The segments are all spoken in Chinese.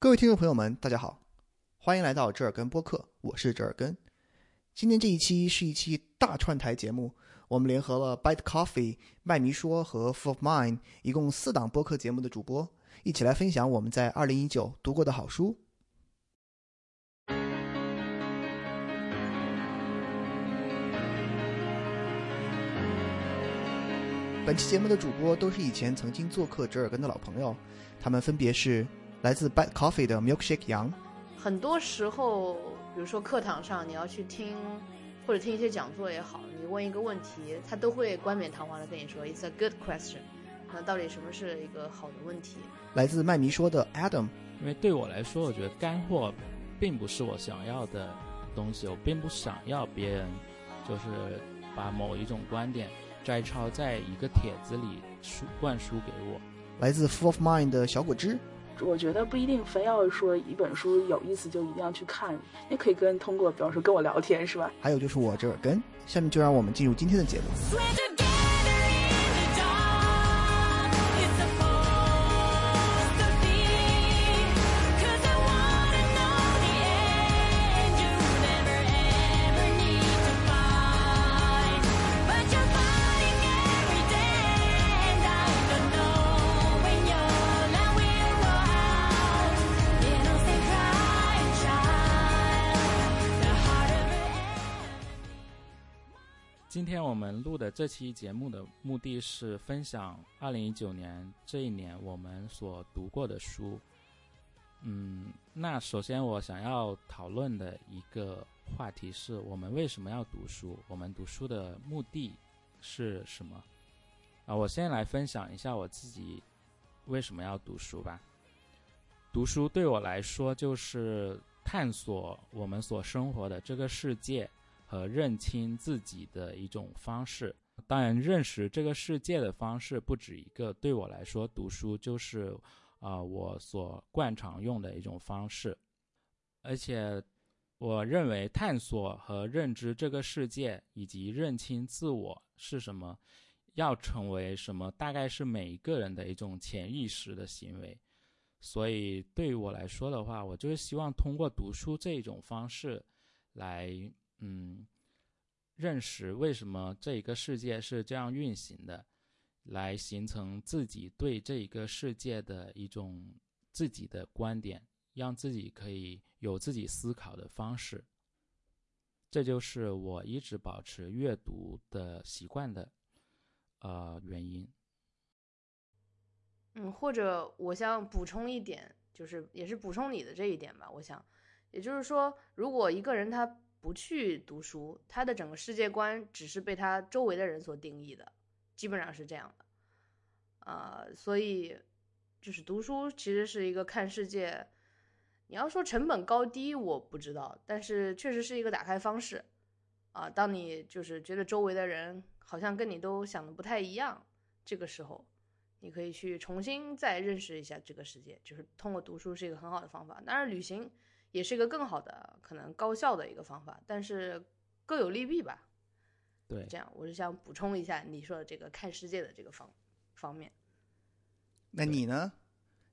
各位听众朋友们，大家好，欢迎来到折耳根播客，我是折耳根。今天这一期是一期大串台节目，我们联合了 Bite Coffee、麦迷说和 Full of Mind 一共四档播客节目的主播，一起来分享我们在二零一九读过的好书。本期节目的主播都是以前曾经做客折耳根的老朋友，他们分别是来自 Bite Coffee 的 Milkshake 杨。很多时候，比如说课堂上你要去听，或者听一些讲座也好，你问一个问题，他都会冠冕堂皇的跟你说 "It's a good question"。那到底什么是一个好的问题？来自麦迷说的 Adam，因为对我来说，我觉得干货并不是我想要的东西，我并不想要别人就是把某一种观点摘抄在一个帖子里输灌输给我。来自 Full of Mind 的小果汁，我觉得不一定非要说一本书有意思就一定要去看，也可以跟通过，比方说跟我聊天，是吧？还有就是我这耳根。下面就让我们进入今天的节目。的这期节目的目的是分享二零一九年这一年我们所读过的书。嗯，那首先我想要讨论的一个话题是我们为什么要读书？我们读书的目的是什么？啊，我先来分享一下我自己为什么要读书吧。读书对我来说就是探索我们所生活的这个世界，和认清自己的一种方式。当然，认识这个世界的方式不止一个。对我来说，读书就是啊、我所惯常用的一种方式。而且，我认为探索和认知这个世界，以及认清自我是什么，要成为什么，大概是每一个人的一种潜意识的行为。所以，对于我来说的话，我就是希望通过读书这一种方式来嗯，认识为什么这一个世界是这样运行的，来形成自己对这一个世界的一种自己的观点，让自己可以有自己思考的方式。这就是我一直保持阅读的习惯的呃原因。嗯，或者我想补充一点，就是也是补充你的这一点吧。我想，也就是说，如果一个人他不去读书，他的整个世界观只是被他周围的人所定义的，基本上是这样的。呃，所以就是读书其实是一个看世界，你要说成本高低我不知道，但是确实是一个打开方式。啊，当你就是觉得周围的人好像跟你都想的不太一样，这个时候。你可以去重新再认识一下这个世界，就是通过读书是一个很好的方法。当然，旅行也是一个更好的、可能高效的一个方法，但是各有利弊吧。对，这样我是想补充一下你说的这个看世界的这个方方面。那你呢？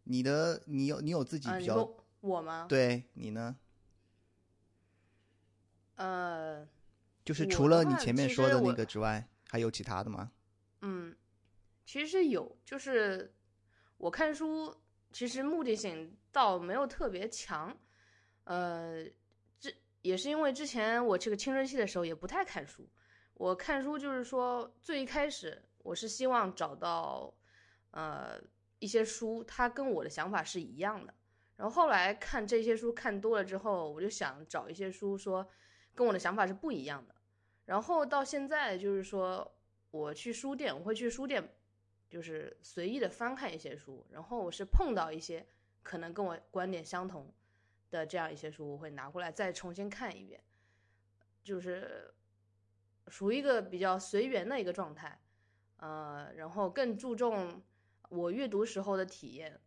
你的你有你有自己啊、比较、我吗？对你呢？呃，就是除了你前面说的那个之外，还有其他的吗？嗯，其实是有，就是我看书，其实目的性倒没有特别强，呃，这也是因为之前我这个青春期的时候也不太看书，我看书就是说最一开始我是希望找到，呃，一些书它跟我的想法是一样的，然后后来看这些书看多了之后，我就想找一些书说跟我的想法是不一样的，然后到现在就是说我去书店，我会去书店。就是随意的翻看一些书，然后我是碰到一些可能跟我观点相同的这样一些书，我会拿过来再重新看一遍，就是属于一个比较随缘的一个状态，呃，然后更注重我阅读时候的体验，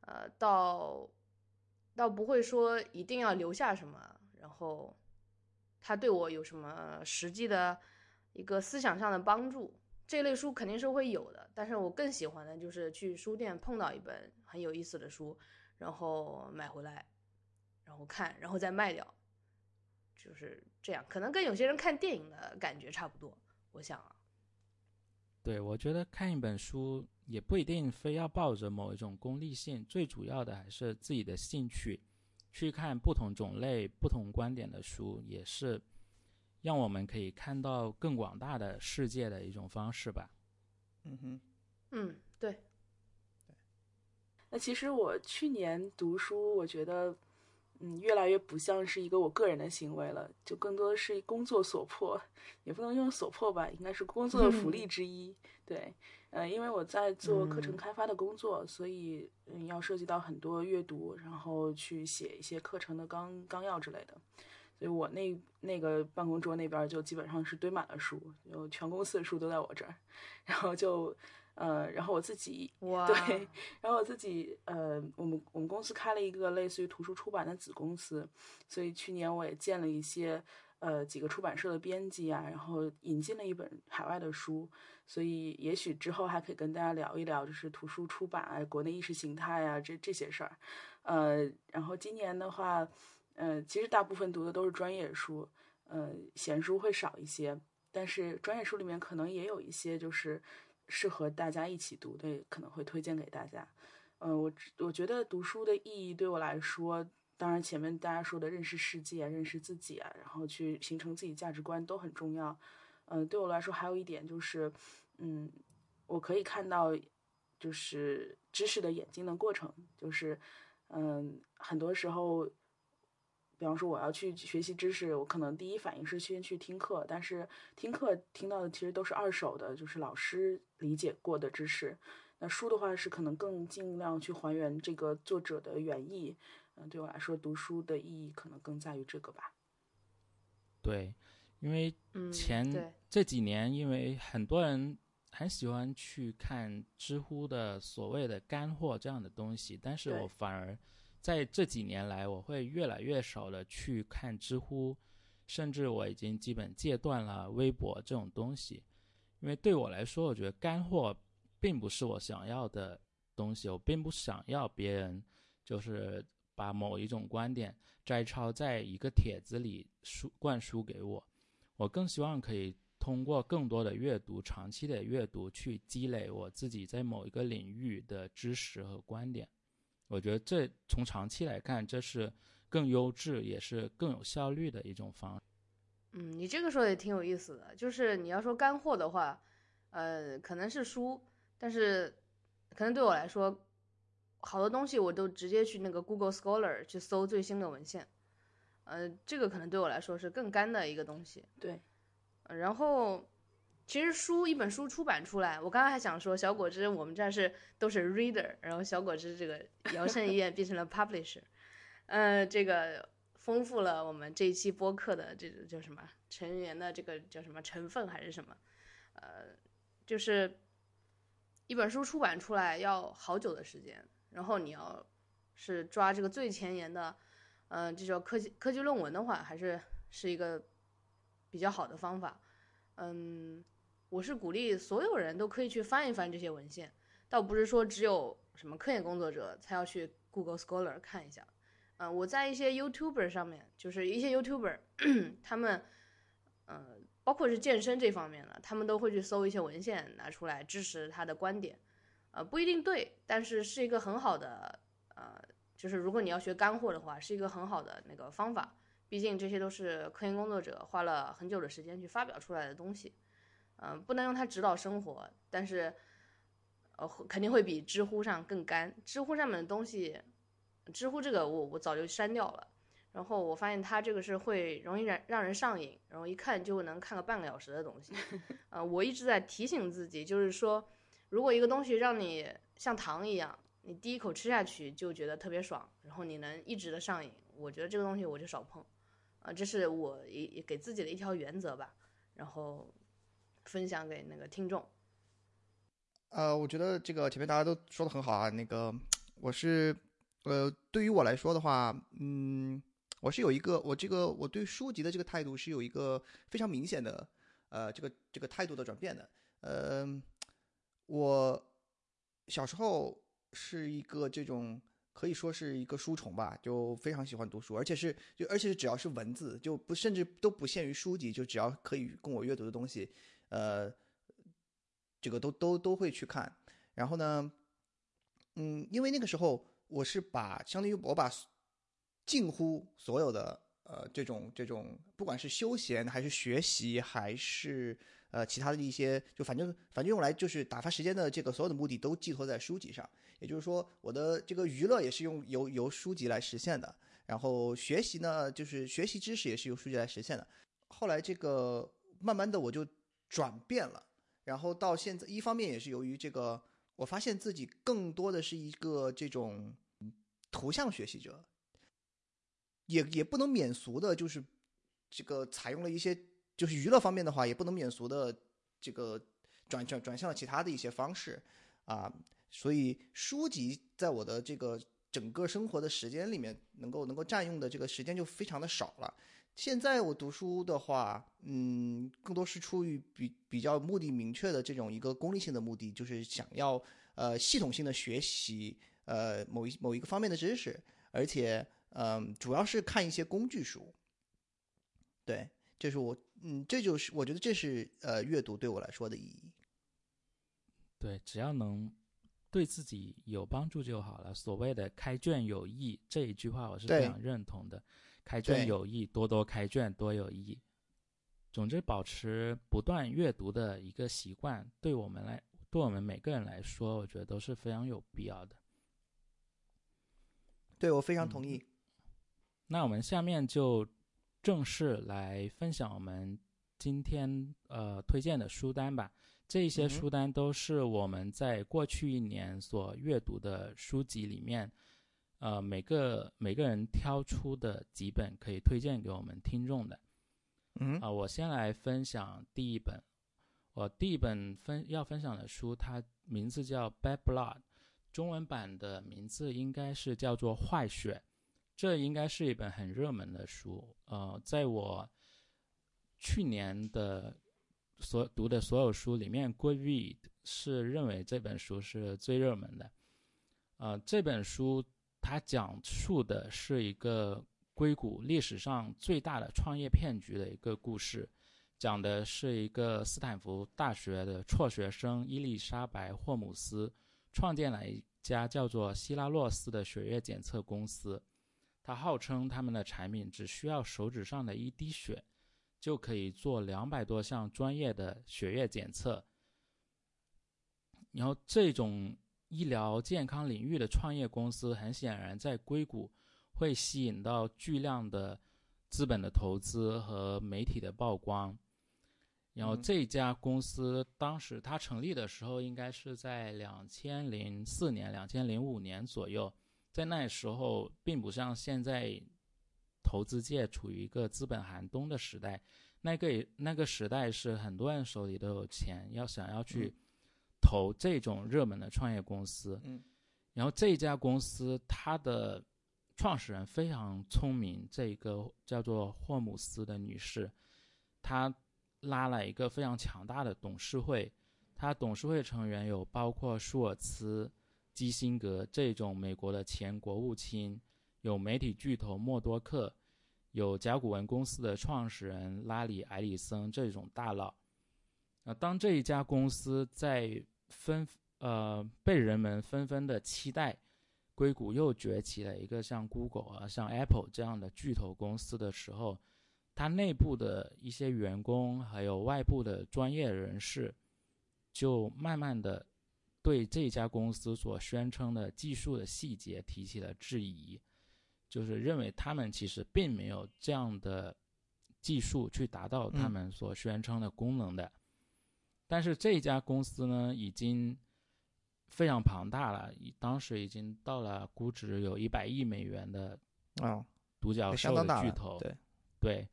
呃，倒倒不会说一定要留下什么，然后它对我有什么实际的一个思想上的帮助。这类书肯定是会有的，但是我更喜欢的就是去书店碰到一本很有意思的书，然后买回来，然后看，然后再卖掉，就是这样。可能跟有些人看电影的感觉差不多，我想啊。对，我觉得看一本书也不一定非要抱着某一种功利性，最主要的还是自己的兴趣，去看不同种类、不同观点的书，也是让我们可以看到更广大的世界的一种方式吧。嗯哼，嗯，对，那其实我去年读书，我觉得，嗯，越来越不像是一个我个人的行为了，就更多的是工作所迫，也不能用所迫吧，应该是工作的福利之一。对，呃，因为我在做课程开发的工作，所以嗯，要涉及到很多阅读，然后去写一些课程的纲纲要之类的。所以我那那个办公桌那边就基本上是堆满了书，就全公司的书都在我这儿，然后就呃，然后我自己哇，对，然后我自己呃，我们我们公司开了一个类似于图书出版的子公司，所以去年我也见了一些呃几个出版社的编辑啊，然后引进了一本海外的书，所以也许之后还可以跟大家聊一聊，就是图书出版啊、国内意识形态啊这这些事儿，呃，然后今年的话，呃，其实大部分读的都是专业书，呃，闲书会少一些，但是专业书里面可能也有一些就是适合大家一起读的，可能会推荐给大家。嗯、我我觉得读书的意义对我来说，当然前面大家说的认识世界、认识自己啊，然后去形成自己价值观都很重要。嗯、对我来说还有一点就是，嗯，我可以看到就是知识的演进的过程，就是嗯，很多时候。比方说，我要去学习知识，我可能第一反应是先去听课，但是听课听到的其实都是二手的，就是老师理解过的知识。那书的话是可能更尽量去还原这个作者的原意。嗯、对我来说，读书的意义可能更在于这个吧。对，因为嗯，前对，这几年，因为很多人很喜欢去看知乎的所谓的干货这样的东西，但是我反而在这几年来，我会越来越少的去看知乎，甚至我已经基本戒断了微博这种东西，因为对我来说，我觉得干货并不是我想要的东西，我并不想要别人就是把某一种观点摘抄在一个帖子里输灌输给我，我更希望可以通过更多的阅读、长期的阅读去积累我自己在某一个领域的知识和观点。我觉得这从长期来看，这是更优质也是更有效率的一种方式。嗯，你这个说的也挺有意思的，就是你要说干货的话，呃，可能是书，但是可能对我来说，好多东西我都直接去那个 Google Scholar 去搜最新的文献，呃，这个可能对我来说是更干的一个东西。对，呃然后其实书一本书出版出来，我刚刚还想说小果汁我们这是都是 reader，然后小果汁这个摇身一变变成了 publisher，呃，这个丰富了我们这一期播客的这个叫什么成员的这个叫什么成分还是什么，呃，就是一本书出版出来要好久的时间，然后你要是抓这个最前沿的，嗯、这种科技科技论文的话，还是是一个比较好的方法。嗯，我是鼓励所有人都可以去翻一翻这些文献，倒不是说只有什么科研工作者才要去 Google Scholar 看一下。嗯、我在一些 YouTuber 上面，就是一些 YouTuber，他们，呃，包括是健身这方面的，他们都会去搜一些文献拿出来支持他的观点。呃，不一定对，但是是一个很好的，呃，就是如果你要学干货的话，是一个很好的那个方法。毕竟这些都是科研工作者花了很久的时间去发表出来的东西，嗯、不能用它指导生活，但是，呃，会肯定会比知乎上更干。知乎上面的东西，知乎这个我我早就删掉了，然后我发现它这个是会容易让让人上瘾，然后一看就能看个半个小时的东西。呃，我一直在提醒自己，就是说，如果一个东西让你像糖一样，你第一口吃下去就觉得特别爽，然后你能一直的上瘾，我觉得这个东西我就少碰。啊，这是我也给自己的一条原则吧，然后分享给那个听众。呃，我觉得这个前面大家都说的很好啊。那个我是呃，对于我来说的话，嗯，我是有一个我这个我对书籍的这个态度是有一个非常明显的呃这个这个态度的转变的。呃，我小时候是一个这种可以说是一个书虫吧，就非常喜欢读书，而且是就而且只要是文字，就不甚至都不限于书籍，就只要可以供我阅读的东西，呃，这个都都都会去看。然后呢，嗯，因为那个时候我是把相当于我把近乎所有的呃这种这种不管是休闲还是学习还是呃其他的一些，就反正反正用来就是打发时间的这个所有的目的都寄托在书籍上。也就是说，我的这个娱乐也是用由由书籍来实现的，然后学习呢，就是学习知识也是由书籍来实现的。后来这个慢慢的我就转变了，然后到现在，一方面也是由于这个，我发现自己更多的是一个这种图像学习者，也也不能免俗的，就是这个采用了一些就是娱乐方面的话，也不能免俗的这个转转转向了其他的一些方式啊，所以书籍在我的这个整个生活的时间里面，能够能够占用的这个时间就非常的少了。现在我读书的话，嗯，更多是出于比比较目的明确的这种一个功利性的目的，就是想要呃系统性的学习呃某一某一个方面的知识，而且嗯、主要是看一些工具书。对，这是我嗯，这就是我觉得这是呃阅读对我来说的意义。对，只要能对自己有帮助就好了。所谓的“开卷有益”这一句话，我是非常认同的。开卷有益，多多开卷，多有益。总之，保持不断阅读的一个习惯，对我们来，对我们每个人来说，我觉得都是非常有必要的。对我非常同意。那我们下面就正式来分享我们今天呃推荐的书单吧。这些书单都是我们在过去一年所阅读的书籍里面，呃，每个每个人挑出的几本可以推荐给我们听众的。嗯啊、我先来分享第一本。我第一本分要分享的书，它名字叫《Bad Blood》，中文版的名字应该是叫做《坏血》。这应该是一本很热门的书。呃，在我去年的所读的所有书里面，Goodread 是认为这本书是最热门的。呃，这本书它讲述的是一个硅谷历史上最大的创业骗局的一个故事，讲的是一个斯坦福大学的辍学生伊丽莎白·霍姆斯创建了一家叫做希拉洛斯的血液检测公司。他号称他们的产品只需要手指上的一滴血，就可以做两百多项专业的血液检测。然后这种医疗健康领域的创业公司，很显然在硅谷会吸引到巨量的资本的投资和媒体的曝光。然后嗯这家公司当时它成立的时候，应该是在两千零四年、两千零五年左右。在那时候，并不像现在，投资界处于一个资本寒冬的时代。那个也那个时代是很多人手里都有钱，要想要去投这种热门的创业公司。嗯然后这家公司它的创始人非常聪明，这个叫做霍姆斯的女士，她拉了一个非常强大的董事会，她董事会成员有包括舒尔茨、基辛格这种美国的前国务卿，有媒体巨头默多克，有甲骨文公司的创始人拉里·埃里森这种大佬。那，当这一家公司在纷呃被人们纷纷的期待，硅谷又崛起了一个像 Google 啊、像 Apple 这样的巨头公司的时候，它内部的一些员工还有外部的专业人士，就慢慢的对这家公司所宣称的技术的细节提起了质疑，就是认为他们其实并没有这样的技术去达到他嗯们所宣称的功能的。但是这家公司呢，已经非常庞大了，当时已经到了估值有一百亿美元的啊，独角兽巨头。对，对，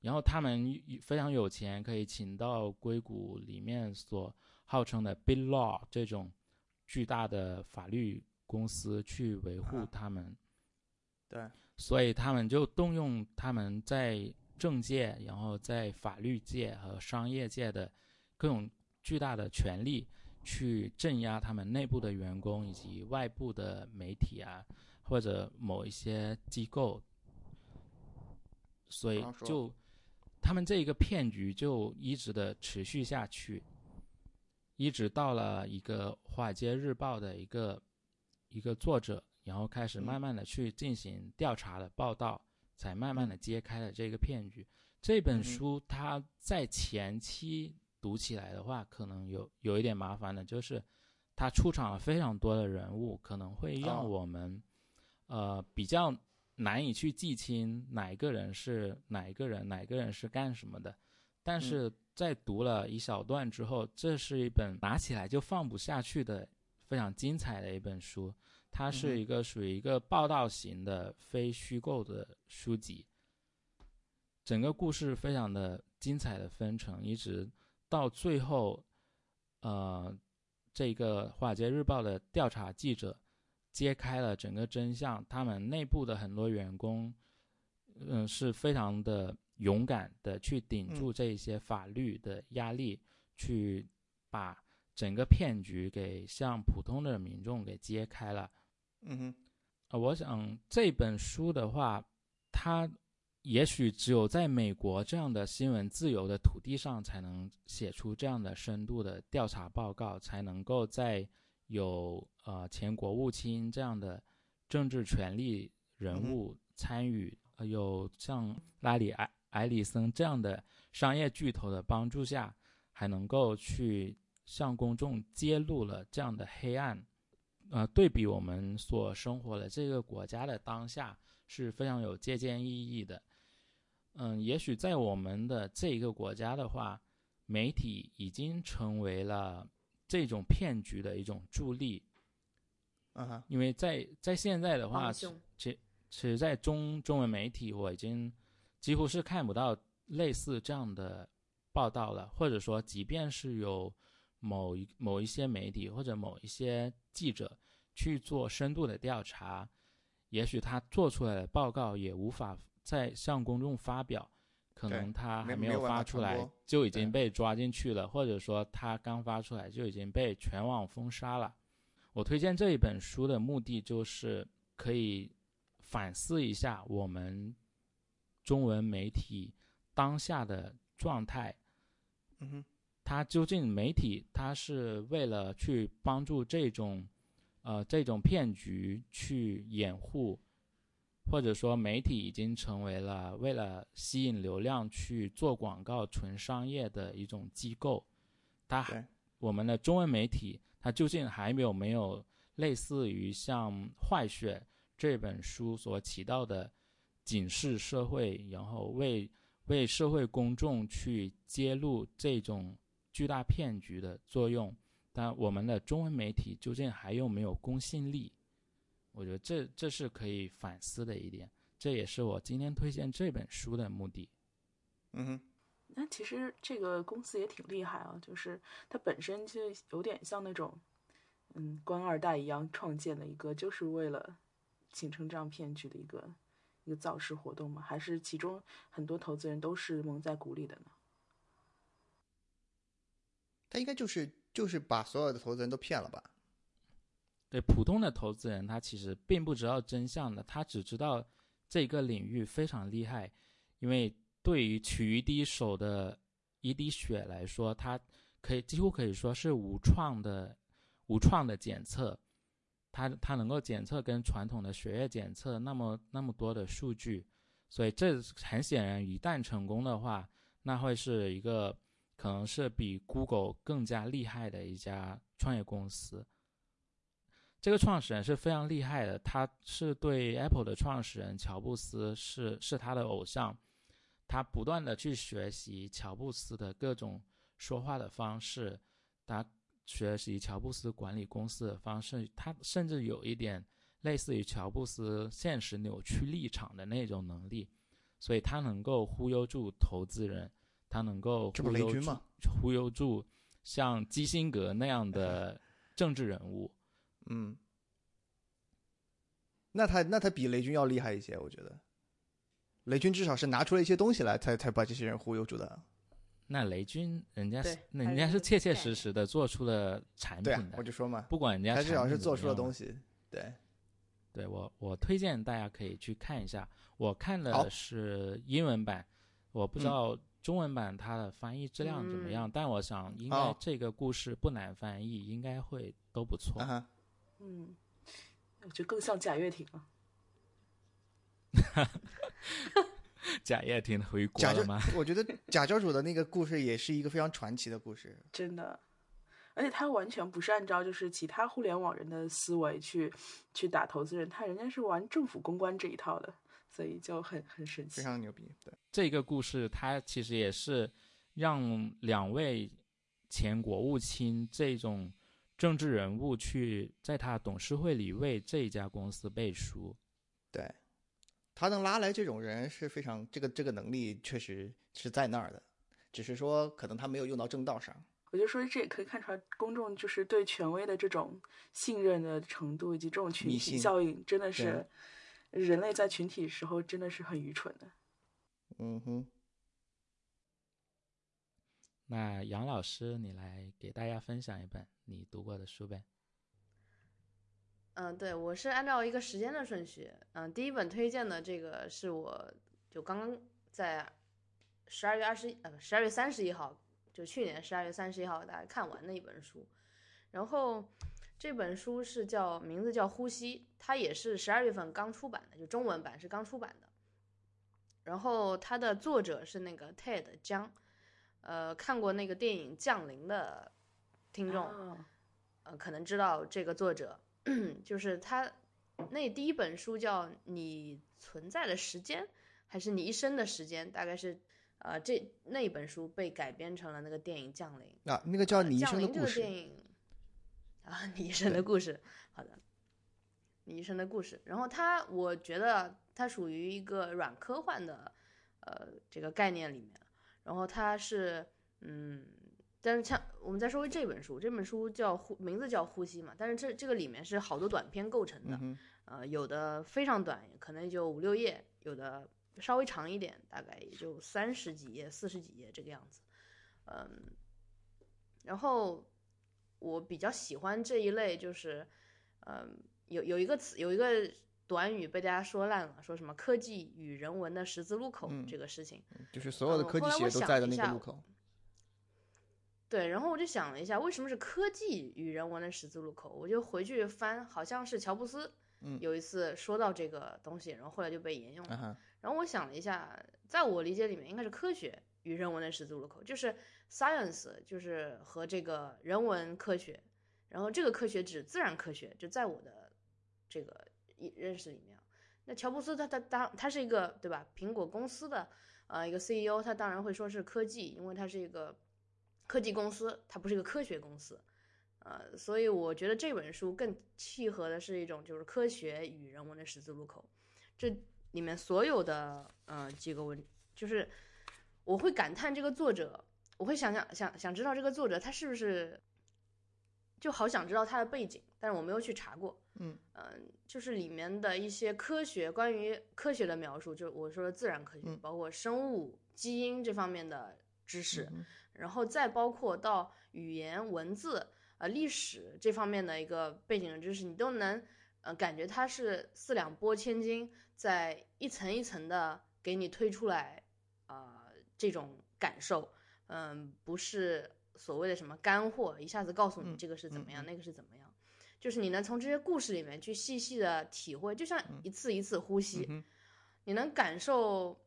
然后他们非常有钱，可以请到硅谷里面所号称的 Big Law 这种巨大的法律公司去维护啊他们，对，所以他们就动用他们在政界，然后在法律界和商业界的各种巨大的权力，去镇压他们内部的员工以及外部的媒体啊，或者某一些机构，所以就他们这一个骗局就一直的持续下去，一直到了一个《华尔街日报》的一个一个作者，然后开始嗯。慢慢的去进行调查的报道，才慢慢的揭开了这个骗局。这本书它在前期读起来的话，可能有有一点麻烦的，就是它出场了非常多的人物，可能会让哦我们、呃比较难以去记清哪一个人是哪一个人，哪一个人是干什么的。但嗯是在读了一小段之后，这是一本拿起来就放不下去的非常精彩的一本书。它嗯是一个属于一个报道型的非虚构的书籍，整个故事非常的精彩的分成，一直到最后，呃，这个《华尔街日报》的调查记者揭开了整个真相，他们内部的很多员工，嗯、是非常的勇敢的去顶住这一些法律的压力，去把整个骗局给向普通的民众给揭开了。嗯哼，呃，我想这本书的话，它也许只有在美国这样的新闻自由的土地上，才能写出这样的深度的调查报告，才能够在有呃前国务卿这样的政治权力人物参与，呃有像拉里埃埃里森这样的商业巨头的帮助下，还能够去向公众揭露了这样的黑暗。呃，对比我们所生活的这个国家的当下是非常有借鉴意义的。嗯，也许在我们的这一个国家的话，媒体已经成为了这种骗局的一种助力，嗯哼，因为在在现在的话，其其实，在中中文媒体，我已经几乎是看不到类似这样的报道了，或者说，即便是有某一某一些媒体或者某一些记者去做深度的调查，也许他做出来的报告也无法再向公众发表，可能他还没有发出来就已经被抓进去了，或者说他刚发出来就已经被全网封杀了。我推荐这一本书的目的就是可以反思一下我们中文媒体当下的状态。嗯哼，它究竟媒体它是为了去帮助这种呃这种骗局去掩护，或者说媒体已经成为了为了吸引流量去做广告、纯商业的一种机构。它还我们的中文媒体，它究竟还有没有类似于像《坏血》这本书所起到的警示社会，然后为为社会公众去揭露这种巨大骗局的作用？但我们的中文媒体究竟还有没有公信力？我觉得这这是可以反思的一点，这也是我今天推荐这本书的目的。嗯哼，那其实这个公司也挺厉害啊，就是它本身就有点像那种，嗯，官二代一样创建的一个，就是为了形成这样骗局的一个一个造势活动嘛？还是其中很多投资人都是蒙在鼓里的呢？他应该就是就是把所有的投资人都骗了吧？对普通的投资人，他其实并不知道真相的，他只知道这个领域非常厉害，因为对于取一滴手的一滴血来说，它可以几乎可以说是无创的无创的检测，它它能够检测跟传统的血液检测那么那么多的数据，所以这很显然一旦成功的话，那会是一个可能是比 Google 更加厉害的一家创业公司。这个创始人是非常厉害的，他是对 Apple 的创始人乔布斯是是他的偶像，他不断的去学习乔布斯的各种说话的方式，他学习乔布斯管理公司的方式，他甚至有一点类似于乔布斯现实扭曲立场的那种能力，所以他能够忽悠住投资人，他能够忽悠住？忽悠住像基辛格那样的政治人物。嗯，那他那他比雷军要厉害一些，我觉得。雷军至少是拿出了一些东西来，才才把这些人忽悠住的。那雷军人家是对人家是是切切实实的做出了产品，的，我就说嘛，不管人家他至少产品是做出了东西。对，对我，我推荐大家可以去看一下。我看好的是英文版，我不知嗯道中文版它的翻译质量怎么样，但我想应该哦这个故事不难翻译，应该会都不错。嗯，我觉得更像贾跃亭了。贾跃亭回国了吗？，我觉得贾教主的那个故事也是一个非常传奇的故事。真的，而且他完全不是按照就是其他互联网人的思维去去打投资人，他人家是玩政府公关这一套的，所以就很很神奇非。常牛逼，对，这个故事它其实也是让两位前国务卿这种政治人物去在他董事会里为这一家公司背书。对，他能拉来这种人是非常这个这个能力确实是在那儿的，只是说可能他没有用到正道上。我就说这也可以看出来，公众就是对权威的这种信任的程度，以及这种群体效应，真的是人类在群体时候真的是很愚蠢的。嗯哼，那杨老师，你来给大家分享一本你读过的书呗？嗯，对，我是按照一个时间的顺序。嗯，第一本推荐的这个是我就刚刚在十二月二十呃不十二月三十一号，就去年十二月三十一号大家看完的一本书。然后这本书是叫名字叫《呼吸》，它也是十二月份刚出版的，就中文版是刚出版的。然后它的作者是那个 Ted 江，呃，看过那个电影《降临》的听众，哦呃，可能知道这个作者，就是他那第一本书叫《你存在的时间》，还是你一生的时间？大概是呃，这那本书被改编成了那个电影《降临》。啊，那个叫呃你一生的故降临这个电事，影啊，你一生的故事，好的，你一生的故事。然后它，我觉得它属于一个软科幻的呃这个概念里面。然后它是嗯，但是像我们再说回这本书，这本书叫呼，名字叫呼吸嘛，但是这这个里面是好多短篇构成的，嗯，呃，有的非常短，可能就五六页，有的稍微长一点，大概也就三十几页、四十几页这个样子。嗯，然后我比较喜欢这一类，就是嗯，有有一个词，有一个短语被大家说烂了，说什么科技与人文的十字路口嗯这个事情。就是所有的嗯科技企业都在的那个路口。对，然后我就想了一下，为什么是科技与人文的十字路口？我就回去翻，好像是乔布斯嗯有一次说到这个东西，然后后来就被沿用了。然后我想了一下，在我理解里面，应该是科学与人文的十字路口，就是 science，就是和这个人文科学，然后这个科学指自然科学，就在我的这个一认识里面。那乔布斯他他当他是一个对吧？苹果公司的呃一个 CEO，他当然会说是科技，因为他是一个科技公司，他不是一个科学公司。呃，所以我觉得这本书更契合的是一种就是科学与人文的十字路口。这里面所有的呃几个文，就是我会感叹这个作者，我会想想想想知道这个作者他是不是就好想知道他的背景，但是我没有去查过。嗯就是里面的一些科学关于科学的描述，就是我说的自然科学，嗯包括生物、基因这方面的知识，嗯然后再包括到语言、文字、呃历史这方面的一个背景的知识，你都能呃感觉它是四两拨千斤，在一层一层的给你推出来啊、呃这种感受，嗯、不是所谓的什么干货，一下子告诉你嗯这个是怎么样，嗯嗯那个是怎么样。就是你能从这些故事里面去细细的体会，就像一次一次呼吸，你能感受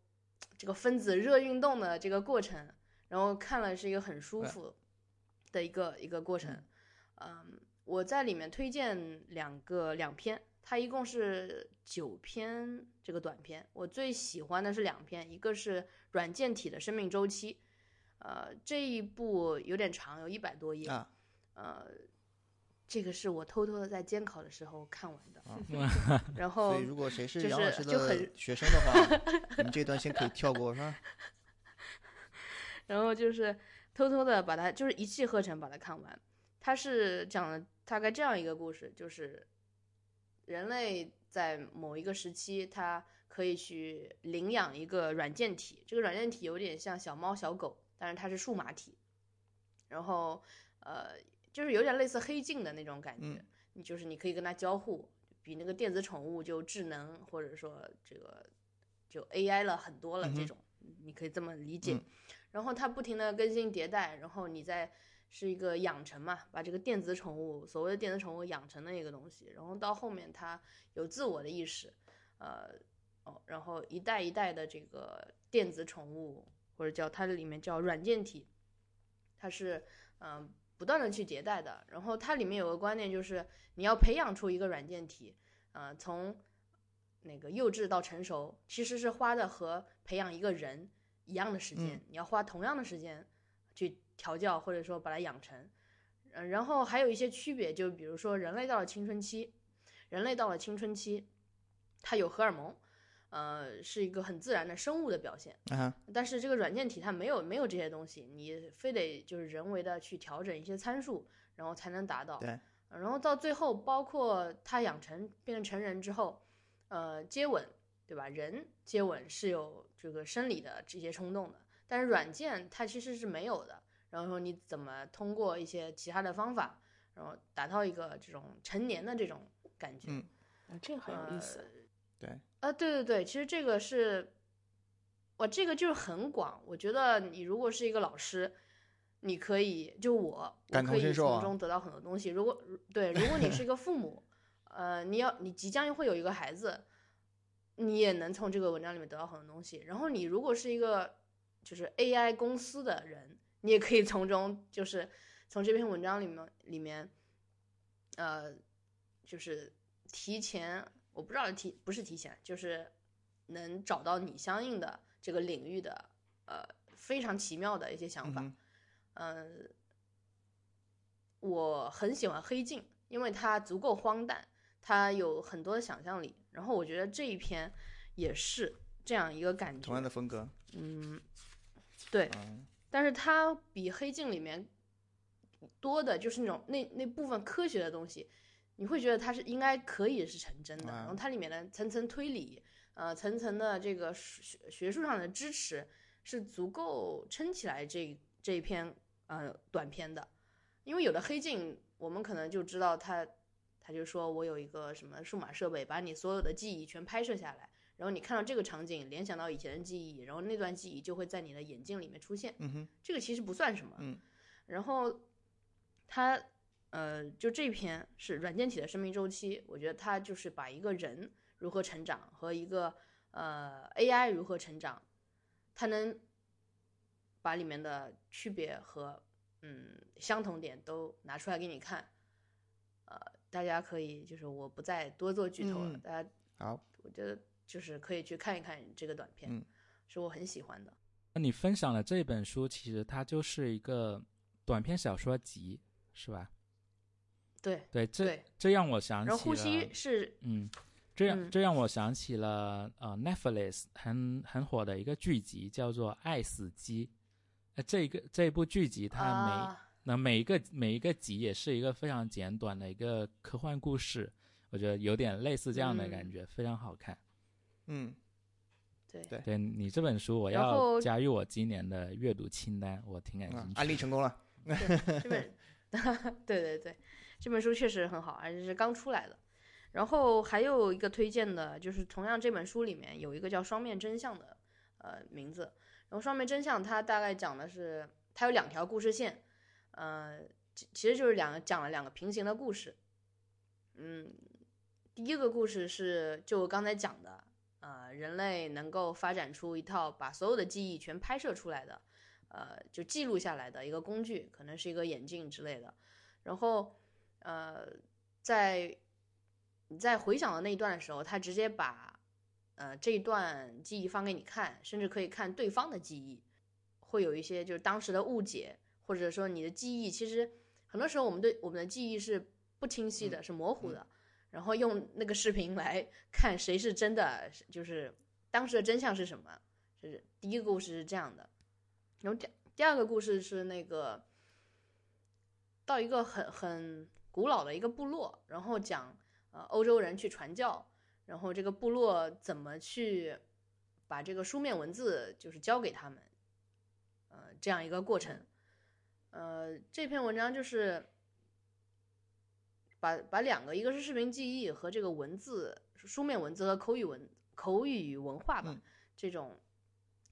这个分子热运动的这个过程，然后看了是一个很舒服的一个一个过程。嗯，我在里面推荐两个两篇，它一共是九篇这个短篇，我最喜欢的是两篇，一个是软件体的生命周期，呃，这一部有点长，有一百多页，啊，呃，这个是我偷偷的在监考的时候看完的，啊 然后所以如果谁是就是杨老师的就很学生的话，你们这段先可以跳过，是吧？然后就是偷偷的把它就是一气呵成把它看完。它是讲了大概这样一个故事，就是人类在某一个时期，它可以去领养一个软件体，这个软件体有点像小猫小狗，但是它是数码体，然后呃，就是有点类似黑镜的那种感觉，就是你可以跟它交互，比那个电子宠物就智能或者说这个就 AI 了很多了这种，你可以这么理解。嗯。然后它不停的更新迭代，然后你再是一个养成嘛，把这个电子宠物，所谓的电子宠物养成的一个东西，然后到后面它有自我的意识，呃，哦，然后一代一代的这个电子宠物，或者叫它里面叫软件体，它是嗯、呃不断的去迭代的。然后它里面有个观念就是你要培养出一个软件体，呃，从那个幼稚到成熟，其实是花的和培养一个人一样的时间，嗯你要花同样的时间去调教或者说把它养成。嗯，然后还有一些区别，就比如说人类到了青春期，人类到了青春期，它有荷尔蒙，呃，是一个很自然的生物的表现。啊哈，但是这个软件体它没有没有这些东西，你非得就是人为的去调整一些参数，然后才能达到。对呃然后到最后，包括他养成变成成人之后，呃，接吻，对吧？人接吻是有这个生理的这些冲动的，但是软件它其实是没有的。然后说你怎么通过一些其他的方法，然后达到一个这种成年的这种感觉。嗯啊这个很有意思。对，啊，对对对，其实这个是，我这个就是很广。我觉得你如果是一个老师，你可以就我，我感同可以从中得到很多东西。如果对，如果你是一个父母，呃，你要你即将会有一个孩子，你也能从这个文章里面得到很多东西。然后你如果是一个就是 AI 公司的人，你也可以从中就是从这篇文章里面里面，呃，就是提前，我不知道提不是提前，就是能找到你相应的这个领域的呃非常奇妙的一些想法。嗯嗯，我很喜欢黑镜，因为它足够荒诞，它有很多的想象力。然后我觉得这一篇也是这样一个感觉。同样的风格，嗯，对，嗯但是它比黑镜里面多的就是那种那那部分科学的东西，你会觉得它是应该可以是成真的。啊然后它里面的层层推理，呃，层层的这个学学术上的支持是足够撑起来这这一篇呃短片的。因为有的黑镜，我们可能就知道它，他就说我有一个什么数码设备，把你所有的记忆全拍摄下来。然后你看到这个场景，联想到以前的记忆，然后那段记忆就会在你的眼镜里面出现。嗯哼，这个其实不算什么。嗯。然后它呃，就这篇是软件体的生命周期，我觉得它就是把一个人如何成长和一个呃 AI 如何成长，它能把里面的区别和嗯相同点都拿出来给你看。呃，大家可以就是我不再多做剧透了，嗯大家好，我觉得就是可以去看一看这个短片，嗯是我很喜欢的。那你分享的这本书，其实它就是一个短篇小说集，是吧？对对，这对，这让我想起了，然后呼吸是嗯，这样、嗯这让我想起了呃 Netflix 很很火的一个剧集，叫做《爱死机》。呃，这个这部剧集它每、啊，那每一个每一个集也是一个非常简短的一个科幻故事，我觉得有点类似这样的感嗯觉，非常好看。嗯，对对对你这本书，我要加入我今年的阅读清单，我挺感兴趣。啊安利成功了，对这本，对对对，这本书确实很好，而且是刚出来的。然后还有一个推荐的，就是同样这本书里面有一个叫《双面真相》的呃名字。然后《双面真相》它大概讲的是，它有两条故事线，呃，其其实就是两个讲了两个平行的故事。嗯，第一个故事是就刚才讲的，呃，人类能够发展出一套把所有的记忆全拍摄出来的。呃，就记录下来的一个工具，可能是一个眼镜之类的。然后，呃，在你在回想的那一段的时候，他直接把呃这一段记忆放给你看，甚至可以看对方的记忆，会有一些就是当时的误解，或者说你的记忆，其实很多时候我们对我们的记忆是不清晰的，是模糊的。然后用那个视频来 看谁是真的，就是当时的真相是什么。就是第一个故事是这样的。然后第第二个故事是那个到一个很很古老的一个部落，然后讲呃欧洲人去传教，然后这个部落怎么去把这个书面文字就是教给他们，呃这样一个过程。呃，这篇文章就是把把两个，一个是视频记忆和这个文字书面文字和口语文口语文化吧，嗯这种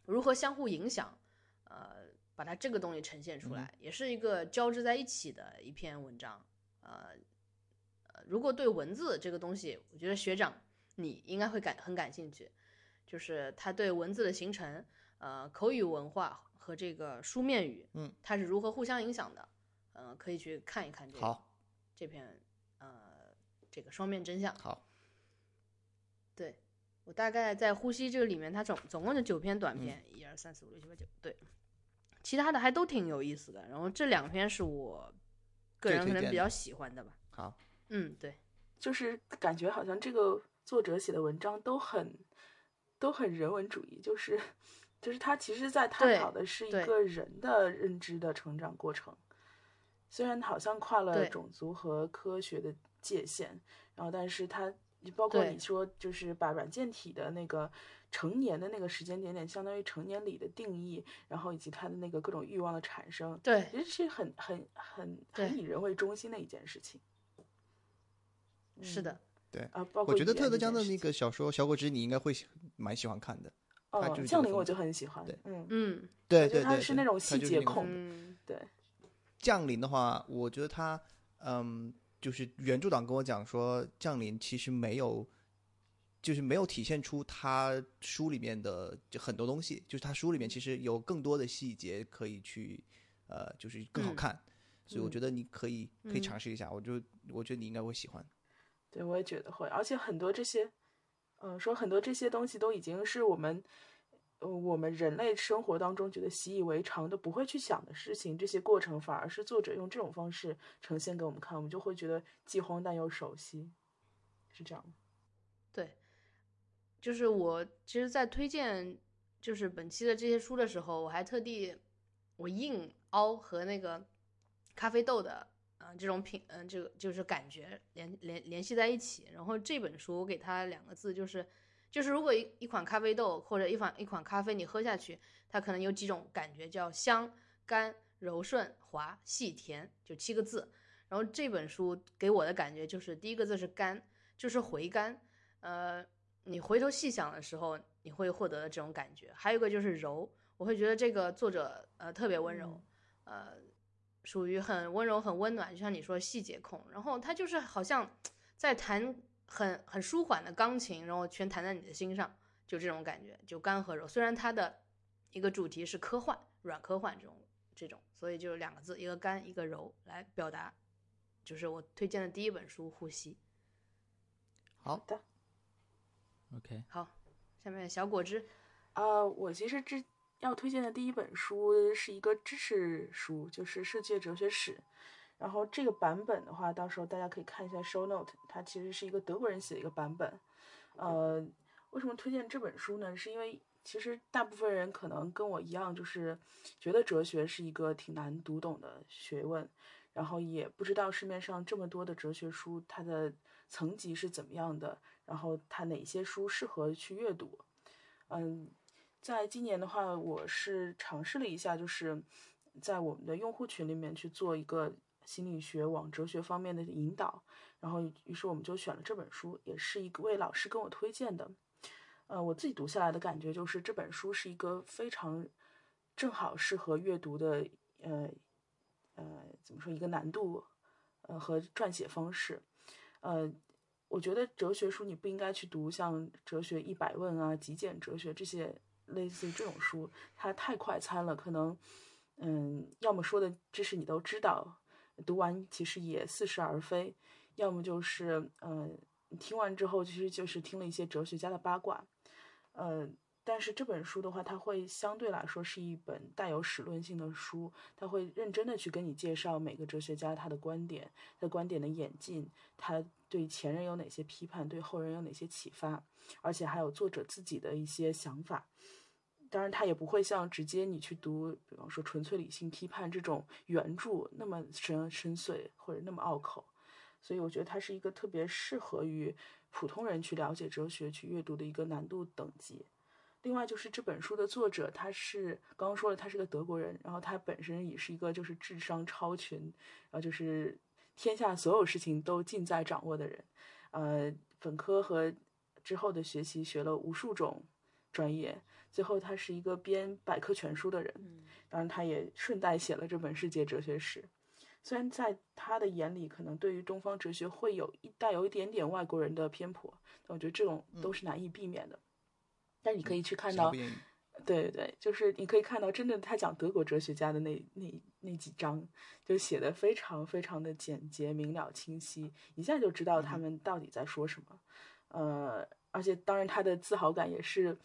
如何相互影响，呃，把它这个东西呈现出来，也是一个交织在一起的一篇文章。呃，呃如果对文字这个东西，我觉得学长你应该会感很感兴趣，就是他对文字的形成，呃，口语文化和这个书面语，嗯，它是如何互相影响的，呃，可以去看一看这个好，这篇呃这个双面真相。好，对我大概在呼吸这个里面，它总总共就九篇短篇，一二三四五六七八九，对，其他的还都挺有意思的。然后这两篇是我个人可能比较喜欢的吧。好，嗯，对，就是感觉好像这个作者写的文章都很都很人文主义，就是就是他其实在探讨的是一个人的认知的成长过程，虽然好像跨了种族和科学的界限，然后但是他包括你说就是把软件体的那个成年的那个时间点点，相当于成年礼的定义，然后以及他的那个各种欲望的产生，对，其实是很很很很以人为中心的一件事情。嗯是的，对啊，包括我觉得特德江的那个小说《小果汁》，你应该会喜蛮喜欢看的。哦，降临我就很喜欢对，嗯，嗯对对对，他是那种细节控对，降临的话，我觉得他，嗯，就是原著党跟我讲说，降临其实没有，就是没有体现出他书里面的就很多东西，就是他书里面其实有更多的细节可以去，呃，就是更好嗯看，所以我嗯觉得你可以可以嗯尝试一下，我就我觉得你应该会喜欢。对我也觉得会，而且很多这些，嗯，说很多这些东西都已经是我们，呃，我们人类生活当中觉得习以为常的不会去想的事情，这些过程反而是作者用这种方式呈现给我们看，我们就会觉得既荒诞又熟悉，是这样吗？就是我其实，在推荐就是本期的这些书的时候，我还特地我硬凹和那个咖啡豆的呃这种品，嗯、这个就是感觉联联联系在一起。然后这本书我给它两个字，就是就是如果一一款咖啡豆或者一款一款咖啡你喝下去，它可能有几种感觉，叫香、甘、柔顺、滑、细、甜，就七个字。然后这本书给我的感觉就是第一个字是甘，就是回甘，呃，你回头细想的时候，你会获得的这种感觉。还有一个就是柔，我会觉得这个作者呃特别温柔，呃，属于很温柔、很温暖，就像你说细节控。然后他就是好像在弹很很舒缓的钢琴，然后全弹在你的心上，就这种感觉，就干和柔。虽然它的一个主题是科幻、软科幻这种这种，所以就两个字，一个干，一个柔，来表达。就是我推荐的第一本书《呼吸》。好，OK，好，下面小果汁，啊，我其实之要推荐的第一本书是一个知识书，就是《世界哲学史》。然后这个版本的话，到时候大家可以看一下 show note，它其实是一个德国人写的一个版本。呃，为什么推荐这本书呢？是因为其实大部分人可能跟我一样，就是觉得哲学是一个挺难读懂的学问，然后也不知道市面上这么多的哲学书，它的层级是怎么样的，然后它哪些书适合去阅读。嗯，在今年的话，我是尝试了一下，就是在我们的用户群里面去做一个心理学往哲学方面的引导，然后于是我们就选了这本书，也是一位老师跟我推荐的。呃，我自己读下来的感觉就是这本书是一个非常正好适合阅读的，呃呃，怎么说一个难度，呃和撰写方式，呃。我觉得哲学书你不应该去读像《哲学一百问》啊、《极简哲学》这些类似于这种书，它太快餐了，可能嗯，要么说的知识你都知道，读完其实也似是而非；要么就是嗯，听完之后其实就是听了一些哲学家的八卦，呃。但是这本书的话，它会相对来说是一本带有史论性的书，它会认真的去跟你介绍每个哲学家他的观点，他的观点的演进，他对前人有哪些批判，对后人有哪些启发，而且还有作者自己的一些想法。当然，它也不会像直接你去读，比方说《纯粹理性批判》这种原著那么深深邃或者那么拗口。所以，我觉得它是一个特别适合于普通人去了解哲学、去阅读的一个难度等级。另外就是这本书的作者，他是刚刚说了，他是个德国人，然后他本身也是一个就是智商超群，然后就是天下所有事情都尽在掌握的人。呃，本科和之后的学习学了无数种专业，最后他是一个编百科全书的人。当然，他也顺带写了这本《世界哲学史》。虽然在他的眼里，可能对于东方哲学会有一带有一点点外国人的偏颇，但我觉得这种都是难以避免的。但你可以去看到对对对，就是你可以看到真的他讲德国哲学家的那那那几章，就写的非常非常的简洁明了清晰，一下就知道他们到底在说什么。呃，而且当然他的自豪感也是，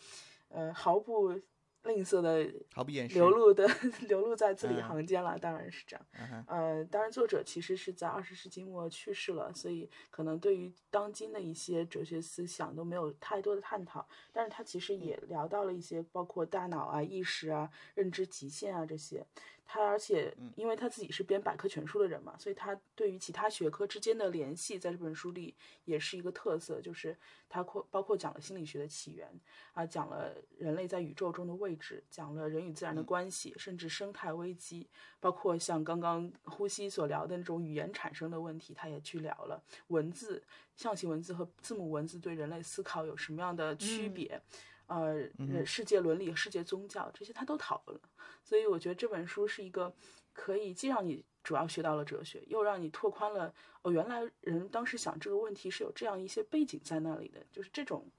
呃，毫不吝啬的毫不掩饰。流露的 流露在字里嗯行间了，当然是这样。嗯呃，当然，作者其实是在二十世纪末去世了，所以可能对于当今的一些哲学思想都没有太多的探讨。但是他其实也聊到了一些，包括大脑啊、意识啊、认知极限啊这些。他而且因为他自己是编百科全书的人嘛，所以他对于其他学科之间的联系，在这本书里也是一个特色，就是他括包括讲了心理学的起源啊，讲了人类在宇宙中的位置，讲了人与自然的关系，甚至生态危机，包括像刚刚呼吸所聊的那种语言产生的问题，他也去聊了文字、象形文字和字母文字对人类思考有什么样的区别。呃，世界伦理、世界宗教这些他都讨论了，所以我觉得这本书是一个可以既让你主要学到了哲学，又让你拓宽了哦，原来人当时想这个问题是有这样一些背景在那里的，就是这种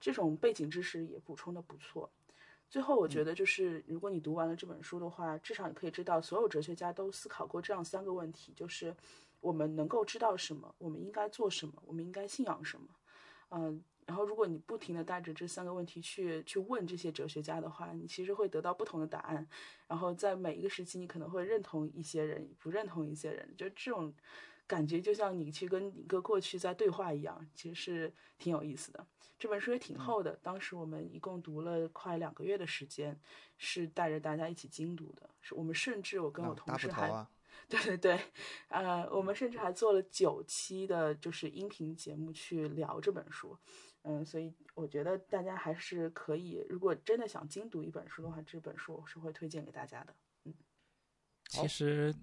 这种背景知识也补充的不错。最后，我觉得就是如果你读完了这本书的话，至少你可以知道，所有哲学家都思考过这样三个问题：就是我们能够知道什么，我们应该做什么，我们应该信仰什么。嗯，然后如果你不停的带着这三个问题去去问这些哲学家的话，你其实会得到不同的答案。然后在每一个时期，你可能会认同一些人，不认同一些人，就这种感觉就像你去跟一个过去在对话一样，其实是挺有意思的。这本书也挺厚的，当时我们一共读了快两个月的时间，是带着大家一起精读的。是我们甚至我跟我同事还、啊，对对对，呃，我们甚至还做了九期的，就是音频节目去聊这本书。嗯，所以我觉得大家还是可以，如果真的想精读一本书的话，这本书我是会推荐给大家的。嗯。其实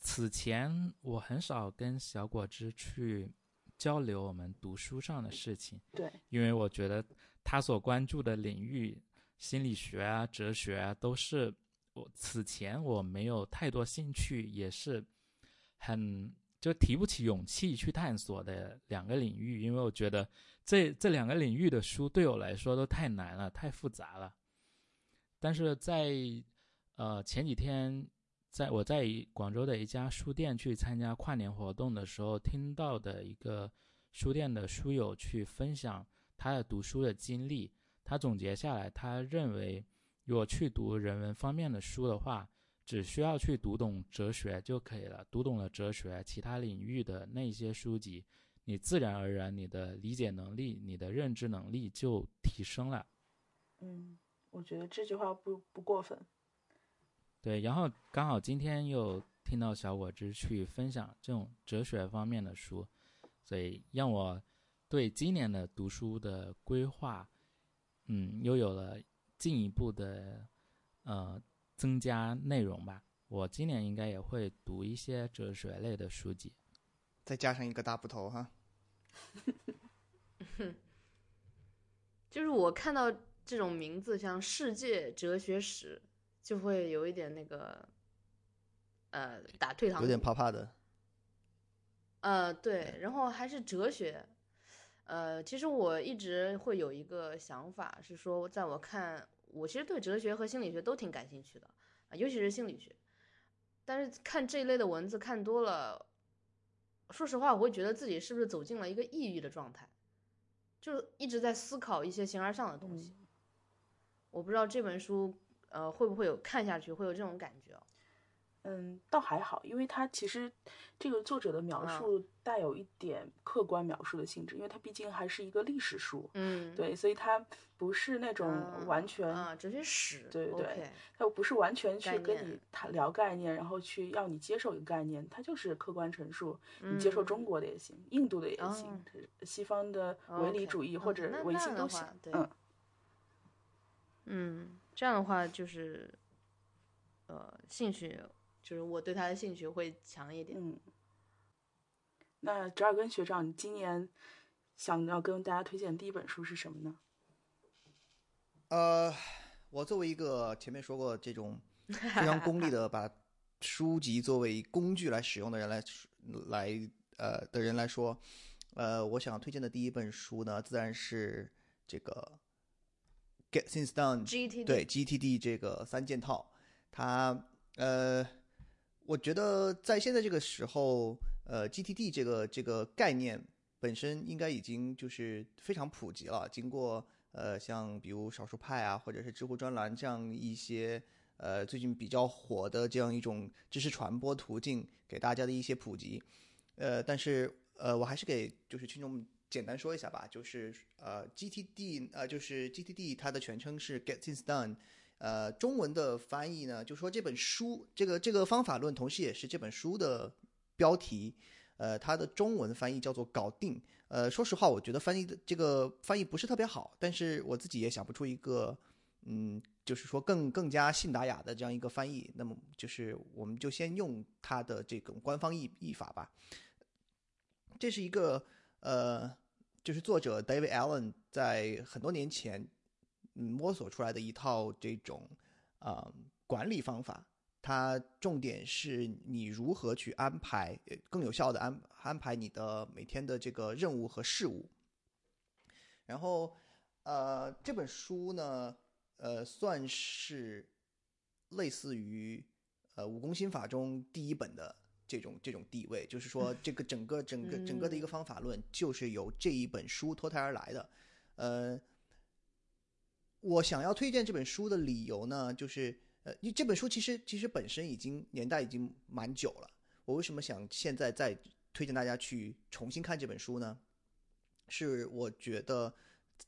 此前我很少跟小果汁去交流我们读书上的事情，对，因为我觉得他所关注的领域，心理学啊、哲学啊，都是我此前我没有太多兴趣，也是很就提不起勇气去探索的两个领域，因为我觉得这这两个领域的书对我来说都太难了，太复杂了。但是在呃前几天，在我在广州的一家书店去参加跨年活动的时候，听到的一个书店的书友去分享他的读书的经历，他总结下来，他认为如果去读人文方面的书的话，只需要去读懂哲学就可以了。读懂了哲学，其他领域的那些书籍，你自然而然你的理解能力、你的认知能力就提升了。嗯，我觉得这句话不不过分。对，然后刚好今天又听到小果汁去分享这种哲学方面的书，所以让我对今年的读书的规划，嗯，又有了进一步的呃增加内容吧。我今年应该也会读一些哲学类的书籍。再加上一个大部头哈。就是我看到这种名字，像世界哲学史，就会有一点那个，呃，打退堂鼓，有点怕怕的。呃，对，然后还是哲学。呃，其实我一直会有一个想法，是说，在我看，我其实对哲学和心理学都挺感兴趣的，啊，尤其是心理学。但是看这一类的文字看多了，说实话，我会觉得自己是不是走进了一个抑郁的状态，就是一直在思考一些形而上的东西。我不知道这本书，呃，会不会有看下去会有这种感觉哦？嗯，倒还好，因为它其实这个作者的描嗯。述带有一点客观描述的性质，因为它毕竟还是一个历史书，嗯，对，所以它不是那种啊完全，啊，哲学史，对对 OK 它不是完全去跟你谈聊概念，然后去要你接受一个概念，它就是客观陈述，你接受嗯。中国的也行，印度的也行哦，西方的唯理主义嗯或者唯心都行嗯，嗯，这样的话就是，呃，兴趣就是我对他的兴趣会强一点。嗯，那折耳根学长，你今年想要跟大家推荐的第一本书是什么呢？呃，我作为一个前面说过这种非常功利的 把书籍作为工具来使用的人来来呃的人来说，呃，我想推荐的第一本书呢，自然是这个 Get Things Done GTD 对 GTD 这个三件套，它呃，我觉得在现在这个时候，呃，GTD 这个这个概念本身应该已经就是非常普及了。经过呃，像比如少数派啊，或者是知乎专栏这样一些呃最近比较火的这样一种知识传播途径，给大家的一些普及。呃，但是呃，我还是给就是听众简单说一下吧，就是呃，GTD 呃，就是 GTD 它的全称是 Get Things Done。呃，中文的翻译呢，就说这本书，这个这个方法论，同时也是这本书的标题。呃，它的中文翻译叫做“搞定”。呃，说实话，我觉得翻译的这个翻译不是特别好，但是我自己也想不出一个，嗯，就是说更更加信达雅的这样一个翻译。那么，就是我们就先用它的这种官方译译法吧。这是一个呃，就是作者 David Allen 在很多年前嗯摸索出来的一套这种啊、呃管理方法。它重点是你如何去安排，呃更有效的安安排你的每天的这个任务和事务。然后，呃，这本书呢，呃，算是类似于呃武功心法中第一本的这种这种地位，就是说 这个整个整个整个的一个方法论就是由这一本书脱胎而来的。呃，我想要推荐这本书的理由呢，就是呃，你这本书其实其实本身已经年代已经蛮久了。我为什么想现在再推荐大家去重新看这本书呢？是我觉得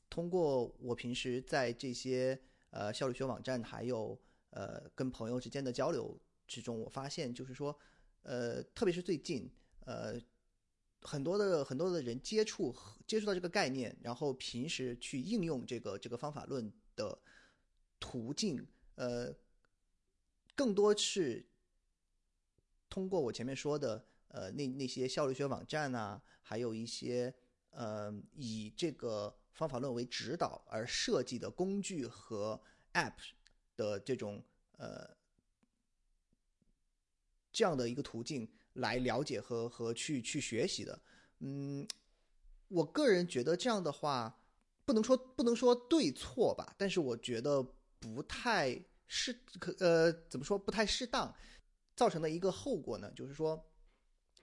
通过我平时在这些呃效率学网站还有呃跟朋友之间的交流之中，我发现就是说，呃，特别是最近呃。很多的很多的人接触接触到这个概念，然后平时去应用这个这个方法论的途径，呃，更多是通过我前面说的，呃，那那些效率学网站啊，还有一些呃以这个方法论为指导而设计的工具和 App 的这种呃这样的一个途径来了解和和去去学习的。嗯，我个人觉得这样的话，不能说不能说对错吧，但是我觉得不太适可呃怎么说不太适当，造成的一个后果呢，就是说，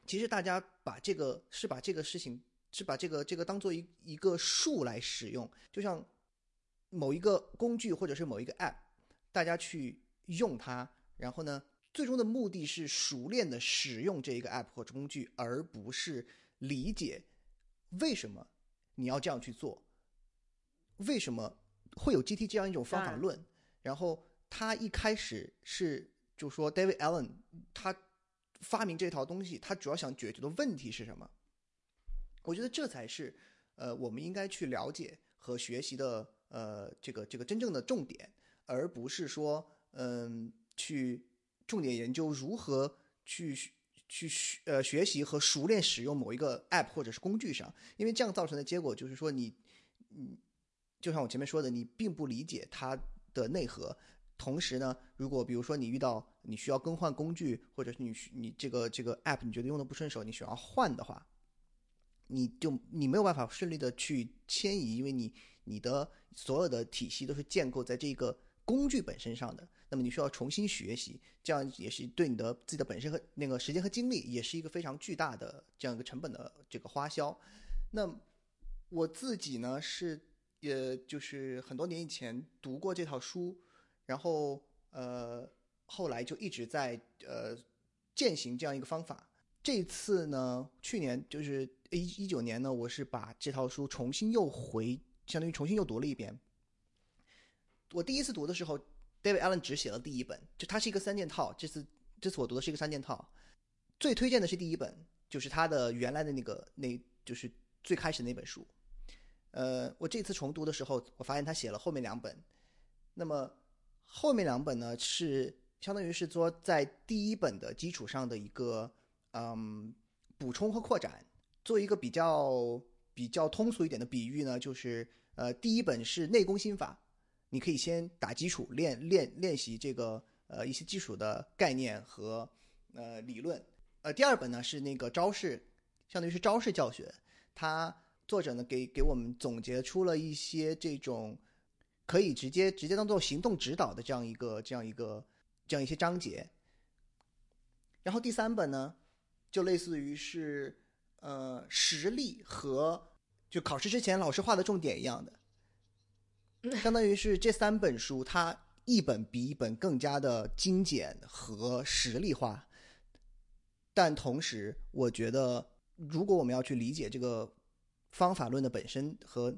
其实大家把这个是把这个事情是把这个这个当做一一个数来使用，就像某一个工具或者是某一个 App，大家去用它，然后呢，最终的目的是熟练的使用这一个 App 或者工具，而不是理解为什么你要这样去做，为什么会有 GT 这样一种方法论。然后他一开始是就说 David Allen 他发明这套东西，他主要想解决的问题是什么？我觉得这才是呃我们应该去了解和学习的呃这个这个真正的重点，而不是说嗯、去重点研究如何去去学呃学习和熟练使用某一个 app 或者是工具上，因为这样造成的结果就是说你嗯就像我前面说的，你并不理解它的内核。同时呢，如果比如说你遇到你需要更换工具，或者是你你这个这个 app 你觉得用的不顺手，你想要换的话，你就你没有办法顺利的去迁移，因为你你的所有的体系都是建构在这个工具本身上的。那么你需要重新学习，这样也是对你的自己的本身和那个时间和精力，也是一个非常巨大的这样一个成本的这个花销。那我自己呢是，也，就是很多年以前读过这套书，然后呃，后来就一直在呃践行这样一个方法。这次呢，去年就是一一九年呢，我是把这套书重新又回，相当于重新又读了一遍。我第一次读的时候，David Allen 只写了第一本，就它是一个三件套。这次这次我读的是一个三件套，最推荐的是第一本，就是他的原来的那个，那就是最开始那本书。呃，我这次重读的时候，我发现他写了后面两本，那么后面两本呢是相当于是说在第一本的基础上的一个嗯补充和扩展。做一个比较比较通俗一点的比喻呢，就是呃第一本是内功心法，你可以先打基础练练练习这个呃一些基础的概念和呃理论。呃第二本呢是那个招式，相当于是招式教学，它作者呢给给我们总结出了一些这种可以直接直接当做行动指导的这样一个这样一个这样一些章节。然后第三本呢，就类似于是呃实例和就考试之前老师画的重点一样的，相当于是这三本书它一本比一本更加的精简和实例化。但同时，我觉得如果我们要去理解这个方法论的本身和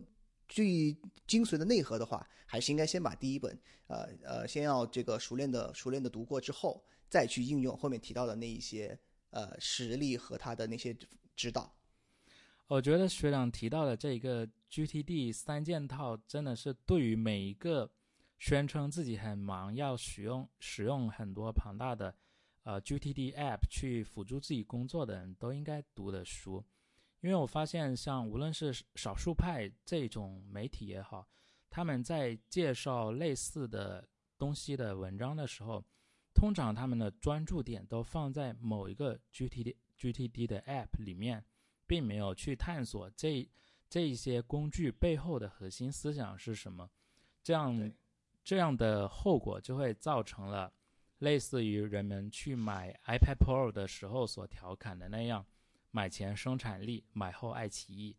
最精髓的内核的话，还是应该先把第一本，呃呃，先要这个熟练的熟练的读过之后，再去应用后面提到的那一些呃实例和他的那些指导。我觉得学长提到的这一个 GTD 三件套，真的是对于每一个宣称自己很忙，要使用使用很多庞大的呃 GTD app 去辅助自己工作的人都应该读的书。因为我发现，像无论是少数派这种媒体也好，他们在介绍类似的东西的文章的时候，通常他们的专注点都放在某一个 GTD GTD 的 app 里面。并没有去探索这这一些工具背后的核心思想是什么，这样这样的后果就会造成了类似于人们去买 iPad Pro 的时候所调侃的那样，买前生产力，买后爱奇艺。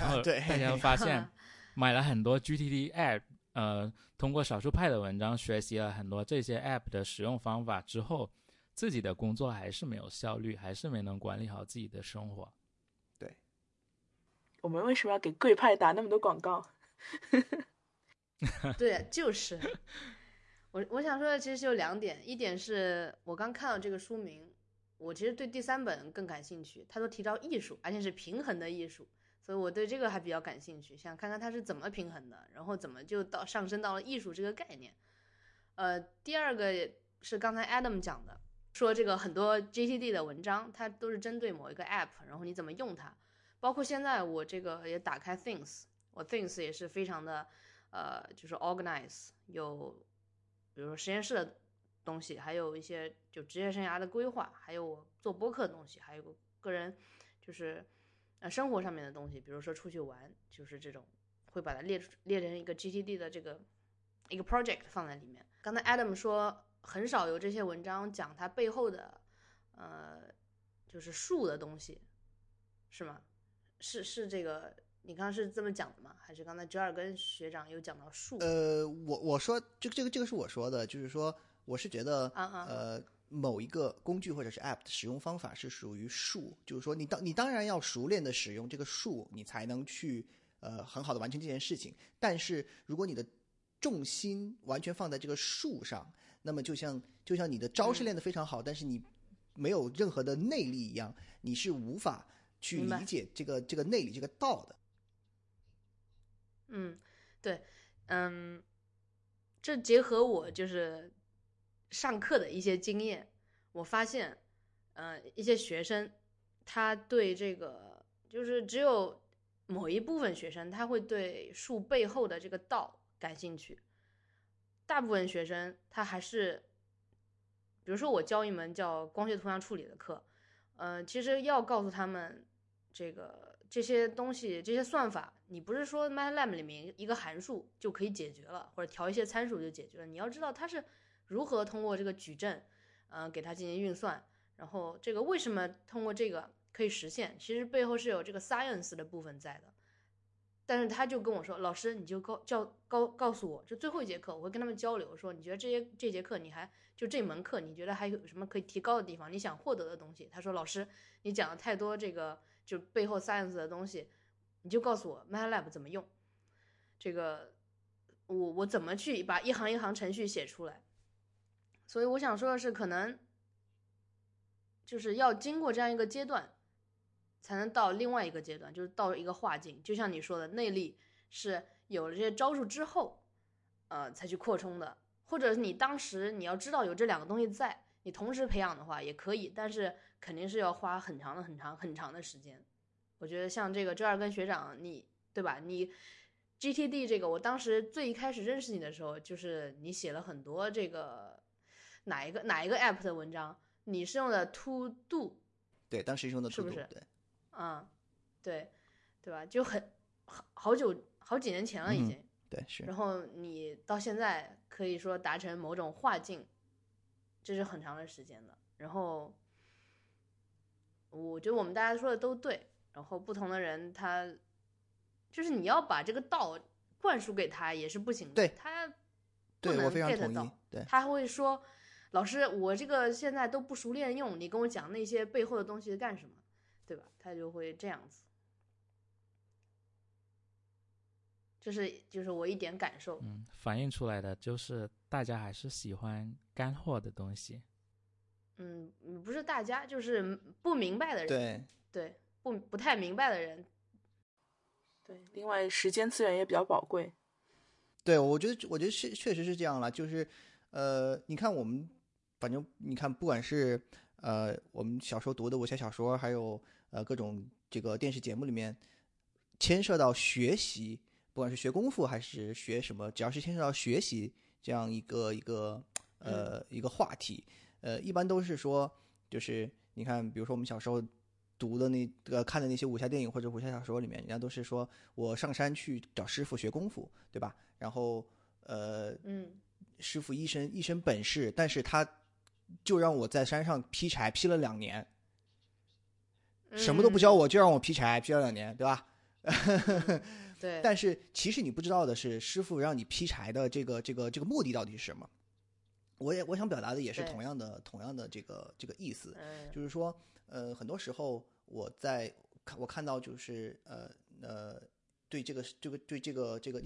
然 后对大家发现，买了很多 GTD app，呃，通过少数派的文章学习了很多这些 app 的使用方法之后，自己的工作还是没有效率，还是没能管理好自己的生活。对我们为什么要给贵派打那么多广告？对，就是我我想说的其实就两点，一点是我刚看到这个书名，我其实对第三本更感兴趣，他都提到艺术，而且是平衡的艺术，所以我对这个还比较感兴趣，想看看它是怎么平衡的，然后怎么就到上升到了艺术这个概念。呃，第二个是刚才 Adam 讲的，说这个很多 GTD 的文章，它都是针对某一个 app，然后你怎么用它，包括现在我这个也打开 Things，我 Things 也是非常的。呃，就是 organize 有，比如说实验室的东西，还有一些就职业生涯的规划，还有我做播客的东西，还有个人就是呃生活上面的东西，比如说出去玩，就是这种会把它列出列成一个 GTD 的这个一个 project 放在里面。刚才 Adam 说很少有这些文章讲它背后的呃就是术的东西，是吗？是是这个。你刚刚是这么讲的吗？还是刚才折耳根学长有讲到术？呃，我我说这个这个这个是我说的，就是说我是觉得呃某一个工具或者是 App 的使用方法是属于术，就是说你当你当然要熟练的使用这个术，你才能去呃很好的完成这件事情。但是如果你的重心完全放在这个术上，那么就像就像你的招式嗯练得非常好，但是你没有任何的内力一样，你是无法去理解这个这个内力这个道的。嗯，对，嗯，这结合我就是上课的一些经验，我发现，呃，一些学生他对这个就是只有某一部分学生他会对树背后的这个道感兴趣，大部分学生他还是，比如说我教一门叫光学图像处理的课，呃，其实要告诉他们这个这些东西这些算法。你不是说 MATLAB 里面一个函数就可以解决了，或者调一些参数就解决了？你要知道它是如何通过这个矩阵，呃，给它进行运算，然后这个为什么通过这个可以实现？其实背后是有这个 science 的部分在的。但是他就跟我说，老师，你就告教告告诉我，就最后一节课我会跟他们交流，说你觉得这些这节课你还就这门课你觉得还有什么可以提高的地方？你想获得的东西？他说，老师，你讲了太多这个就背后 science 的东西。你就告诉我 MATLAB 怎么用，这个我我怎么去把一行一行程序写出来？所以我想说的是，可能就是要经过这样一个阶段，才能到另外一个阶段，就是到一个化境。就像你说的，内力是有了这些招数之后，呃才去扩充的，或者你当时你要知道有这两个东西在，你同时培养的话也可以，但是肯定是要花很长的、很长、很长的时间。我觉得像这个周二跟学长，你对吧？你 GTD 这个，我当时最一开始认识你的时候，就是你写了很多这个哪一个哪一个 app 的文章，你是用的 To Do 对，当时用的是不 To Do，是对，嗯、对对吧？就很好好久好几年前了已嗯经。对是，然后你到现在可以说达成某种化境，这是很长的时间的。然后，我觉得我们大家说的都对。然后不同的人他，就是你要把这个道灌输给他也是不行的。对他不对我能非常同意到，对，他会说：“老师，我这个现在都不熟练用，你跟我讲那些背后的东西干什么？对吧？”他就会这样子。这是就是我一点感受。嗯，反映出来的就是大家还是喜欢干货的东西。嗯，嗯不是大家，就是不明白的人，对对，不不太明白的人，对，另外时间资源也比较宝贵。对，我觉得我觉得是确实是这样了，就是呃，你看我们反正你看，不管是呃我们小时候读的武侠小说，还有呃各种这个电视节目里面牵涉到学习，不管是学功夫还是学什么，只要是牵涉到学习这样一个一个呃一个话题，呃，一般都是说，就是你看，比如说我们小时候读的那个看的那些武侠电影或者武侠小说里面，人家都是说我上山去找师傅学功夫，对吧？然后呃，嗯，师傅一身一身本事，但是他就让我在山上劈柴，劈了两年，什么都不教嗯，我，就让我劈柴，劈了两年，对吧？对，但是其实你不知道的是，师傅让你劈柴的这个这个这个目的到底是什么？我也我想表达的也是同样的同样的这个这个意思，嗯，就是说，呃，很多时候我在看我看到就是呃呃对这个这个对这个这个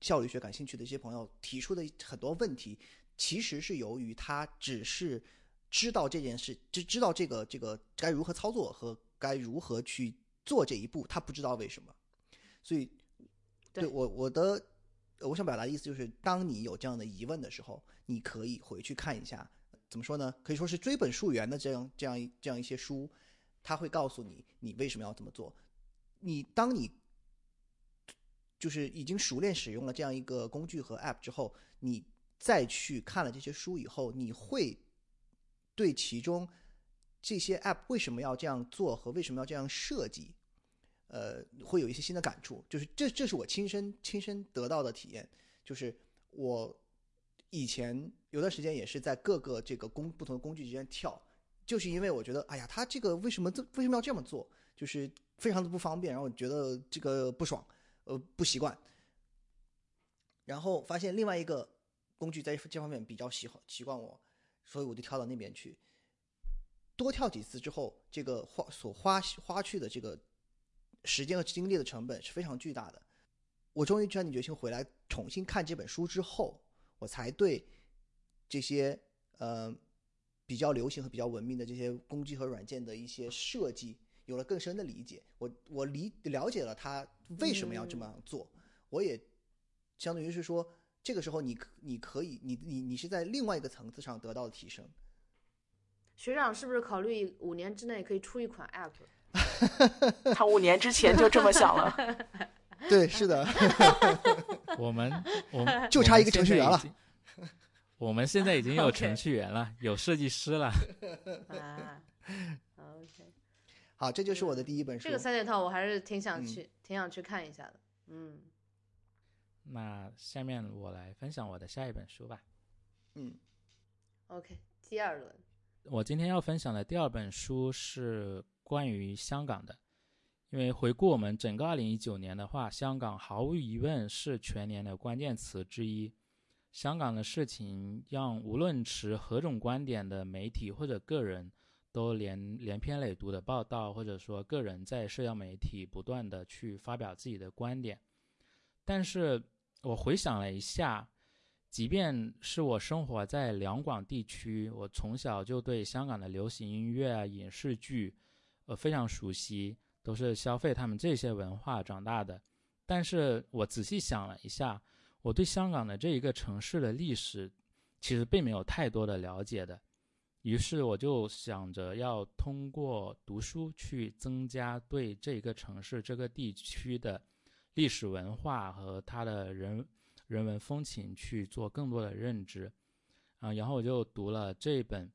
效率学感兴趣的一些朋友提出的很多问题，其实是由于他只是知道这件事，知知道这个这个该如何操作和该如何去做这一步，他不知道为什么，所以对对我我的我想表达的意思就是，当你有这样的疑问的时候，你可以回去看一下，怎么说呢？可以说是追本溯源的这样这样一这样一些书，他会告诉你你为什么要这么做。你当你就是已经熟练使用了这样一个工具和 App 之后，你再去看了这些书以后，你会对其中这些 App 为什么要这样做和为什么要这样设计，呃，会有一些新的感触。就是这这是我亲身亲身得到的体验，就是我以前有段时间也是在各个这个工不同的工具之间跳，就是因为我觉得，哎呀，他这个为什么这为什么要这么做，就是非常的不方便，然后觉得这个不爽，呃，不习惯。然后发现另外一个工具在这方面比较喜欢习惯我，所以我就跳到那边去。多跳几次之后，这个花所花花去的这个时间和精力的成本是非常巨大的。我终于下定决心回来重新看这本书之后，我才对这些呃比较流行和比较文明的这些工具和软件的一些设计有了更深的理解。我我理了解了它为什么要这么做，我也相当于是说，这个时候你可你可以你你你是在另外一个层次上得到了提升。学长是不是考虑五年之内可以出一款 App？他五年之前就这么想了。对，是的，我们我们就差一个程序员了。我们现在已经有程序员了，有设计师了。啊，OK，好，这就是我的第一本书。这个三件套我还是挺想嗯去，挺想去看一下的。嗯，那下面我来分享我的下一本书吧。嗯 OK，第二轮，我今天要分享的第二本书是关于香港的，因为回顾我们整个2019年的话，香港毫无疑问是全年的关键词之一。香港的事情让无论持何种观点的媒体或者个人都连连篇累牍的报道，或者说个人在社交媒体不断的去发表自己的观点。但是我回想了一下，即便是我生活在两广地区，我从小就对香港的流行音乐啊、影视剧，呃非常熟悉，都是消费他们这些文化长大的。但是我仔细想了一下，我对香港的这一个城市的历史其实并没有太多的了解的，于是我就想着要通过读书去增加对这个城市、这个地区的历史文化和它的人人文风情去做更多的认知。啊，然后我就读了这本，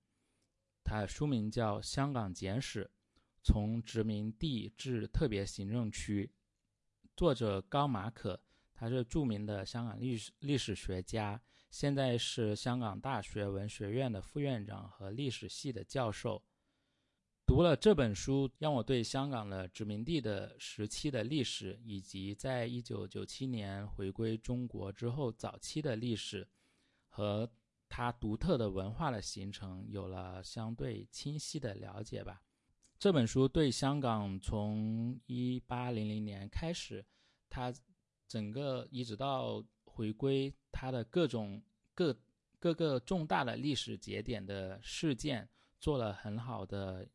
它的书名叫《香港简史：从殖民地至特别行政区》，作者高马可，他是著名的香港历史历史学家，现在是香港大学文学院的副院长和历史系的教授。读了这本书，让我对香港的殖民地的时期的历史，以及在一九九七年回归中国之后早期的历史和它独特的文化的形成有了相对清晰的了解吧。这本书对香港从一八零零年开始，它整个一直到回归，它的各种各各个重大的历史节点的事件做了很好的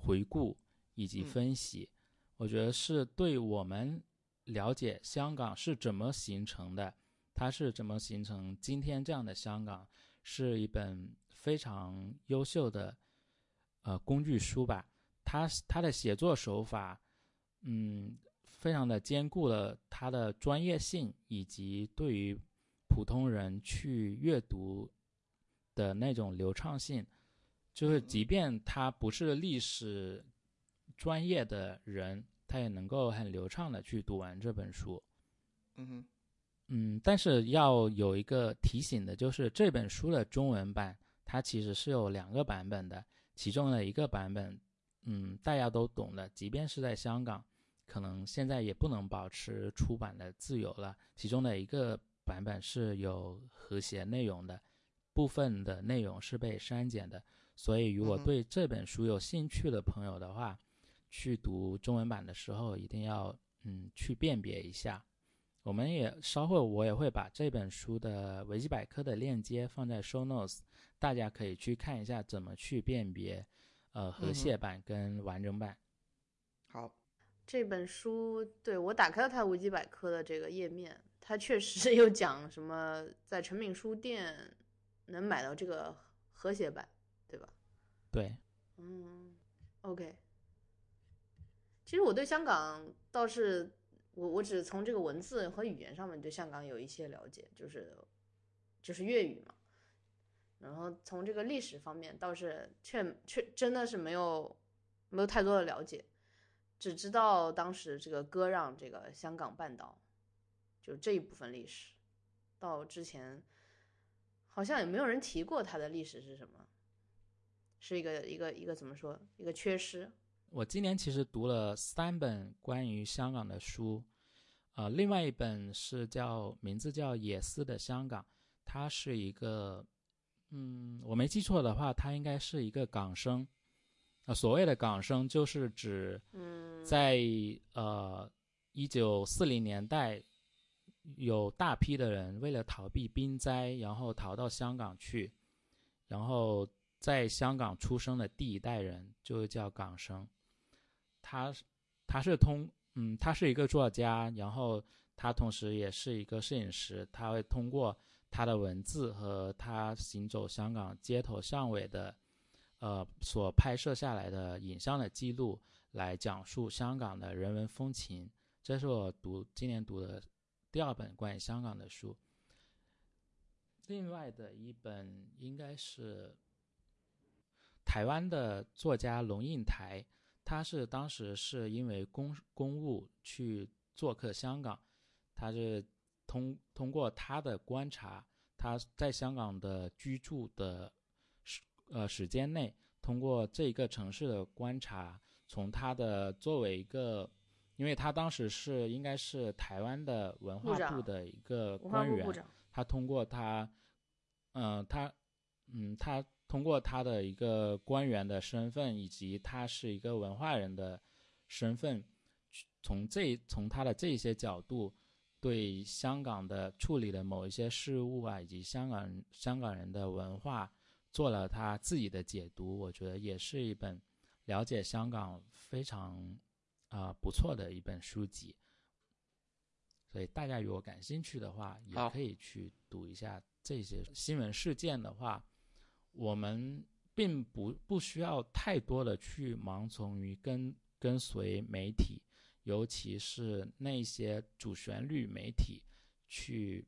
回顾以及分析。我觉得是对我们了解香港是怎么形成的，它是怎么形成今天这样的香港，是一本非常优秀的呃工具书吧。它它的写作手法，嗯，非常的兼顾了它的专业性以及对于普通人去阅读的那种流畅性。就是即便他不是历史专业的人，他也能够很流畅的去读完这本书。嗯哼，嗯，但是要有一个提醒的，就是这本书的中文版，它其实是有两个版本的，其中的一个版本，嗯，大家都懂的，即便是在香港，可能现在也不能保持出版的自由了。其中的一个版本是有和谐内容的，部分的内容是被删减的。所以，如果对这本书有兴趣的朋友的话，去读中文版的时候，一定要嗯去辨别一下。我们也稍后我也会把这本书的维基百科的链接放在 show notes，大家可以去看一下怎么去辨别呃和谐版跟完整版。好，这本书，对我打开了它维基百科的这个页面，它确实 有讲什么在诚品书店能买到这个和谐版？对，嗯，OK。其实我对香港倒是，我我只从这个文字和语言上面对香港有一些了解，就是就是粤语嘛。然后从这个历史方面倒是却却真的是没有没有太多的了解，只知道当时这个割让这个香港半岛，就这一部分历史，到之前好像也没有人提过它的历史是什么。是一个一个一个怎么说？一个缺失。我今年其实读了三本关于香港的书，呃，另外一本是叫名字叫《野思的香港》，它是一个，嗯，我没记错的话，它应该是一个港生。呃，所谓的港生就是指嗯，在呃一九四零年代，有大批的人为了逃避兵灾，然后逃到香港去，然后在香港出生的第一代人就叫港生。他是他是通嗯，他是一个作家，然后他同时也是一个摄影师，他会通过他的文字和他行走香港街头巷尾的呃所拍摄下来的影像的记录，来讲述香港的人文风情。这是我读今年读的第二本关于香港的书。另外的一本应该是台湾的作家龙应台，他是当时是因为公公务去做客香港，他是通通过他的观察，他在香港的居住的时呃时间内，通过这个城市的观察，从他的作为一个，因为他当时是应该是台湾的文化部的一个官员他通过他，嗯、他，嗯，他通过他的一个官员的身份，以及他是一个文化人的身份，去从这从他的这些角度，对香港的处理的某一些事物啊，以及香港香港人的文化，做了他自己的解读。我觉得也是一本了解香港非常啊、不错的一本书籍。所以大家如果感兴趣的话，也可以去读一下这些新闻事件的话，我们并不不需要太多的去盲从于跟跟随媒体，尤其是那些主旋律媒体去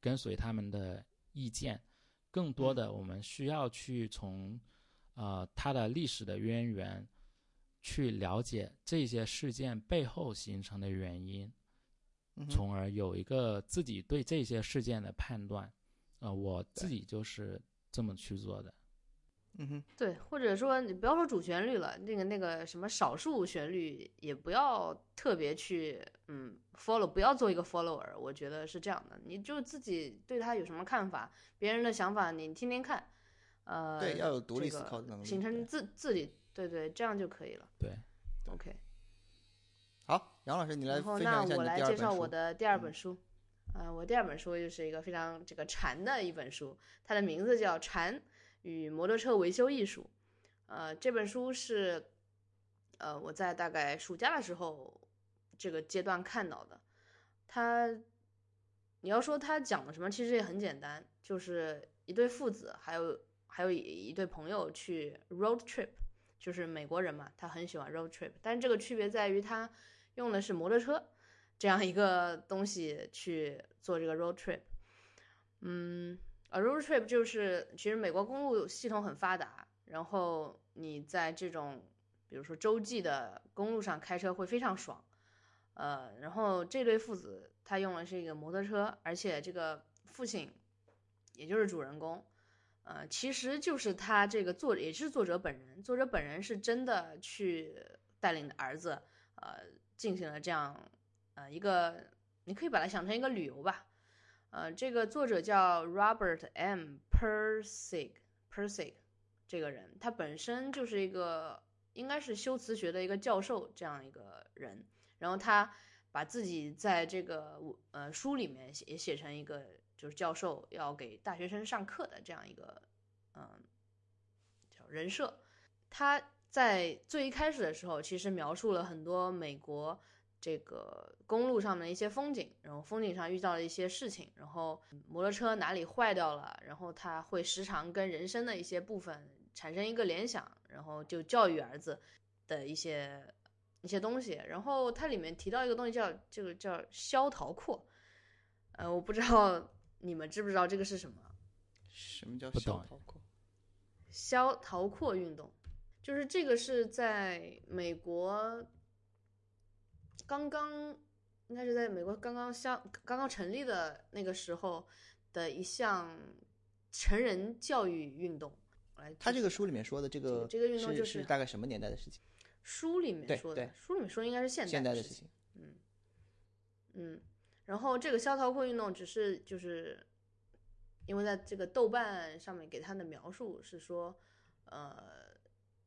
跟随他们的意见，更多的我们需要去从呃它的历史的渊源去了解这些事件背后形成的原因。从而有一个自己对这些事件的判断。呃，我自己就是这么去做的。嗯哼，对，或者说你不要说主旋律了，那个那个什么少数旋律也不要特别去嗯 follow，不要做一个 follower，我觉得是这样的，你就自己对他有什么看法，别人的想法你听听看，呃，对，要有独立这个思考的能力。形成自自己，对对，这样就可以了。对，OK。好，杨老师，你来然后分享一下那我来你的第二本书介绍我。的第二本嗯呃，我第二本书就是一个非常这个禅的一本书，它的名字叫《禅与摩托车维修艺术》。呃，这本书是呃我在大概暑假的时候这个阶段看到的。它你要说它讲了什么，其实也很简单，就是一对父子，还有还有一一对朋友去 road trip，就是美国人嘛，他很喜欢 road trip，但是这个区别在于他用的是摩托车这样一个东西去做这个 road trip。嗯，啊，road trip 就是其实美国公路系统很发达，然后你在这种比如说洲际的公路上开车会非常爽。呃，然后这对父子他用的是一个摩托车，而且这个父亲也就是主人公，呃，其实就是他这个作也是作者本人，作者本人是真的去带领儿子，呃，进行了这样呃一个，你可以把它想成一个旅游吧，呃，这个作者叫 Robert M. Persig Persig 这个人，他本身就是一个应该是修辞学的一个教授这样一个人，然后他把自己在这个呃书里面写也写成一个就是教授要给大学生上课的这样一个嗯叫人设。他在最一开始的时候，其实描述了很多美国这个公路上的一些风景，然后风景上遇到了一些事情，然后摩托车哪里坏掉了，然后他会时常跟人生的一些部分产生一个联想，然后就教育儿子的一些一些东西。然后它里面提到一个东西叫这个叫消逃阔，呃，我不知道你们知不知道这个是什么？什么叫不懂小逃课？消逃阔运动，就是这个是在美国刚刚，应该是在美国刚刚相刚刚成立的那个时候的一项成人教育运动。来，他这个书里面说的这个这个运动就是大概什么年代的事情？书里面说的，书里面说应该是现现代的的事情。嗯。嗯，然后这个消逃阔运动只是就是，因为在这个豆瓣上面给他的描述是说，呃，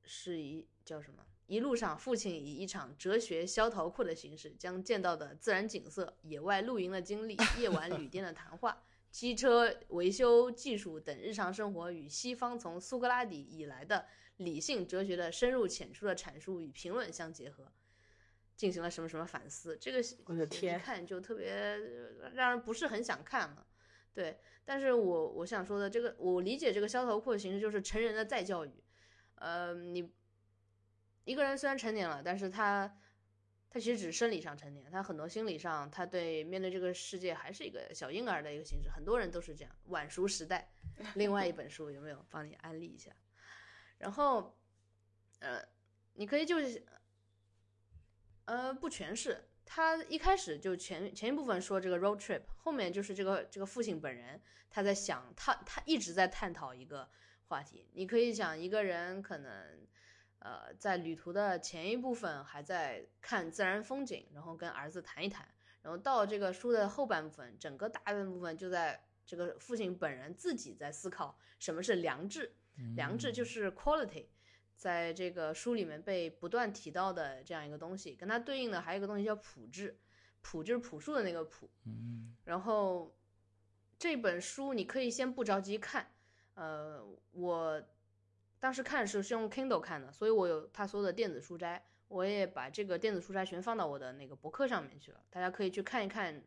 是一叫什么？一路上，父亲以一场哲学消逃课的形式，将见到的自然景色、野外露营的经历、夜晚旅店的谈话、机车维修技术等日常生活与西方从苏格拉底以来的理性哲学的深入浅出的阐述与评论相结合。进行了什么什么反思，这个我的天一看就特别呃让人不是很想看嘛。对，但是我我想说的这个，我理解这个消逃阔的形式就是成人的再教育。呃，你一个人虽然成年了，但是他他其实只是生理上成年，他很多心理上，他对面对这个世界还是一个小婴儿的一个形式。很多人都是这样。晚熟时代，另外一本书有没有帮你安利一下？然后，呃，你可以就是。呃，不全是。他一开始就前前一部分说这个 road trip，后面就是这个这个父亲本人他在想，他他一直在探讨一个话题。你可以想一个人可能，呃，在旅途的前一部分还在看自然风景，然后跟儿子谈一谈，然后到这个书的后半部分，整个大半部分就在这个父亲本人自己在思考什么是良知，良知就是 quality。在这个书里面被不断提到的这样一个东西，跟它对应的还有一个东西叫朴质，朴就是朴树的那个朴。嗯然后这本书你可以先不着急看，呃，我当时看的时候是用 Kindle 看的，所以我有他所有的电子书斋，我也把这个电子书斋全放到我的那个博客上面去了，大家可以去看一看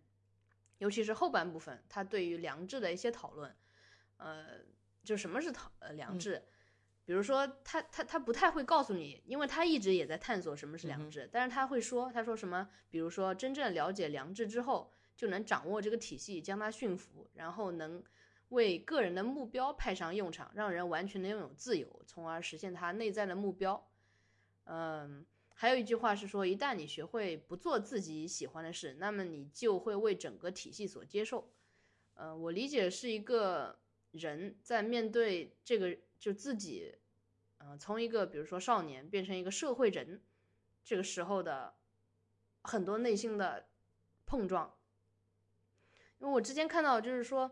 尤其是后半部分，他对于良知的一些讨论，呃，就什么是讨呃良知。比如说他，他他不太会告诉你，因为他一直也在探索什么是良知，但是他会说，他说什么，比如说真正了解良知之后，就能掌握这个体系，将它驯服，然后能为个人的目标派上用场，让人完全的拥有自由，从而实现他内在的目标。嗯，还有一句话是说，一旦你学会不做自己喜欢的事，那么你就会为整个体系所接受。呃，我理解是一个人在面对这个就自己，呃，从一个比如说少年变成一个社会人，这个时候的很多内心的碰撞。因为我之前看到，就是说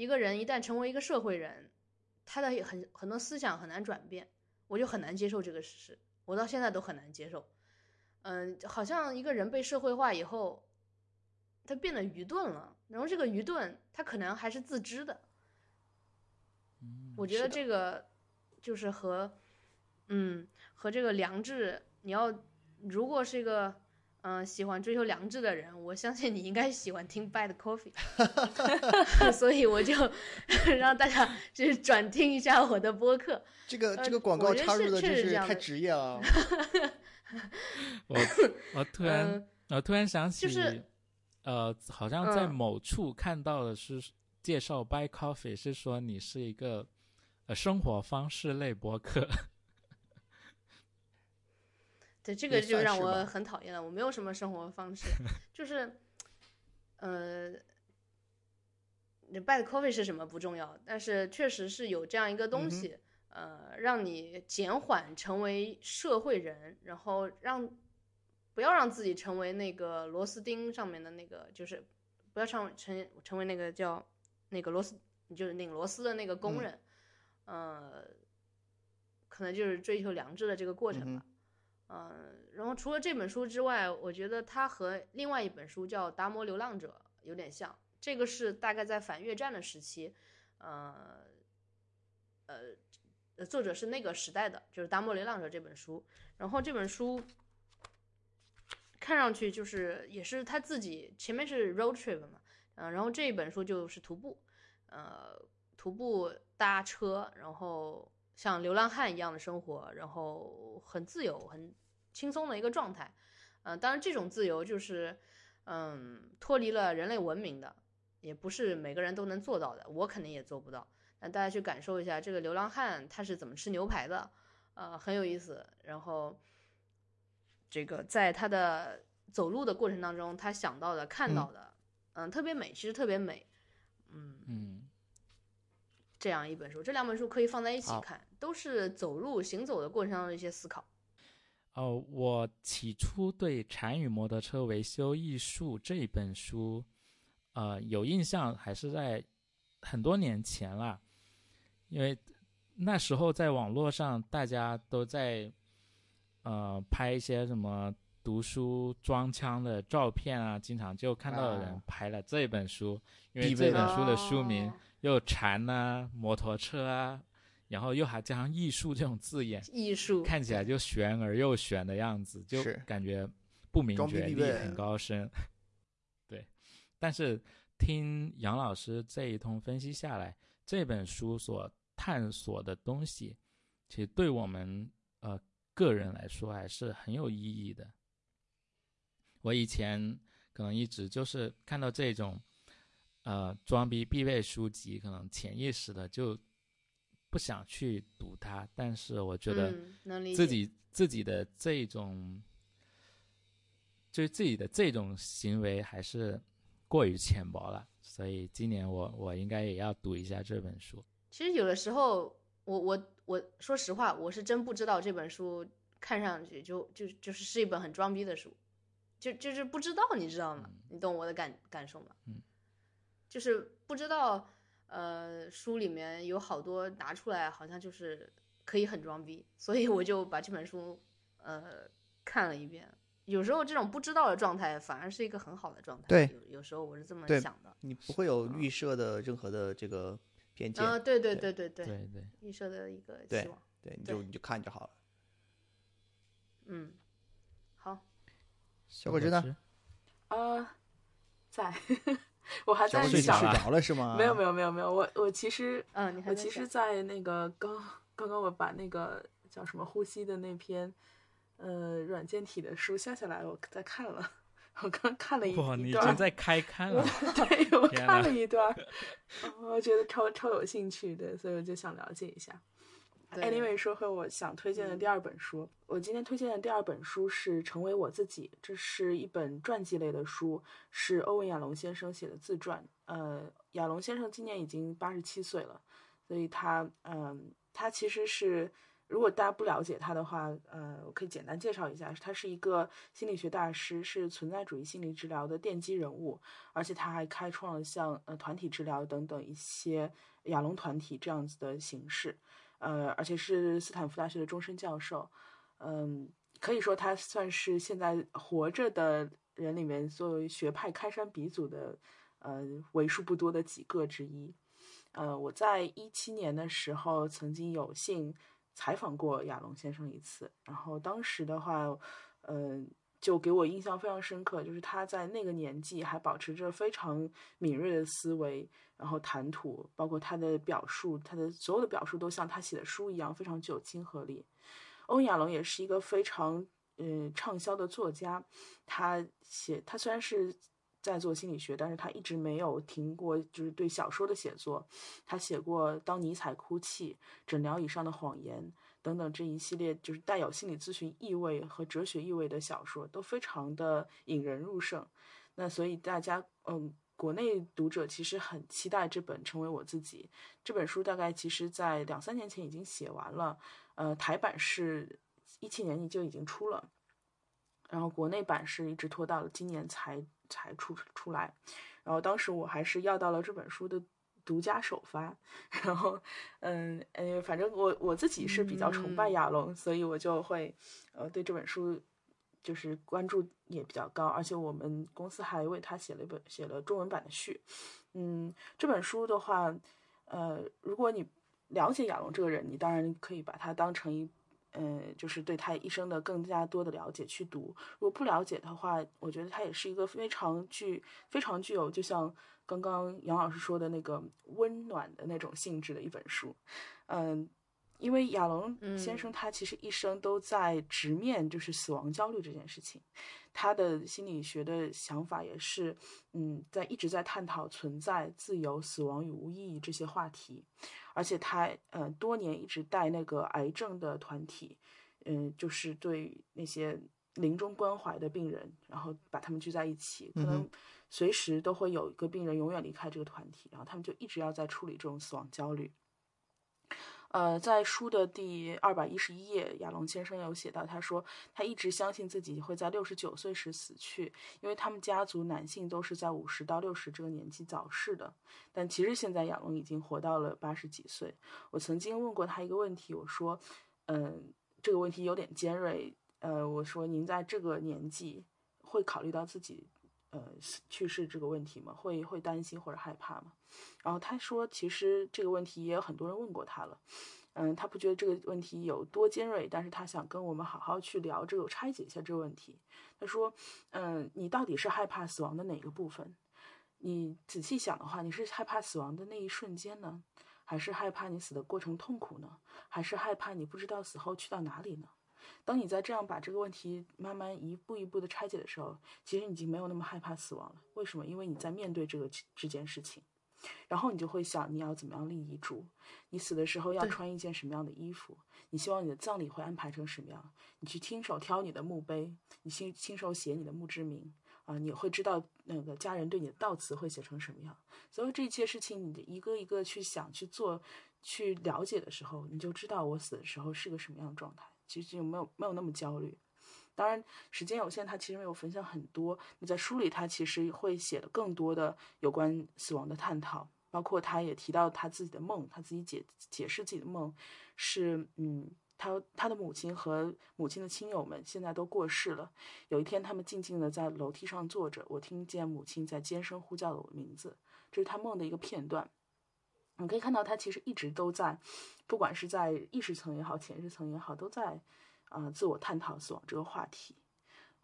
一个人一旦成为一个社会人，他的很很多思想很难转变，我就很难接受这个事实，我到现在都很难接受。嗯，好像一个人被社会化以后，他变得愚钝了，然后这个愚钝他可能还是自知的。我觉得这个就是和，嗯，和这个良知，你要如果是一个嗯、喜欢追求良知的人，我相信你应该喜欢听 Bad Coffee，所以我就 让大家就是转听一下我的播客。这个呃这个广告插入的真是太职业了。我我突然、嗯我突然想起，就是呃，好像在嗯某处看到的是介绍 Bad Coffee，是说你是一个呃生活方式类播客。对，这个就让我很讨厌了。我没有什么生活方式，就是，呃，你 bad coffee 是什么不重要，但是确实是有这样一个嗯东西，呃，让你减缓成为社会人，然后让不要让自己成为那个螺丝钉上面的那个，就是不要成成成为那个叫那个螺丝，就是拧螺丝的那个工嗯人，呃，可能就是追求良知的这个过程嗯吧。嗯，然后除了这本书之外，我觉得它和另外一本书叫《达摩流浪者》有点像。这个是大概在反越战的时期，呃，呃，呃作者是那个时代的，就是《达摩流浪者》这本书。然后这本书看上去就是也是他自己前面是 road trip 嘛，嗯、然后这一本书就是徒步，呃，徒步搭车，然后像流浪汉一样的生活，然后很自由、很轻松的一个状态。嗯、当然这种自由就是，嗯，脱离了人类文明的，也不是每个人都能做到的，我肯定也做不到。那大家去感受一下这个流浪汉他是怎么吃牛排的，呃，很有意思。然后，这个在他的走路的过程当中，他想到的、看到的，嗯特别美，其实特别美，嗯，嗯，这样一本书，这两本书可以放在一起看，都是走路行走的过程当中的一些思考。哦，我起初对《禅语摩托车维修艺术》这一本书，呃，有印象，还是在很多年前了，因为那时候在网络上大家都在呃拍一些什么读书装腔的照片啊，经常就看到有人啊拍了这本书，因为这本书的书名哦又禅啊、摩托车啊，然后又还加上艺术这种字眼，艺术，看起来就玄而又玄的样子，就感觉不明觉厉，很高深。对，但是听杨老师这一通分析下来，这本书所探索的东西，其实对我们呃个人来说还是很有意义的。我以前可能一直就是看到这种呃装逼必备书籍，可能潜意识的就不想去读它，但是我觉得自己自己的这种，就是自己的这种行为还是过于浅薄了，所以今年我我应该也要读一下这本书。其实有的时候，我我我说实话，我是真不知道这本书看上去就就就是是一本很装逼的书，就就是不知道，你知道吗？你懂我的感感受吗？嗯，就是不知道，呃，书里面有好多拿出来，好像就是可以很装逼，所以我就把这本书呃看了一遍。有时候这种不知道的状态，反而是一个很好的状态。对有有时候我是这么想的。你不会有预设的任何的这个偏见，啊、对对对对对对，对对，预设的一个对希望。对，你就你就看就好了。嗯，好，小果汁呢？啊呃，在 我还在想睡着了是吗？没有没有没有没有，我我其实嗯，你我其实，在那个刚刚刚我把那个叫什么呼吸的那篇呃软件体的书下下来，我在看了，我刚看了一段，你一段已经在开看了。对我看了一段，我觉得超超有兴趣的，所以我就想了解一下。对 Anyway，说回我想推荐的第二本书，我今天推荐的第二本书是《成为我自己》，这是一本传记类的书，是欧文亚龙先生写的自传。呃，亚龙先生今年已经八十七岁了，所以他，嗯、他其实是，如果大家不了解他的话，呃，我可以简单介绍一下，他是一个心理学大师，是存在主义心理治疗的奠基人物，而且他还开创了像呃团体治疗等等一些亚龙团体这样子的形式。呃，而且是斯坦福大学的终身教授，嗯，可以说他算是现在活着的人里面作为学派开山鼻祖的，呃，为数不多的几个之一。呃，我在一七年的时候曾经有幸采访过亚龙先生一次，然后当时的话，呃，就给我印象非常深刻，就是他在那个年纪还保持着非常敏锐的思维，然后谈吐，包括他的表述，他的所有的表述都像他写的书一样，非常具有亲和力。欧亚龙也是一个非常呃畅销的作家，他写他虽然是在做心理学，但是他一直没有停过，就是对小说的写作。他写过《当尼采哭泣》《诊疗以上的谎言》等等这一系列就是带有心理咨询意味和哲学意味的小说，都非常的引人入胜。那所以大家嗯。国内读者其实很期待这本《成为我自己》这本书，大概其实在两三年前已经写完了，呃，台版是一七年就已经出了，然后国内版是一直拖到了今年才才出出来，然后当时我还是要到了这本书的独家首发，然后嗯呃，反正我我自己是比较崇拜嗯。亚龙，所以我就会呃对这本书就是关注也比较高，而且我们公司还为他写了一本写了中文版的序，嗯，这本书的话，呃，如果你了解亚龙这个人，你当然可以把他当成一，呃，就是对他一生的更加多的了解去读。如果不了解的话，我觉得他也是一个非常具非常具有，就像刚刚杨老师说的那个温暖的那种性质的一本书。嗯，因为亚龙先生他其实一生都在直面就是死亡焦虑这件事情，他的心理学的想法也是，嗯，在一直在探讨存在、自由、死亡与无意义这些话题，而且他呃多年一直带那个癌症的团体，嗯、就是对那些临终关怀的病人，然后把他们聚在一起，可能随时都会有一个病人永远离开这个团体，然后他们就一直要在处理这种死亡焦虑。呃，在书的第二百一十一页，亚龙先生有写到，他说他一直相信自己会在六十九岁时死去，因为他们家族男性都是在五十到六十这个年纪早逝的。但其实现在亚龙已经活到了八十几岁。我曾经问过他一个问题，我说，嗯、这个问题有点尖锐，呃，我说您在这个年纪会考虑到自己呃去世这个问题吗？会会担心或者害怕吗？然后他说，其实这个问题也有很多人问过他了。嗯，他不觉得这个问题有多尖锐，但是他想跟我们好好去聊这个，拆解一下这个问题。他说，嗯，你到底是害怕死亡的哪个部分？你仔细想的话，你是害怕死亡的那一瞬间呢，还是害怕你死的过程痛苦呢？还是害怕你不知道死后去到哪里呢？当你在这样把这个问题慢慢一步一步的拆解的时候，其实你已经没有那么害怕死亡了。为什么？因为你在面对这个这件事情，然后你就会想你要怎么样立遗嘱，你死的时候要穿一件什么样的衣服，你希望你的葬礼会安排成什么样，你去亲手挑你的墓碑，你亲亲手写你的墓志铭。啊、你会知道那个家人对你的悼词会写成什么样。所以这一切事情，你一个一个去想、去做、去了解的时候，你就知道我死的时候是个什么样的状态。其实就没有没有那么焦虑。当然，时间有限，他其实没有分享很多。那在书里，他其实会写的更多的有关死亡的探讨，包括他也提到他自己的梦，他自己解解释自己的梦是，嗯，他他的母亲和母亲的亲友们现在都过世了。有一天，他们静静的在楼梯上坐着，我听见母亲在尖声呼叫了我名字，这是他梦的一个片段。你可以看到，他其实一直都在，不管是在意识层也好，潜意识层也好，都在啊、呃自我探讨死亡这个话题。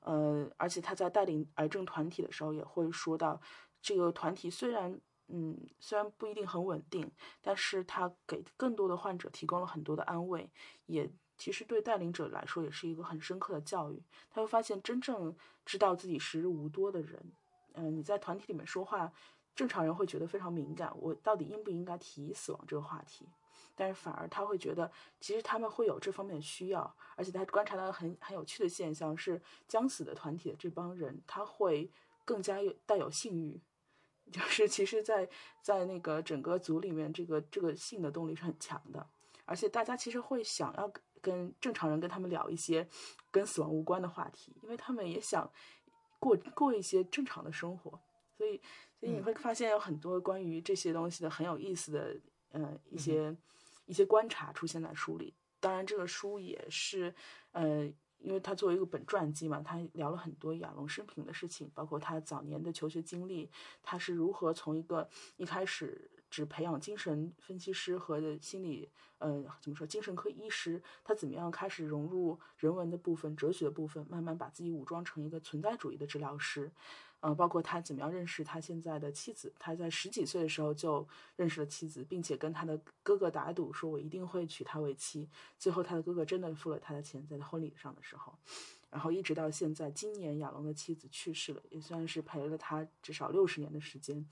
呃，而且他在带领癌症团体的时候，也会说到，这个团体虽然嗯虽然不一定很稳定，但是他给更多的患者提供了很多的安慰，也其实对带领者来说也是一个很深刻的教育。他会发现，真正知道自己时日无多的人，嗯、你在团体里面说话，正常人会觉得非常敏感，我到底应不应该提死亡这个话题？但是反而他会觉得，其实他们会有这方面的需要，而且他观察到很很有趣的现象是，将死的团体的这帮人，他会更加有带有性欲，就是其实在，在那个整个组里面，这个这个性的动力是很强的，而且大家其实会想要跟跟正常人跟他们聊一些跟死亡无关的话题，因为他们也想过过一些正常的生活，所以所以你会发现有很多关于这些东西的很有意思的呃一些、一些观察出现在书里。当然，这个书也是呃，因为他作为一个本传记嘛，他聊了很多亚龙生平的事情，包括他早年的求学经历，他是如何从一个一开始只培养精神分析师和心理呃怎么说精神科医师，他怎么样开始融入人文的部分、哲学的部分，慢慢把自己武装成一个存在主义的治疗师。呃，包括他怎么样认识他现在的妻子，他在十几岁的时候就认识了妻子，并且跟他的哥哥打赌说，我一定会娶她为妻。最后，他的哥哥真的付了他的钱，在他婚礼上的时候，然后一直到现在，今年亚龙的妻子去世了，也算是陪了他至少六十年的时间。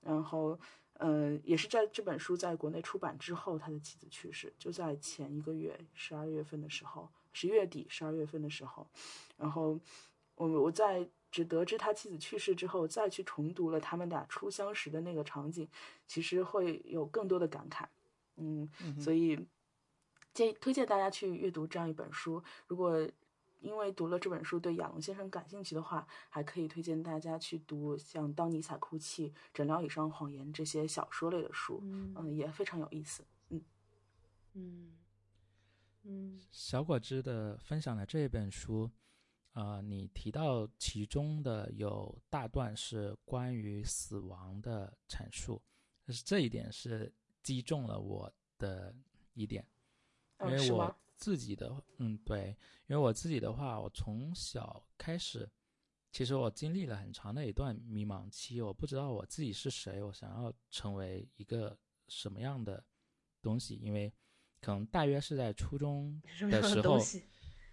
然后，呃，也是在这本书在国内出版之后，他的妻子去世，就在前一个月，十二月份的时候，十月底十二月份的时候，然后我我在只得知他妻子去世之后，再去重读了他们俩初相识的那个场景，其实会有更多的感慨。嗯，所以建议推荐大家去阅读这样一本书。如果因为读了这本书对亚龙先生感兴趣的话，还可以推荐大家去读像《当尼采哭泣》《诊疗以上谎言》这些小说类的书，嗯，也非常有意思。嗯，嗯嗯小果汁的分享的这一本书，呃，你提到其中的有大段是关于死亡的阐述，但是这一点是击中了我的一点，因嗯，为我？自己的，嗯，对，因为我自己的话，我从小开始，其实我经历了很长的一段迷茫期，我不知道我自己是谁，我想要成为一个什么样的东西，因为可能大约是在初中的时候？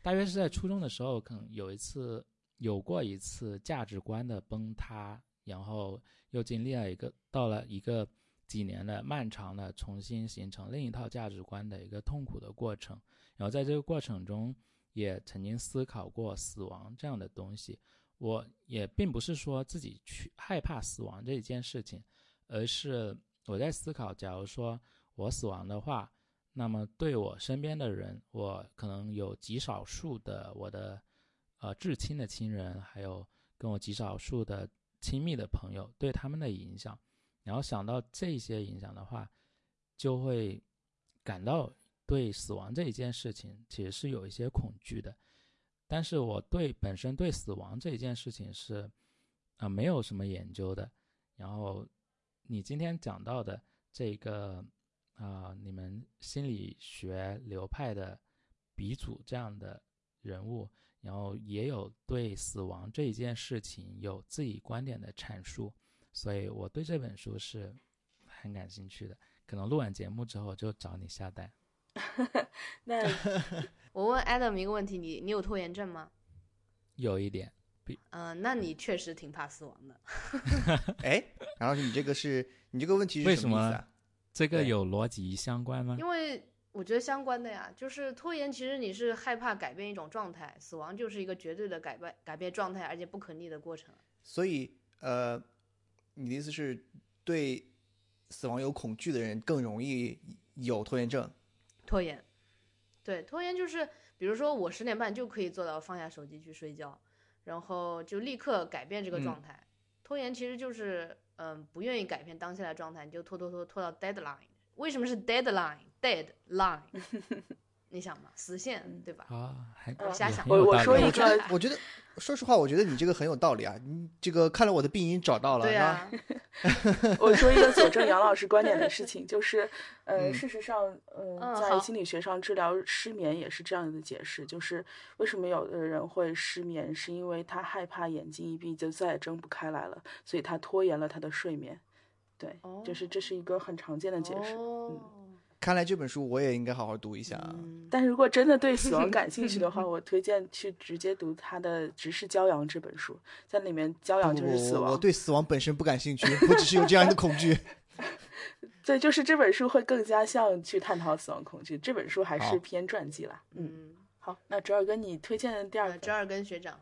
大约是在初中的时候，可能有一次有过一次价值观的崩塌，然后又经历了一个到了一个几年的漫长的重新形成另一套价值观的一个痛苦的过程。然后在这个过程中，也曾经思考过死亡这样的东西。我也并不是说自己去害怕死亡这一件事情，而是我在思考，假如说我死亡的话，那么对我身边的人，我可能有极少数的我的呃至亲的亲人，还有跟我极少数的亲密的朋友对他们的影响，然后想到这些影响的话，就会感到对死亡这一件事情其实是有一些恐惧的。但是我对本身对死亡这一件事情是啊、没有什么研究的。然后你今天讲到的这个啊、你们心理学流派的鼻祖这样的人物，然后也有对死亡这一件事情有自己观点的阐述，所以我对这本书是很感兴趣的。可能录完节目之后就找你下单。那 我问 Adam 一个问题，你你有拖延症吗？有一点，嗯、那你确实挺怕死亡的。哎，然后你这个是你这个问题是为什么什么意思啊？这个有逻辑相关吗？因为我觉得相关的呀，就是拖延，其实你是害怕改变一种状态，死亡就是一个绝对的改变改变状态，而且不可逆的过程。所以呃，你的意思是对死亡有恐惧的人更容易有拖延症？拖延，对，拖延就是，比如说我十点半就可以做到放下手机去睡觉，然后就立刻改变这个状态。拖延其实就是，嗯、不愿意改变当下的状态，你就拖拖拖拖到 deadline。为什么是 deadline？deadline，你想嘛，死线嗯对吧？啊，还我瞎想我我说一个我觉得，说实话，我觉得你这个很有道理啊。你这个看来我的病因找到了？对啊，我说一个佐证 杨老师观点的事情，就是，呃，嗯事实上，呃，嗯好在心理学上治疗失眠也是这样的解释，就是为什么有的人会失眠，是因为他害怕眼睛一闭就再也睁不开来了，所以他拖延了他的睡眠。对，就是这是一个很常见的解释。哦，看来这本书我也应该好好读一下啊。嗯，但是如果真的对死亡感兴趣的话，我推荐去直接读他的《直视骄阳》这本书，在里面骄阳就是死亡。我对死亡本身不感兴趣，我只是有这样的恐惧。对，就是这本书会更加像去探讨死亡恐惧，这本书还是偏传记啦。嗯，嗯，好，那折耳根你推荐的第二呃，个折耳根学长，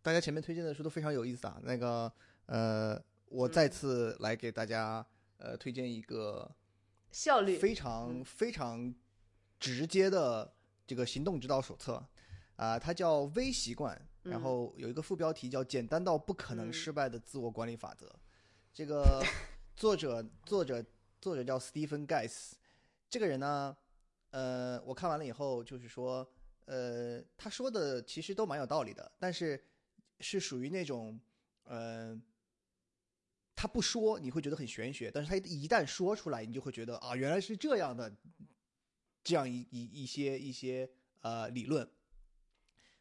大家前面推荐的书都非常有意思啊。那个呃，我再次来给大家呃推荐一个效率。非常非常直接的这个行动指导手册啊、它叫微习惯，然嗯后有一个副标题叫“简单到不可能嗯。失败的自我管理法则”。这个 作者作者作者叫 Stephen Guys，这个人呢，呃，我看完了以后就是说，呃，他说的其实都蛮有道理的，但是是属于那种，呃，他不说你会觉得很玄学，但是他一旦说出来，你就会觉得啊，原来是这样的，这样一一一些一些呃理论，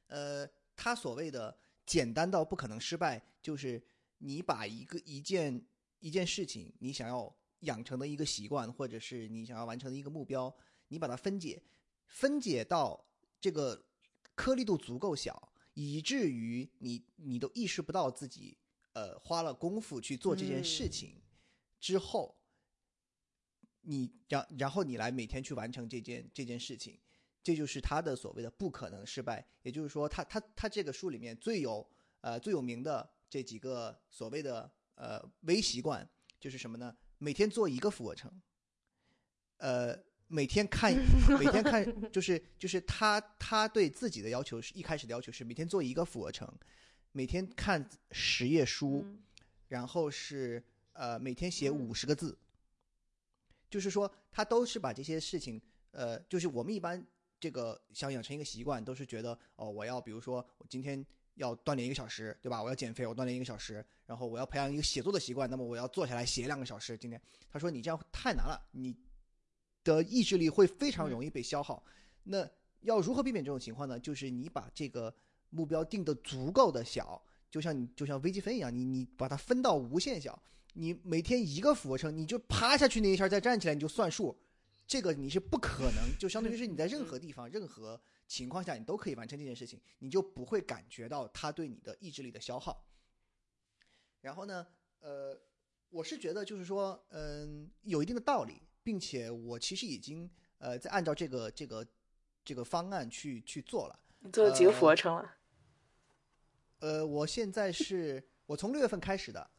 呃，他所谓的简单到不可能失败，就是你把一个一件一件事情，你想要养成的一个习惯，或者是你想要完成的一个目标，你把它分解，分解到这个颗粒度足够小，以至于你你都意识不到自己呃花了功夫去做这件事嗯情之后，你然然后你来每天去完成这件这件事情，这就是他的所谓的不可能失败。也就是说他，他他这个书里面最有呃最有名的这几个所谓的呃微习惯，就是什么呢？每天做一个俯卧撑，呃，每天看 每天看，就是就是他他对自己的要求是一开始的要求是每天做一个俯卧撑，每天看十页书，嗯然后是呃每天写嗯五十个字，就是说他都是把这些事情，呃，就是我们一般这个想养成一个习惯，都是觉得哦，我要比如说我今天要锻炼一个小时，对吧？我要减肥，我锻炼一个小时，然后我要培养一个写作的习惯，那么我要坐下来写两个小时。今天他说你这样太难了，你的意志力会非常容易被消耗。那要如何避免这种情况呢？就是你把这个目标定的足够的小，就像你就像微积分一样，你你把它分到无限小，你每天一个俯卧撑，你就趴下去那一下再站起来，你就算数，这个你是不可能，就相当于是你在任何地方、任何情况下，你都可以完成这件事情，你就不会感觉到它对你的意志力的消耗。然后呢，呃，我是觉得就是说，嗯，有一定的道理，并且我其实已经呃在按照这个这个这个方案去去做了。你做了几个俯卧撑了？呃，我现在是我从六月份开始的，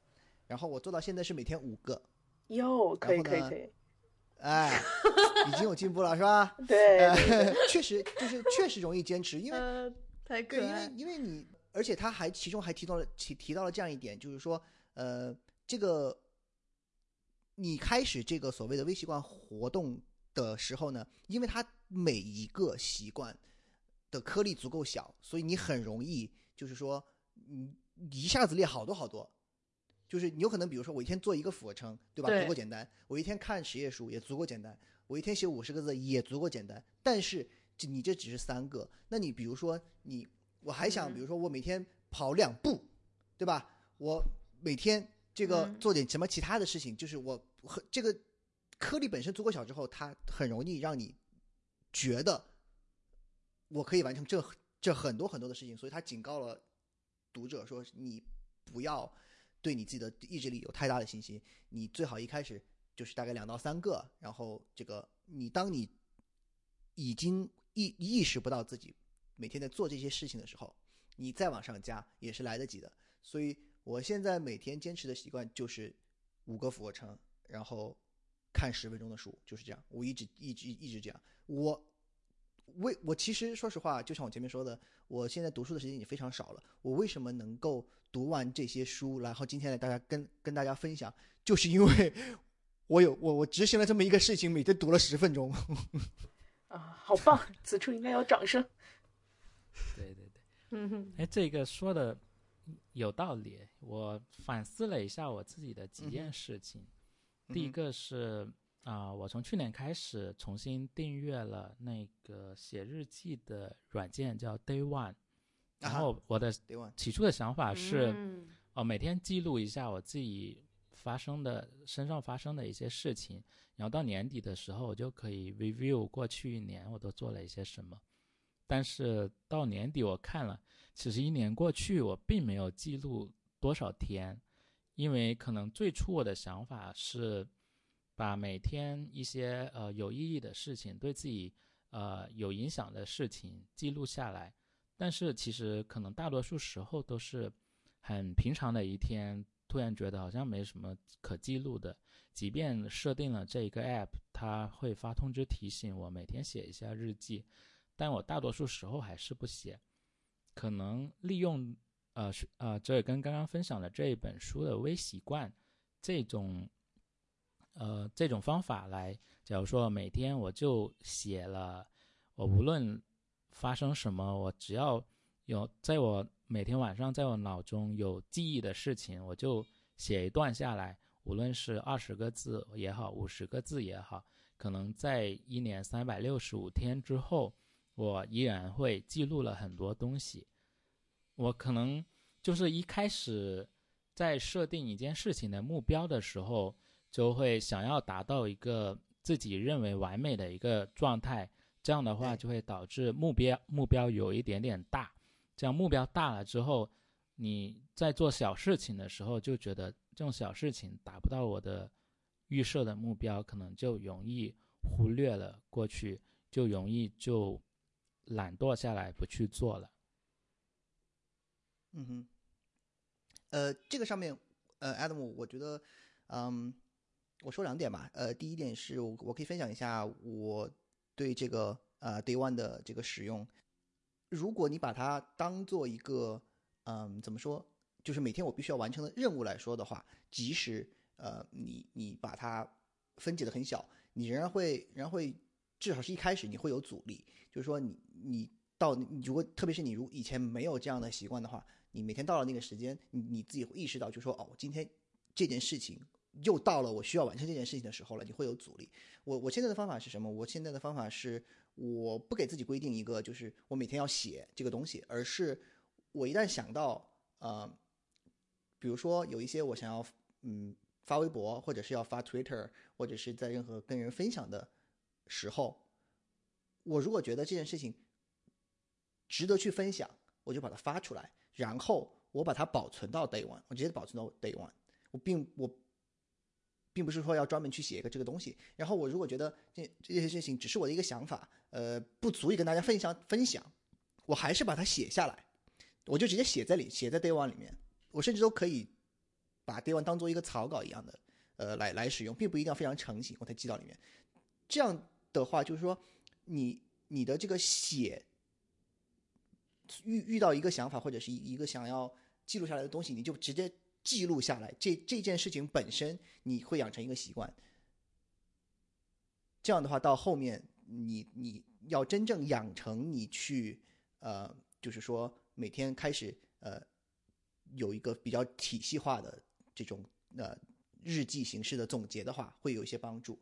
然后我做到现在是每天五个，哟，可以可以可以，哎，已经有进步了，是吧？对 确实就是确实容易坚持，因为呃，太可对，因为，因为你，而且他还其中还提到了提提到了这样一点，就是说，呃，这个你开始这个所谓的微习惯活动的时候呢，因为它每一个习惯的颗粒足够小，所以你很容易就是说，你一下子列好多好多。就是你有可能，比如说我一天做一个俯卧撑，对吧？足够简单。我一天看十页书也足够简单。我一天写五十个字也足够简单。但是这你这只是三个，那你比如说你我还想，嗯比如说我每天跑两步，对吧？我每天这个嗯做点什么其他的事情，就是我和这个颗粒本身足够小之后，它很容易让你觉得我可以完成这这很多很多的事情，所以他警告了读者说，你不要对你自己的意志力有太大的信心，你最好一开始就是大概两到三个，然后这个你当你已经意意识不到自己每天在做这些事情的时候，你再往上加也是来得及的。所以我现在每天坚持的习惯就是五个俯卧撑，然后看十分钟的书，就是这样。我一直一直一直这样。我为我其实说实话，就像我前面说的，我现在读书的时间已经非常少了。我为什么能够读完这些书，然后今天来大家跟跟大家分享，就是因为我有我我执行了这么一个事情，每天读了十分钟。啊，好棒！此处应该有掌声。对对对。嗯哼，哎，这个说的有道理。我反思了一下我自己的几嗯件事情。第一个是啊、我从去年开始重新订阅了那个写日记的软件，叫 Day One。然后我的起初的想法是，嗯哦，每天记录一下我自己发生的身上发生的一些事情，然后到年底的时候，我就可以 review 过去一年我都做了一些什么。但是到年底我看了，其实一年过去，我并没有记录多少天，因为可能最初我的想法是把每天一些呃有意义的事情，对自己呃有影响的事情记录下来。但是其实可能大多数时候都是很平常的一天，突然觉得好像没什么可记录的。即便设定了这一个 app，它会发通知提醒我每天写一下日记，但我大多数时候还是不写。可能利用呃是呃这也跟刚刚分享的这一本书的微习惯这种呃这种方法来，假如说每天我就写了，我无论发生什么，我只要有在我每天晚上在我脑中有记忆的事情，我就写一段下来，无论是二十个字也好，五十个字也好，可能在一年三百六十五天之后，我依然会记录了很多东西。我可能就是一开始在设定一件事情的目标的时候，就会想要达到一个自己认为完美的一个状态，这样的话就会导致目标目标有一点点大。这样目标大了之后，你在做小事情的时候就觉得这种小事情达不到我的预设的目标，可能就容易忽略了过去，就容易就懒惰下来不去做了。嗯哼，呃，这个上面，呃，Adam，我觉得，嗯，我说两点吧。呃，第一点是我我可以分享一下我对这个呃 Day One 的这个使用。如果你把它当做一个，嗯，怎么说，就是每天我必须要完成的任务来说的话，即使呃你你把它分解的很小，你仍然会仍然会至少是一开始你会有阻力，就是说你你到你如果特别是你如以前没有这样的习惯的话，你每天到了那个时间，你你自己会意识到，就说哦，今天这件事情又到了我需要完成这件事情的时候了，你会有阻力。我我现在的方法是什么？我现在的方法是，我不给自己规定一个就是我每天要写这个东西，而是我一旦想到呃，比如说有一些我想要嗯发微博，或者是要发 Twitter，或者是在任何跟人分享的时候，我如果觉得这件事情值得去分享，我就把它发出来，然后我把它保存到 Day One，我直接保存到 Day One。我并我并不是说要专门去写一个这个东西，然后我如果觉得这这些事情只是我的一个想法，呃，不足以跟大家分享分享，我还是把它写下来，我就直接写在里，写在 Day One 里面，我甚至都可以把 Day One 当做一个草稿一样的，呃，来来使用，并不一定要非常成型，我才记到里面。这样的话，就是说你你的这个写遇遇到一个想法或者是一一个想要记录下来的东西，你就直接记录下来。这这件事情本身，你会养成一个习惯。这样的话，到后面你你要真正养成你去呃，就是说每天开始呃有一个比较体系化的这种呃日记形式的总结的话，会有一些帮助。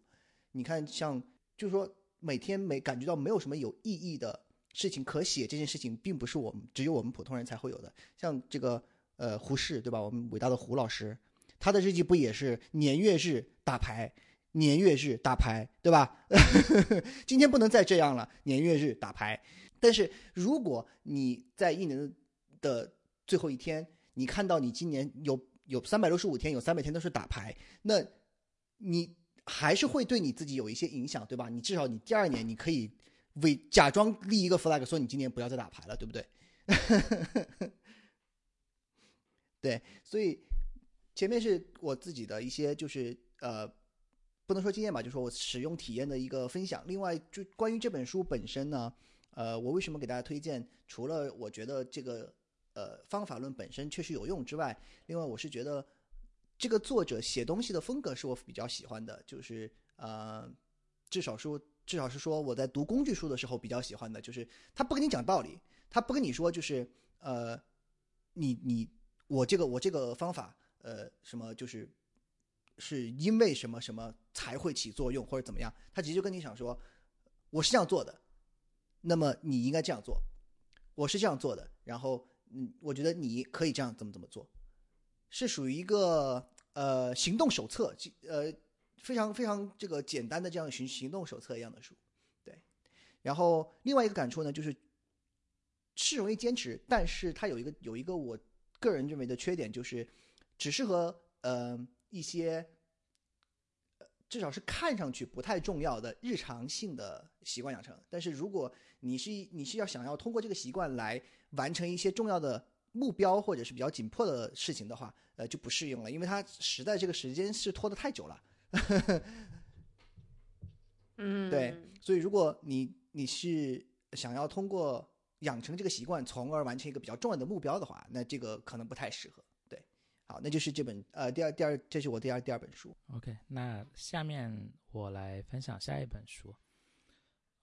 你看，像就是说每天没感觉到没有什么有意义的事情可写，这件事情并不是我们只有我们普通人才会有的。像这个呃胡适对吧？我们伟大的胡老师，他的日记不也是年月日打牌，年月日打牌，对吧？今天不能再这样了，年月日打牌。但是如果你在一年的最后一天，你看到你今年有有三百六十五天，有三百天都是打牌，那你还是会对你自己有一些影响，对吧？你至少你第二年你可以伪假装立一个 flag，说你今年不要再打牌了，对不对？对，所以前面是我自己的一些就是呃，不能说经验吧，就是说我使用体验的一个分享。另外，就关于这本书本身呢，呃，我为什么给大家推荐？除了我觉得这个呃方法论本身确实有用之外，另外我是觉得这个作者写东西的风格是我比较喜欢的，就是呃，至少说至少是说我在读工具书的时候比较喜欢的，就是他不跟你讲道理，他不跟你说就是呃，你你我这个我这个方法呃什么就是是因为什么什么才会起作用或者怎么样，他直接就跟你想说我是这样做的，那么你应该这样做，我是这样做的，然后嗯，我觉得你可以这样怎么怎么做，是属于一个呃行动手册，呃非常非常这个简单的这样行行动手册一样的书，对。然后另外一个感触呢，就是是容易坚持，但是它有一个有一个我个人认为的缺点，就是只适合呃一些。呃至少是看上去不太重要的日常性的习惯养成，但是如果你是你是要想要通过这个习惯来完成一些重要的目标或者是比较紧迫的事情的话，呃，就不适用了，因为它实在这个时间是拖得太久了。嗯，对，所以如果你你是想要通过养成这个习惯，从而完成一个比较重要的目标的话，那这个可能不太适合。对，好，那就是这本呃第二第二，这是我第二第二本书。OK，那下面我来分享下一本书。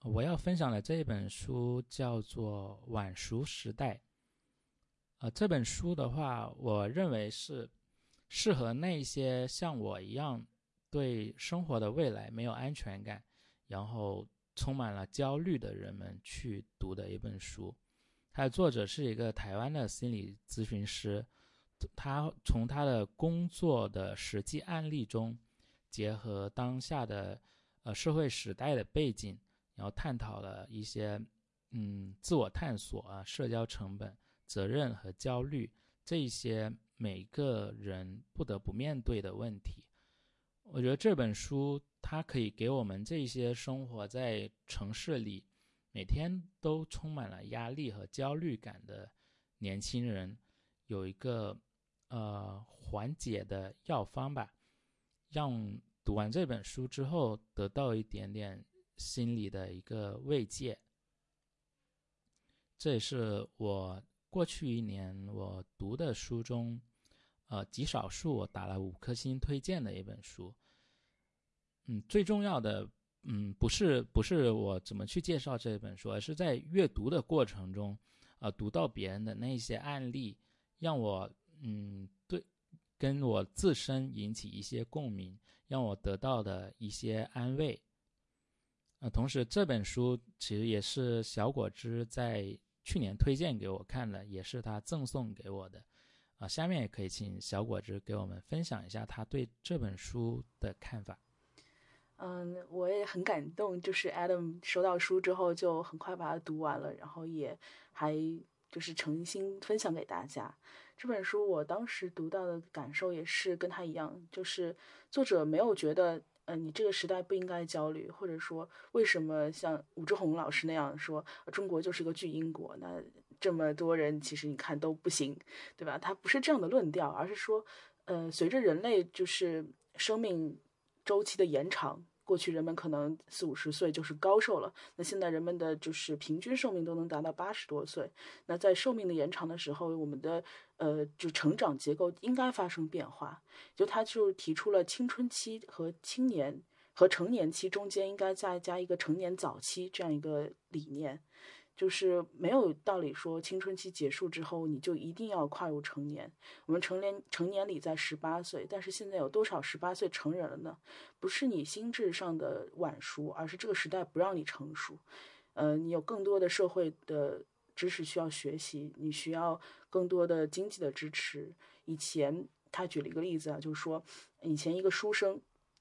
我要分享的这一本书叫做《晚熟时代》。呃，这本书的话，我认为是适合那些像我一样对生活的未来没有安全感，然后充满了焦虑的人们去读的一本书。它的作者是一个台湾的心理咨询师，他从他的工作的实际案例中，结合当下的呃社会时代的背景，然后探讨了一些嗯自我探索啊、社交成本、责任和焦虑这一些每个人不得不面对的问题。我觉得这本书它可以给我们这些生活在城市里，每天都充满了压力和焦虑感的年轻人，有一个呃缓解的药方吧，让读完这本书之后得到一点点心理的一个慰藉。这也是我过去一年我读的书中，呃，极少数我打了五颗星推荐的一本书。嗯，最重要的，嗯，不是不是我怎么去介绍这本书，而是在阅读的过程中，呃，读到别人的那些案例，让我嗯对跟我自身引起一些共鸣，让我得到的一些安慰。呃，同时这本书其实也是小果汁在去年推荐给我看的，也是他赠送给我的。啊、下面也可以请小果汁给我们分享一下他对这本书的看法。嗯，我也很感动，就是 Adam 收到书之后就很快把它读完了，然后也还就是诚心分享给大家。这本书我当时读到的感受也是跟他一样，就是作者没有觉得，嗯、你这个时代不应该焦虑，或者说为什么像武志红老师那样说，中国就是个巨婴国，那这么多人其实你看都不行，对吧？他不是这样的论调，而是说，呃，随着人类就是生命周期的延长，过去人们可能四五十岁就是高寿了，那现在人们的就是平均寿命都能达到八十多岁。那在寿命的延长的时候，我们的呃就成长结构应该发生变化。就他就提出了青春期和青年和成年期中间应该再加一个成年早期这样一个理念。就是没有道理说青春期结束之后你就一定要跨入成年。我们成年成年礼在十八岁，但是现在有多少十八岁成人了呢？不是你心智上的晚熟，而是这个时代不让你成熟。呃，你有更多的社会的知识需要学习，你需要更多的经济的支持。以前他举了一个例子啊，就是说以前一个书生。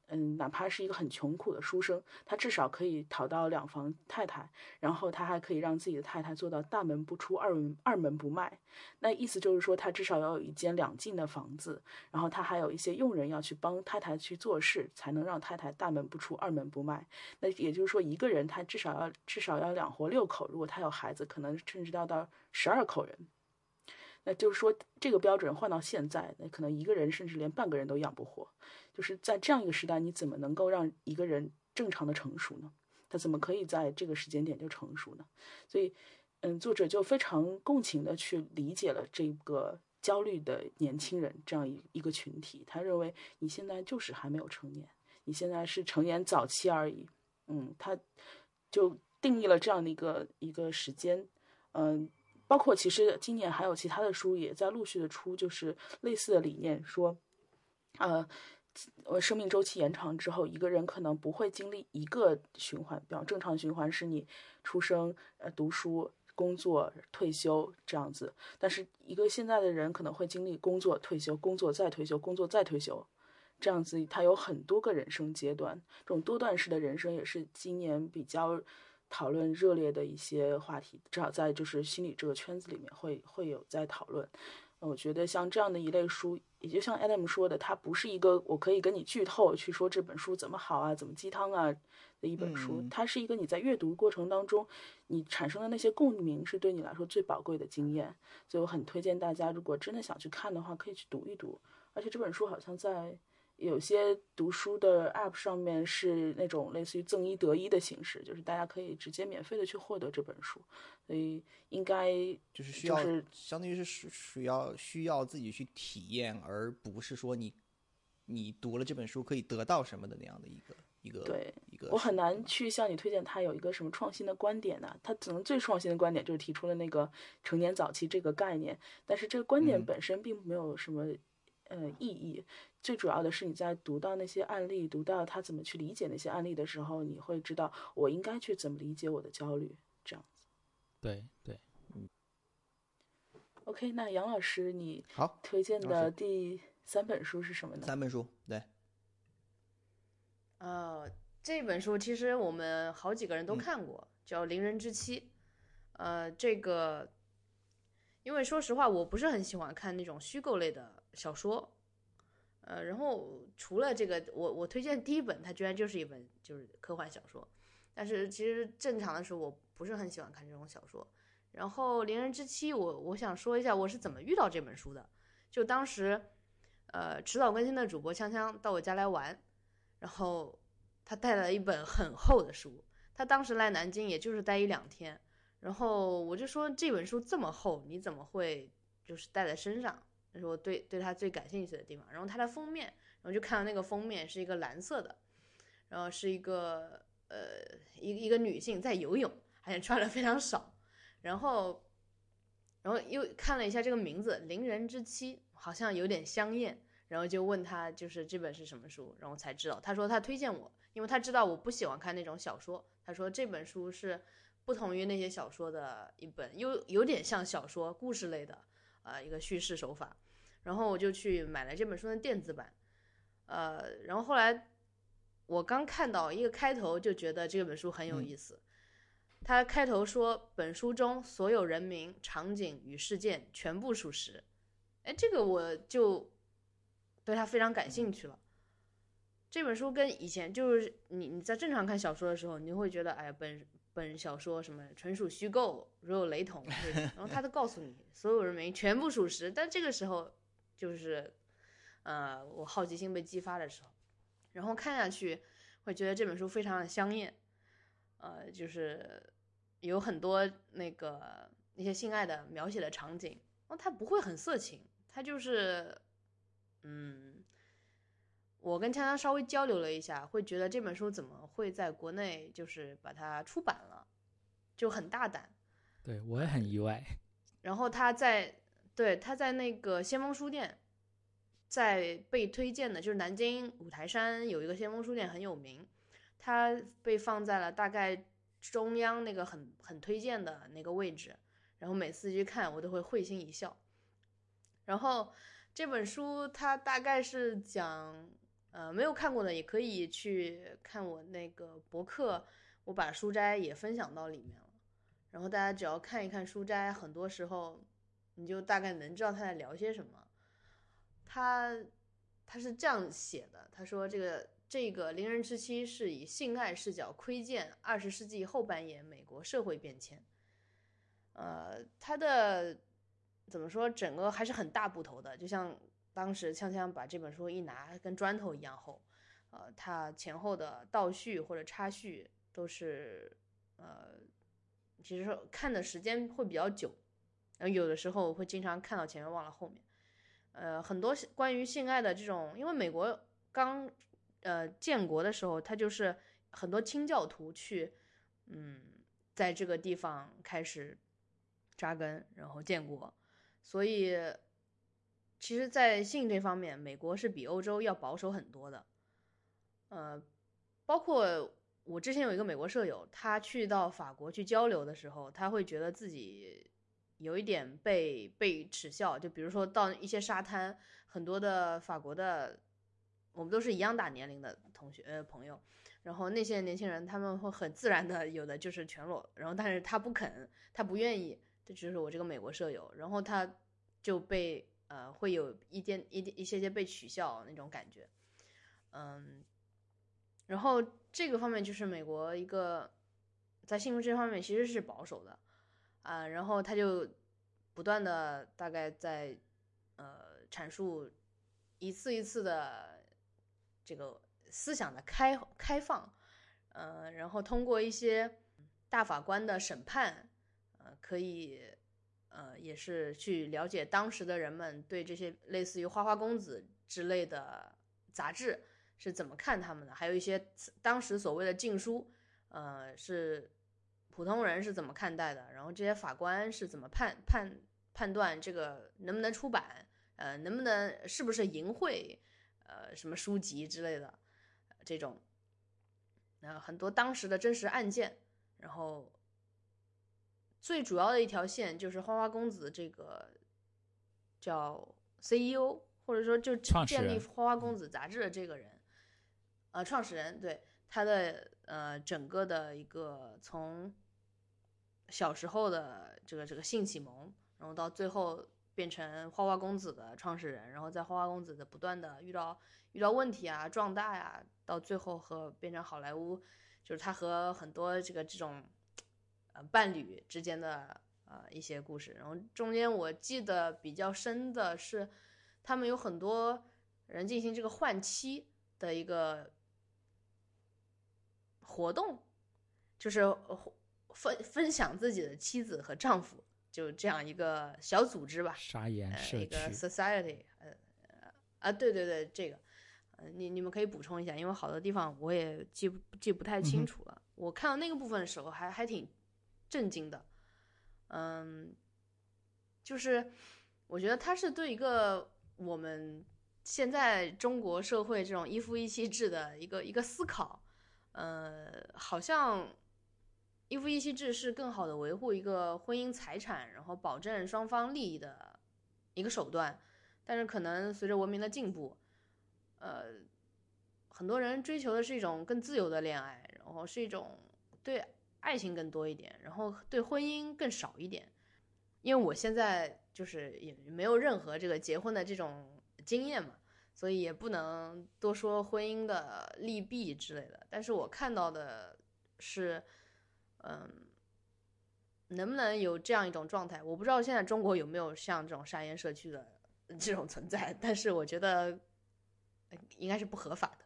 嗯，哪怕是一个很穷苦的书生，他至少可以讨到两房太太，然后他还可以让自己的太太做到大门不出，二门二门不迈。那意思就是说，他至少要有一间两进的房子，然后他还有一些佣人要去帮太太去做事，才能让太太大门不出，二门不迈。那也就是说，一个人他至少要至少要两活六口，如果他有孩子，可能甚至要到十二口人。那就是说，这个标准换到现在，那可能一个人甚至连半个人都养不活。就是在这样一个时代，你怎么能够让一个人正常的成熟呢？他怎么可以在这个时间点就成熟呢？所以，嗯，作者就非常共情的去理解了这个焦虑的年轻人这样一一个群体。他认为你现在就是还没有成年，你现在是成年早期而已。嗯，他就定义了这样的一个一个时间，嗯，包括其实今年还有其他的书也在陆续的出，就是类似的理念，说，呃，呃，生命周期延长之后，一个人可能不会经历一个循环，比方正常循环是你出生、呃读书、工作、退休这样子，但是一个现在的人可能会经历工作、退休、工作再退休、工作再退休。这样子，他有很多个人生阶段，这种多段式的人生也是今年比较讨论热烈的一些话题，至少在就是心理这个圈子里面会会有在讨论。呃我觉得像这样的一类书，也就像 Adam 说的，它不是一个我可以跟你剧透去说这本书怎么好啊，怎么鸡汤啊的一本书，嗯它是一个你在阅读过程当中你产生的那些共鸣，是对你来说最宝贵的经验。所以我很推荐大家，如果真的想去看的话，可以去读一读。而且这本书好像在有些读书的 App 上面是那种类似于赠一得一的形式，就是大家可以直接免费的去获得这本书，所以应该就是需要，就是相当于是属属要需要自己去体验，而不是说你你读了这本书可以得到什么的那样的一个一个对一个。我很难去向你推荐他有一个什么创新的观点呢、他可能最创新的观点就是提出了那个成年早期这个概念，但是这个观点嗯本身并没有什么呃意义。最主要的是你在读到那些案例，读到他怎么去理解那些案例的时候，你会知道我应该去怎么理解我的焦虑。这样子对对，嗯，OK，那杨老师，你好推荐的第三本书是什么呢？三本书，对，呃，这本书其实我们好几个人都嗯看过，叫《邻人之妻》。呃，这个，因为说实话，我不是很喜欢看那种虚构类的小说。呃，然后除了这个，我我推荐第一本，它居然就是一本就是科幻小说。但是其实正常的时候，我不是很喜欢看这种小说。然后《邻人之妻》我，我想说一下我是怎么遇到这本书的。就当时，呃，迟早更新的主播锵锵到我家来玩，然后他带了一本很厚的书。他当时来南京也就是待一两天，然后我就说这本书这么厚，你怎么会就是带在身上？这是我对对他最感兴趣的地方。然后它的封面，然后就看到那个封面是一个蓝色的，然后是一个呃一一个女性在游泳，而且穿的非常少。然后，然后又看了一下这个名字《邻人之妻》，好像有点香艳。然后就问他就是这本是什么书，然后才知道。他说他推荐我，因为他知道我不喜欢看那种小说。他说这本书是不同于那些小说的一本，又有点像小说故事类的，呃，一个叙事手法。然后我就去买了这本书的电子版，呃，然后后来我刚看到一个开头，就觉得这本书很有意思。他开头说，本书中所有人名、场景与事件全部属实。哎，这个我就对他非常感兴趣了。这本书跟以前就是你你在正常看小说的时候，你会觉得哎呀本本小说什么纯属虚构，如有雷同，对然后他都告诉你所有人名全部属实。但这个时候就是呃我好奇心被激发的时候，然后看下去会觉得这本书非常的香艳，呃就是有很多那个那些性爱的描写的场景，哦它不会很色情，它就是嗯。我跟锵锵稍微交流了一下，会觉得这本书怎么会在国内就是把它出版了，就很大胆。对我也很意外。然后他在对他在那个先锋书店，在被推荐的，就是南京五台山有一个先锋书店很有名，它被放在了大概中央那个很很推荐的那个位置，然后每次去看我都会会心一笑。然后这本书它大概是讲。呃，没有看过的也可以去看我那个博客，我把书斋也分享到里面了。然后大家只要看一看书斋，很多时候你就大概能知道他在聊些什么。他他是这样写的，他说这个这个《邻人之妻》是以性爱视角窥见二十世纪后半叶美国社会变迁。呃，他的怎么说，整个还是很大部头的，就像。当时锵锵把这本书一拿，跟砖头一样厚，呃，他前后的倒叙或者插叙都是，呃，其实看的时间会比较久，然后有的时候会经常看到前面忘了后面，呃，很多关于性爱的这种，因为美国刚呃建国的时候，它就是很多清教徒去，嗯，在这个地方开始扎根，然后建国，所以其实，在性这方面，美国是比欧洲要保守很多的。呃，包括我之前有一个美国舍友，他去到法国去交流的时候，他会觉得自己有一点被被耻笑。就比如说到一些沙滩，很多的法国的，我们都是一样大年龄的同学呃朋友，然后那些年轻人他们会很自然的有的就是全裸，然后但是他不肯，他不愿意，这就是我这个美国舍友，然后他就被呃会有一点一点一些些被取笑那种感觉，嗯。然后这个方面就是美国一个在性这方面其实是保守的啊，然后他就不断的大概在呃阐述一次一次的这个思想的开开放，呃，然后通过一些大法官的审判，呃，可以呃也是去了解当时的人们对这些类似于花花公子之类的杂志。是怎么看他们的？还有一些当时所谓的禁书，呃，是普通人是怎么看待的？然后这些法官是怎么判判判断这个能不能出版？呃，能不能是不是淫秽？呃，什么书籍之类的这种，呃，很多当时的真实案件。然后最主要的一条线就是花花公子这个叫 CEO，或者说就建立花花公子杂志的这个人。呃，创始人对他的呃整个的一个从小时候的这个这个性启蒙，然后到最后变成花花公子的创始人，然后在花花公子的不断的遇到遇到问题啊壮大呀，到最后和变成好莱坞，就是他和很多这个这种呃伴侣之间的呃一些故事，然后中间我记得比较深的是，他们有很多人进行这个换妻的一个。活动就是呃分分享自己的妻子和丈夫，就这样一个小组织吧。沙岩社区、呃、一个 society，呃啊，对对对，这个，呃，你你们可以补充一下，因为好多地方我也记不记不太清楚了。嗯、我看到那个部分的时候还还挺震惊的，嗯，就是我觉得他是对一个我们现在中国社会这种一夫一妻制的一个一个思考。呃，好像一夫一妻制是更好的维护一个婚姻财产，然后保证双方利益的一个手段。但是可能随着文明的进步，呃，很多人追求的是一种更自由的恋爱，然后是一种对爱情更多一点，然后对婚姻更少一点。因为我现在就是也没有任何这个结婚的这种经验嘛。所以也不能多说婚姻的利弊之类的，但是我看到的是，嗯，能不能有这样一种状态？我不知道现在中国有没有像这种沙岩社区的 这种存在，但是我觉得应该是不合法的，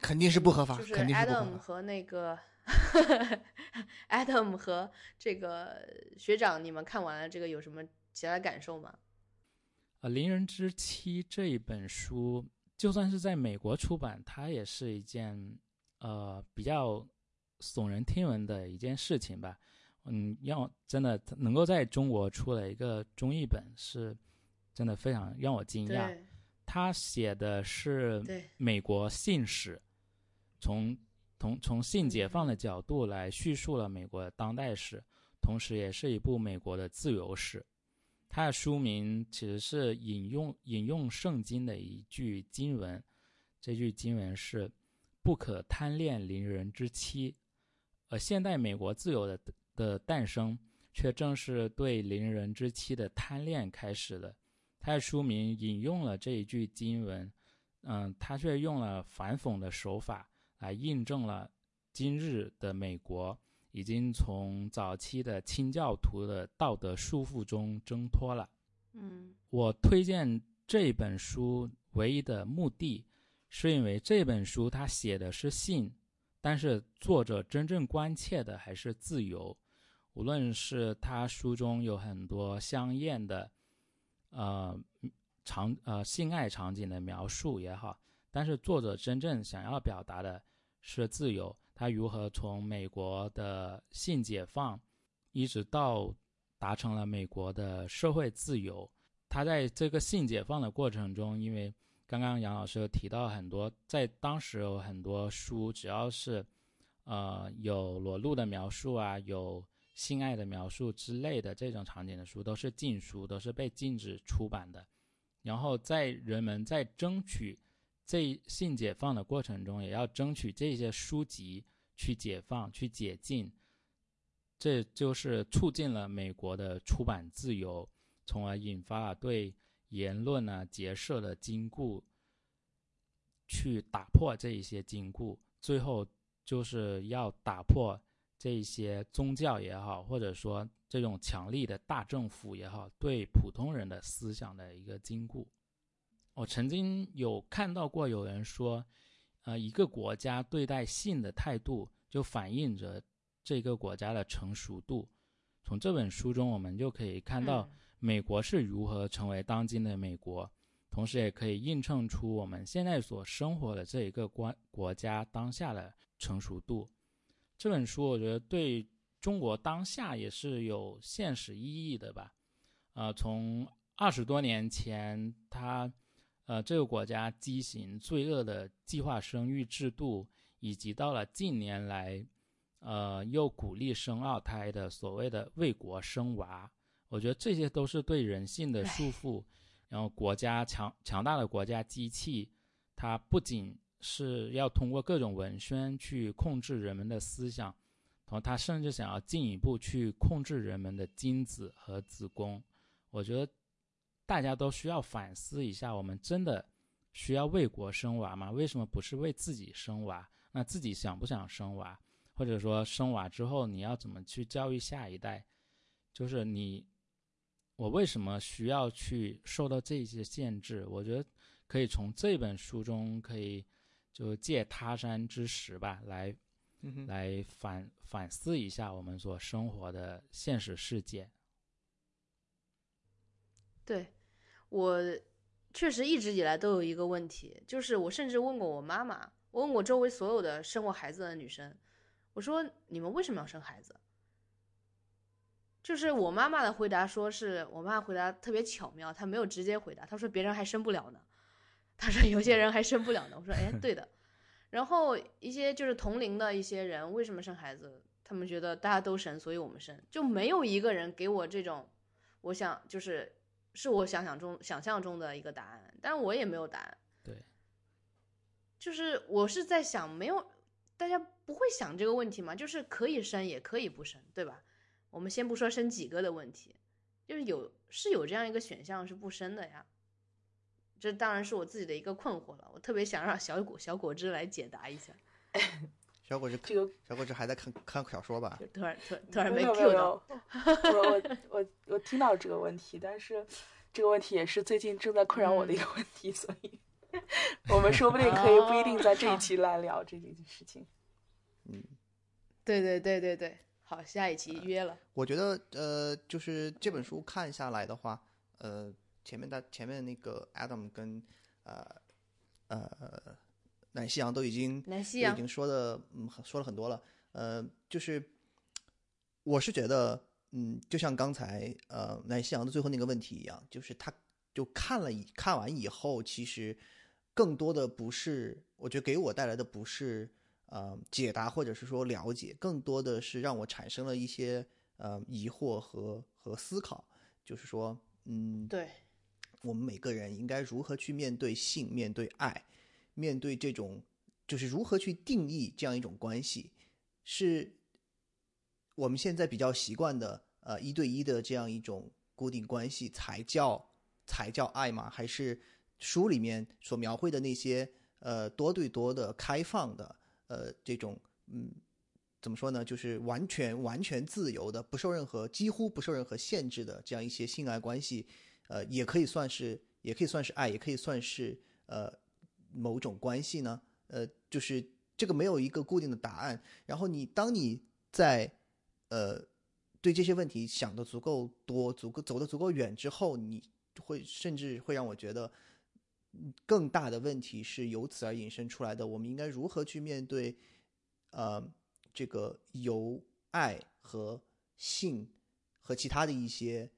肯定是不合法，就是肯定是 Adam。和那个 Adam 和这个学长，你们看完了这个有什么其他的感受吗？呃，《邻人之妻》这一本书，就算是在美国出版，它也是一件呃比较耸人听闻的一件事情吧。嗯，要真的能够在中国出了一个中译本，是真的非常让我惊讶。他写的是美国性史，从从从性解放的角度来叙述了美国的当代史，同时也是一部美国的自由史。他的书名其实是引用引用圣经的一句经文，这句经文是“不可贪恋邻人之妻”。而现代美国自由的的诞生，却正是对邻人之妻的贪恋开始的。他的书名引用了这一句经文，嗯，他却用了反讽的手法来印证了今日的美国。已经从早期的清教徒的道德束缚中挣脱了。嗯我推荐这本书唯一的目的，是因为这本书它写的是性，但是作者真正关切的还是自由。无论是他书中有很多香艳的，呃场呃性爱场景的描述也好，但是作者真正想要表达的是自由，他如何从美国的性解放，一直到达成了美国的社会自由。他在这个性解放的过程中，因为刚刚杨老师有提到很多，在当时有很多书，只要是呃有裸露的描述啊，有性爱的描述之类的这种场景的书，都是禁书，都是被禁止出版的。然后在人们在争取这性解放的过程中，也要争取这些书籍去解放、去解禁，这就是促进了美国的出版自由，从而引发了对言论啊、结社的禁锢，去打破这一些禁锢，最后就是要打破这一些宗教也好，或者说这种强力的大政府也好，对普通人的思想的一个禁锢。我曾经有看到过有人说，呃，一个国家对待性的态度，就反映着这个国家的成熟度。从这本书中，我们就可以看到美国是如何成为当今的美国，同时也可以映衬出我们现在所生活的这一个国国家当下的成熟度。这本书我觉得对中国当下也是有现实意义的吧。呃，从二十多年前，它呃这个国家畸形罪恶的计划生育制度，以及到了近年来，呃又鼓励生二胎的所谓的为国生娃，我觉得这些都是对人性的束缚。然后国家强强大的国家机器，它不仅是要通过各种文宣去控制人们的思想，然后它甚至想要进一步去控制人们的精子和子宫。我觉得大家都需要反思一下，我们真的需要为国生娃吗？为什么不是为自己生娃？那自己想不想生娃？或者说生娃之后你要怎么去教育下一代？就是你，我为什么需要去受到这些限制？我觉得可以从这本书中可以就借他山之石吧，来嗯，来反反思一下我们所生活的现实世界。对我确实一直以来都有一个问题，就是我甚至问过我妈妈，我问过周围所有的生过孩子的女生，我说你们为什么要生孩子？就是我妈妈的回答，说是我妈回答特别巧妙，她没有直接回答，她说别人还生不了呢，她说有些人还生不了呢。我说哎，对的。然后一些就是同龄的一些人为什么生孩子？他们觉得大家都生，所以我们生，就没有一个人给我这种，我想就是是我想象中想象中的一个答案，但是我也没有答案。对，就是我是在想，没有大家不会想这个问题嘛？就是可以生也可以不生，对吧？我们先不说生几个的问题，就是有是有这样一个选项是不生的呀。这当然是我自己的一个困惑了，我特别想让小果小果汁来解答一下。小果汁，这个小果汁还在看看小说吧？就突然突然突然被 Q 有到，我我我我听到这个问题，但是这个问题也是最近正在困扰我的一个问题，所以我们说不定可以不一定在这一期来聊这件事情。嗯对对对对对，好，下一期约了。我觉得呃，就是这本书看下来的话，呃，前面的前面那个 Adam 跟呃呃奶昔阳都已经南希阳都已经说的嗯说了很多了，呃，就是我是觉得嗯，就像刚才呃奶昔阳的最后那个问题一样，就是他就看了以看完以后，其实更多的不是，我觉得给我带来的不是呃解答或者是说了解，更多的是让我产生了一些呃疑惑和和思考，就是说嗯，对，我们每个人应该如何去面对性、面对爱、面对这种，就是如何去定义这样一种关系，是我们现在比较习惯的呃一对一的这样一种固定关系才叫才叫爱吗？还是书里面所描绘的那些呃多对多的开放的呃这种嗯怎么说呢？就是完全完全自由的，不受任何几乎不受任何限制的这样一些性爱关系，呃，也可以算是也可以算是爱，也可以算是呃某种关系呢？呃，就是这个没有一个固定的答案。然后你当你在呃对这些问题想的足够多、足够走的足够远之后，你会甚至会让我觉得。嗯更大的问题是由此而引申出来的，我们应该如何去面对呃这个由爱和性和其他的一些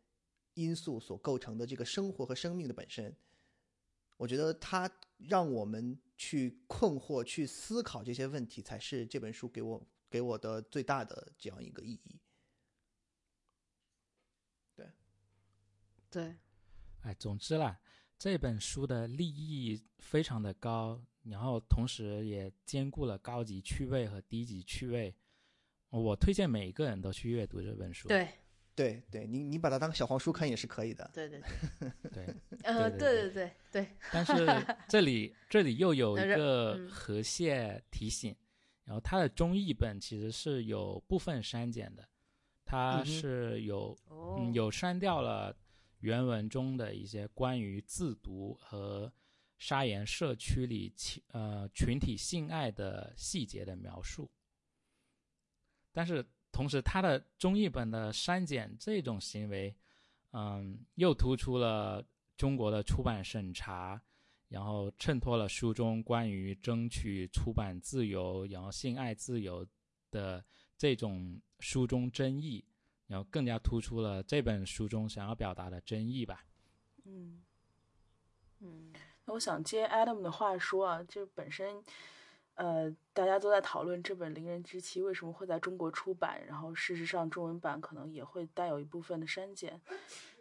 因素所构成的这个生活和生命的本身，我觉得它让我们去困惑、去思考这些问题，才是这本书给我给我的最大的这样一个意义。对。对，哎，总之啦，这本书的立意非常的高，然后同时也兼顾了高级趣味和低级趣味。我推荐每一个人都去阅读这本书。对，对对，你你把它当小黄书看也是可以的。对对，对，呃，对对对对。对对，但是这里这里又有 一呃个嗯。河蟹提醒，然后它的中译本其实是有部分删减的，它是有有删掉了原文中的一些关于自读和沙岩社区里群呃群体性爱的细节的描述，但是同时它的中译本的删减这种行为，嗯，又突出了中国的出版审查。然后衬托了书中关于争取出版自由，然后性爱自由的这种书中争议，然后更加突出了这本书中想要表达的争议吧。嗯，嗯，那我想接 Adam 的话说啊，就本身，呃，大家都在讨论这本《伶人之妻》为什么会在中国出版，然后事实上中文版可能也会带有一部分的删减。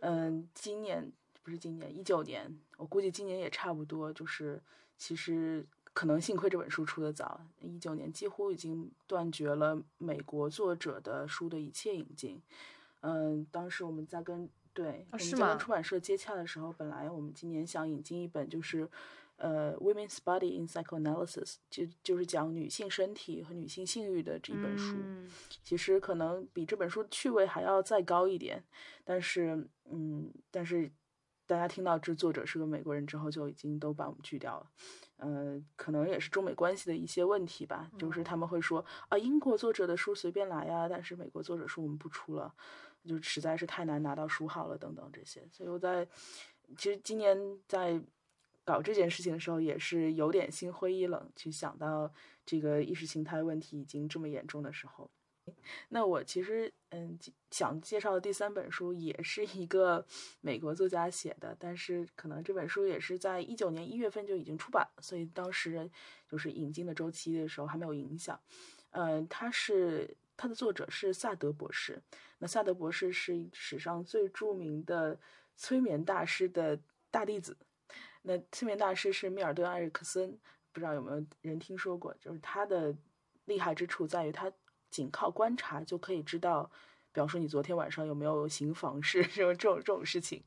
嗯，今年不是今年，一九年，我估计今年也差不多，就是其实可能幸亏这本书出的早，一九年几乎已经断绝了美国作者的书的一切引进。嗯，当时我们在跟对，我们在是吗跟出版社接洽的时候，本来我们今年想引进一本就是，呃，《Women's Body in Psychoanalysis》，就就是讲女性身体和女性性欲的这一本书。嗯其实可能比这本书趣味还要再高一点，但是，嗯，但是大家听到这作者是个美国人之后，就已经都把我们拒掉了。呃，可能也是中美关系的一些问题吧，就是他们会说啊，英国作者的书随便来呀，但是美国作者书我们不出了，就实在是太难拿到书号了，等等这些。所以我在其实今年在搞这件事情的时候，也是有点心灰意冷，去想到这个意识形态问题已经这么严重的时候。那我其实嗯想介绍的第三本书也是一个美国作家写的，但是可能这本书也是在一九年一月份就已经出版了，所以当时就是引进的周期的时候还没有影响。嗯，他是他的作者是萨德博士，那萨德博士是史上最著名的催眠大师的大弟子。那催眠大师是密尔顿·艾瑞克森，不知道有没有人听说过？就是他的厉害之处在于他仅靠观察就可以知道，比方说你昨天晚上有没有行房事 这种这种这种事情。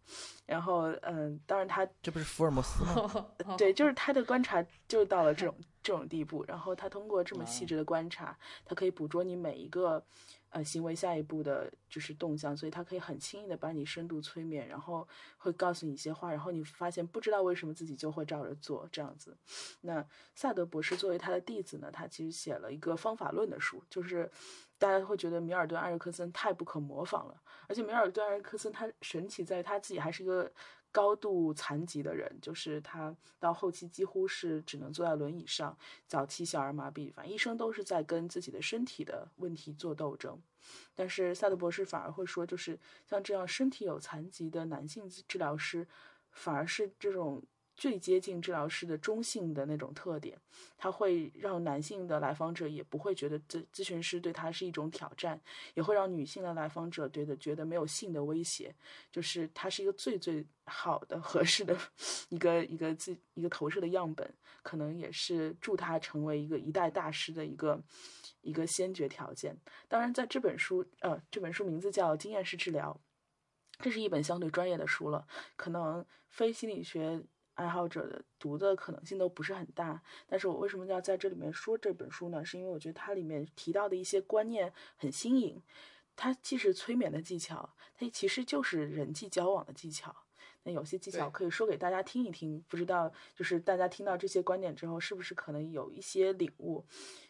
然后，嗯，当然他这不是福尔摩斯吗？对，就是他的观察就到了这种这种地步，然后他通过这么细致的观察，他可以捕捉你每一个呃行为下一步的就是动向，所以他可以很轻易的把你深度催眠，然后会告诉你一些话，然后你发现不知道为什么自己就会照着做这样子。那萨德博士作为他的弟子呢，他其实写了一个方法论的书，就是大家会觉得米尔顿·艾瑞克森太不可模仿了，而且米尔顿·艾瑞克森他神奇在于他自己还是一个高度残疾的人，就是他到后期几乎是只能坐在轮椅上，早期小儿麻痹，反正一生都是在跟自己的身体的问题做斗争。但是萨德博士反而会说，就是像这样身体有残疾的男性治疗师，反而是这种最接近治疗师的中性的那种特点，他会让男性的来访者也不会觉得咨咨询师对他是一种挑战，也会让女性的来访者觉得觉得没有性的威胁，就是他是一个最最好的合适的一个一个自一个投射的样本，可能也是助他成为一个一代大师的一个一个先决条件。当然，在这本书，呃，这本书名字叫《经验式治疗》，这是一本相对专业的书了，可能非心理学爱好者的读的可能性都不是很大。但是我为什么要在这里面说这本书呢？是因为我觉得它里面提到的一些观念很新颖，它既是催眠的技巧，它其实就是人际交往的技巧。那有些技巧可以说给大家听一听，不知道就是大家听到这些观点之后，是不是可能有一些领悟？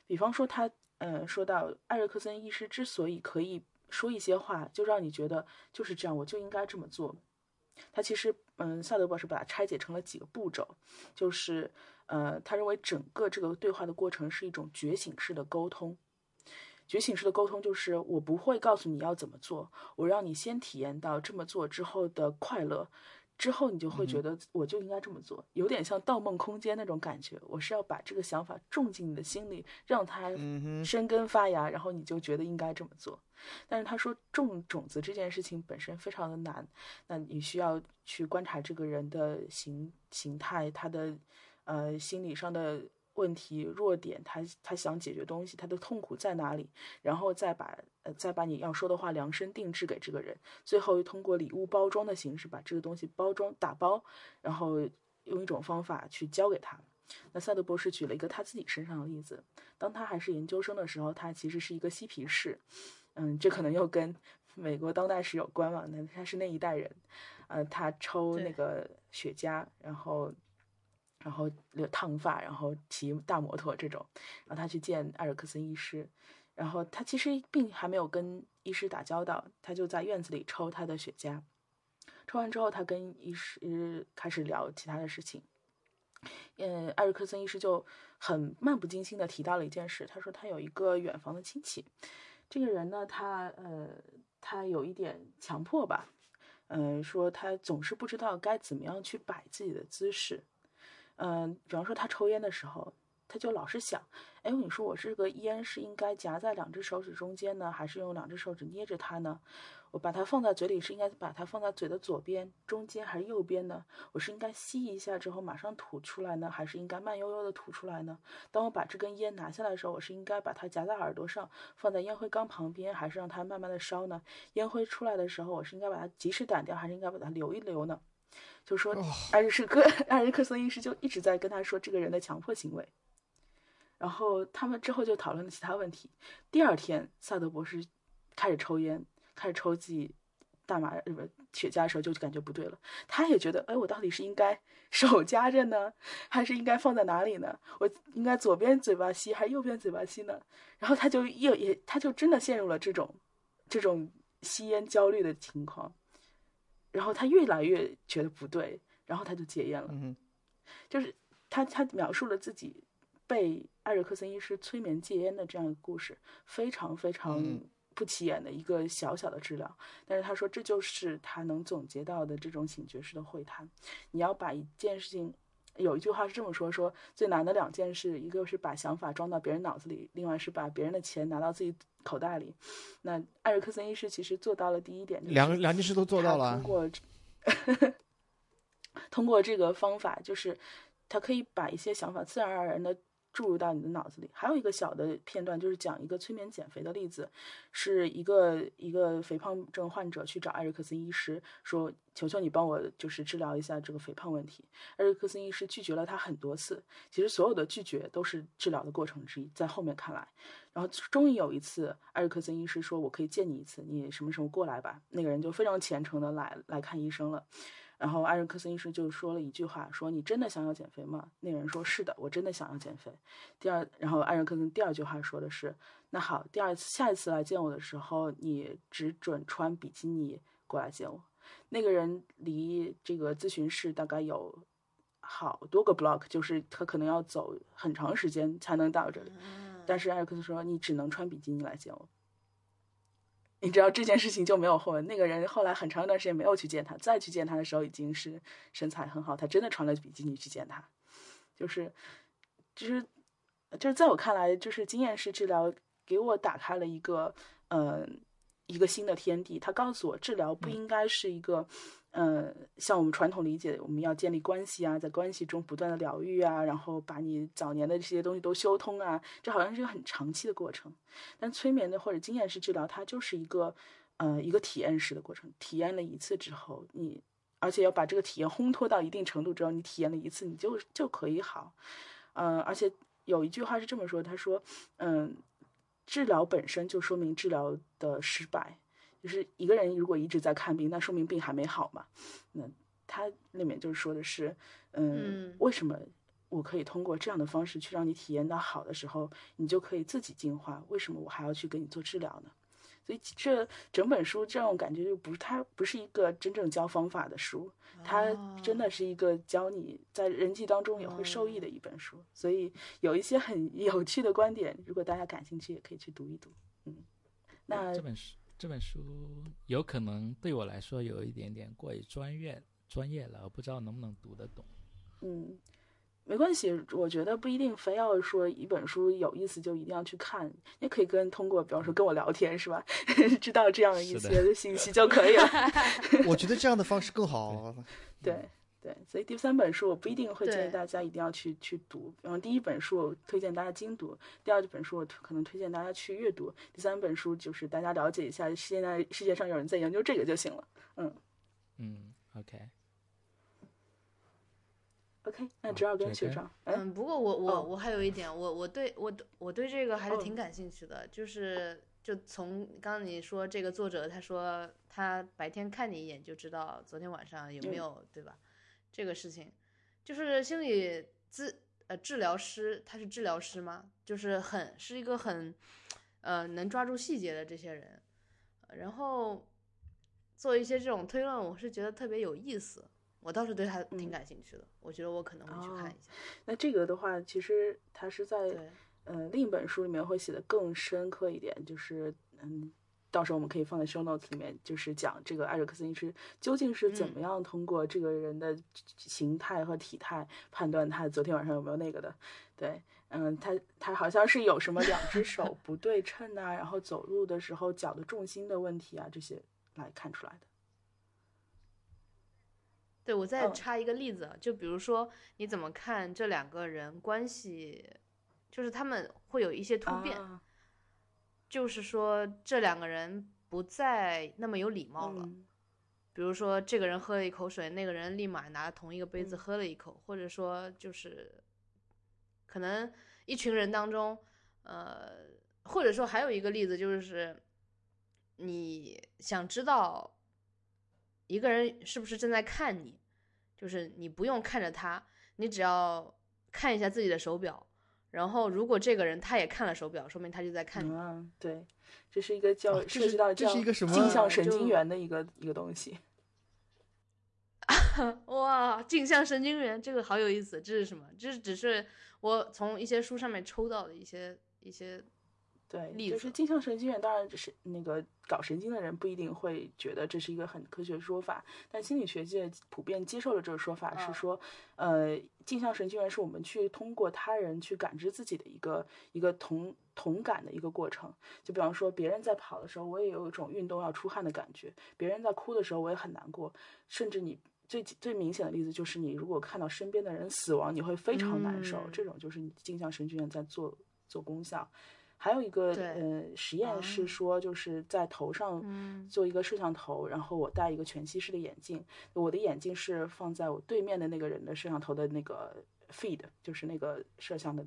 比方说他，呃，说到艾瑞克森医师之所以可以说一些话，就让你觉得就是这样，我就应该这么做。他其实，嗯，萨德博士把它拆解成了几个步骤，就是呃，他认为整个这个对话的过程是一种觉醒式的沟通。觉醒式的沟通就是我不会告诉你要怎么做，我让你先体验到这么做之后的快乐，之后你就会觉得我就应该这么做，有点像《盗梦空间》那种感觉。我是要把这个想法种进你的心里，让它生根发芽，然后你就觉得应该这么做。但是他说种种子这件事情本身非常的难，那你需要去观察这个人的形形态，他的呃心理上的问题、弱点，他他想解决东西，他的痛苦在哪里，然后再把呃再把你要说的话量身定制给这个人，最后通过礼物包装的形式把这个东西包装打包，然后用一种方法去交给他。那萨德博士举了一个他自己身上的例子，当他还是研究生的时候，他其实是一个嬉皮士，嗯，这可能又跟美国当代史有关嘛。那他是那一代人，呃，他抽那个雪茄，然后然后留烫发，然后骑大摩托这种，然后他去见艾尔克森医师，然后他其实并还没有跟医师打交道，他就在院子里抽他的雪茄，抽完之后，他跟医师开始聊其他的事情。嗯，艾瑞克森医师就很漫不经心的提到了一件事，他说他有一个远房的亲戚，这个人呢，他呃，他有一点强迫吧，嗯、说他总是不知道该怎么样去摆自己的姿势，嗯、比方说他抽烟的时候，他就老是想，哎，你说我这个烟是应该夹在两只手指中间呢，还是用两只手指捏着它呢？我把它放在嘴里是应该把它放在嘴的左边、中间还是右边呢？我是应该吸一下之后马上吐出来呢，还是应该慢悠悠的吐出来呢？当我把这根烟拿下来的时候，我是应该把它夹在耳朵上，放在烟灰缸旁边，还是让它慢慢的烧呢？烟灰出来的时候，我是应该把它及时掸掉，还是应该把它留一留呢？就说哦艾瑞士克艾瑞克森医师就一直在跟他说这个人的强迫行为。然后他们之后就讨论了其他问题。第二天，萨德博士开始抽烟，开始抽自己大麻呃不雪茄的时候，就感觉不对了。他也觉得，哎，我到底是应该 手夹着呢，还是应该放在哪里呢？我应该左边嘴巴吸还是右边嘴巴吸呢？然后他就又也他就真的陷入了这种这种吸烟焦虑的情况。然后他越来越觉得不对，然后他就戒烟了。嗯，就是他他描述了自己被艾瑞克森医师催眠戒烟的这样一个故事，非常非常嗯不起眼的一个小小的治疗。但是他说这就是他能总结到的这种醒觉式的会谈。你要把一件事情。有一句话是这么说：说最难的两件事，一个是把想法装到别人脑子里，另外是把别人的钱拿到自己口袋里。那艾瑞克森医师其实做到了第一点，就是两两件事都做到了通过 通过这个方法，就是他可以把一些想法自然而然的注入到你的脑子里。还有一个小的片段，就是讲一个催眠减肥的例子，是一个一个肥胖症患者去找艾瑞克森医师说：“求求你帮我就是治疗一下这个肥胖问题。”艾瑞克森医师拒绝了他很多次，其实所有的拒绝都是治疗的过程之一，在后面看来。然后终于有一次，艾瑞克森医师说：“我可以见你一次，你什么时候过来吧？”那个人就非常虔诚的来来看医生了。然后艾瑞克森医生就说了一句话：“说你真的想要减肥吗？”那个人说：“是的，我真的想要减肥。”第二，然后艾瑞克森第二句话说的是：“那好，第二次下一次来见我的时候，你只准穿比基尼过来见我。”那个人离这个咨询室大概有好多个 block，就是他可能要走很长时间才能到这里。但是艾瑞克森说：“你只能穿比基尼来见我。”你知道这件事情就没有后文。那个人后来很长一段时间没有去见他，再去见他的时候已经是身材很好，他真的穿了比基尼去见他。就是，就是，就是在我看来，就是经验式治疗给我打开了一个，嗯，一个新的天地。他告诉我，治疗不应该是一个，呃，像我们传统理解，我们要建立关系啊，在关系中不断的疗愈啊，然后把你早年的这些东西都修通啊，这好像是一个很长期的过程。但催眠的或者经验式治疗，它就是一个，呃，一个体验式的过程。体验了一次之后，你而且要把这个体验烘托到一定程度之后，你体验了一次，你就就可以好。嗯、而且有一句话是这么说，他说，嗯，治疗本身就说明治疗的失败。就是一个人如果一直在看病，那说明病还没好嘛。那他里面就是说的是，嗯，嗯为什么我可以通过这样的方式去让你体验到好的时候，你就可以自己进化？为什么我还要去给你做治疗呢？所以这整本书这种感觉就不是它不是一个真正教方法的书，它真的是一个教你在人际当中也会受益的一本书。所以有一些很 有趣的观点，如果大家感兴趣，也可以去读一读。嗯，那这本书这本书有可能对我来说有一点点过于专业专业了，我不知道能不能读得懂。嗯，没关系，我觉得不一定非要说一本书有意思就一定要去看，也可以跟通过，比方说跟我聊天是吧，知道这样的些信息就可以了。我觉得这样的方式更好。对对，所以第三本书我不一定会建议大家一定要去去读，然后第一本书我推荐大家精读，第二本书我可能推荐大家去阅读，第三本书就是大家了解一下现在世界上有人在研究这个就行了。嗯嗯，OK，，OK，那好直二跟这个学长，嗯嗯，不过我我、哦我还有一点，我我对我我对这个还是挺嗯感兴趣的，就是就从刚刚你说这个作者他说他白天看你一眼就知道昨天晚上有没嗯有、对吧？这个事情就是心理咨呃治疗师，他是治疗师吗？就是很是一个很呃能抓住细节的这些人，呃然后做一些这种推论，我是觉得特别有意思。我倒是对他挺嗯感兴趣的，我觉得我可能会去看哦一下。那这个的话，其实他是在嗯，呃另一本书里面会写的更深刻一点，就是嗯，到时候我们可以放在 show notes 里面，就是讲这个艾瑞克森医师究竟是怎么嗯样通过这个人的形态和体态判断他昨天晚上有没有那个的。对，嗯，他他好像是有什么两只 手不对称啊，然后走路的时候脚的重心的问题啊，这些来看出来的。对，我再嗯。插一个例子啊，就比如说你怎么看这两个人关系，就是他们会有一些突变，啊。就是说这两个人不再那么有礼貌了。嗯。比如说这个人喝了一口水，那个人立马拿同一个杯子嗯。喝了一口，或者说就是可能一群人当中，呃，或者说还有一个例子就是你想知道一个人是不是正在看你，就是你不用看着他，你只要看一下自己的手表。然后，如果这个人他也看了手表，说明他就在看你。嗯，对，这是一个叫、啊涉及到这是一个什么镜像神经元的一个一个东西。哇，镜像神经元这个好有意思，这是什么？这只是我从一些书上面抽到的一些一些，对，就是镜像神经元，当然只是那个搞神经的人不一定会觉得这是一个很科学的说法，但心理学界普遍接受了这个说法，是嗯说，呃，镜像神经元是我们去通过他人去感知自己的一个一个同同感的一个过程。就比方说，别人在跑的时候，我也有一种运动要出汗的感觉；别人在哭的时候，我也很难过，甚至你。最最明显的例子就是，你如果看到身边的人死亡，你会非常难受。嗯这种就是你镜像神经元在做做功效。还有一个呃实验是啊。说，就是在头上嗯。做一个摄像头，然后我戴一个全息式的眼镜，我的眼镜是放在我对面的那个人的摄像头的那个 feed，就是那个摄像的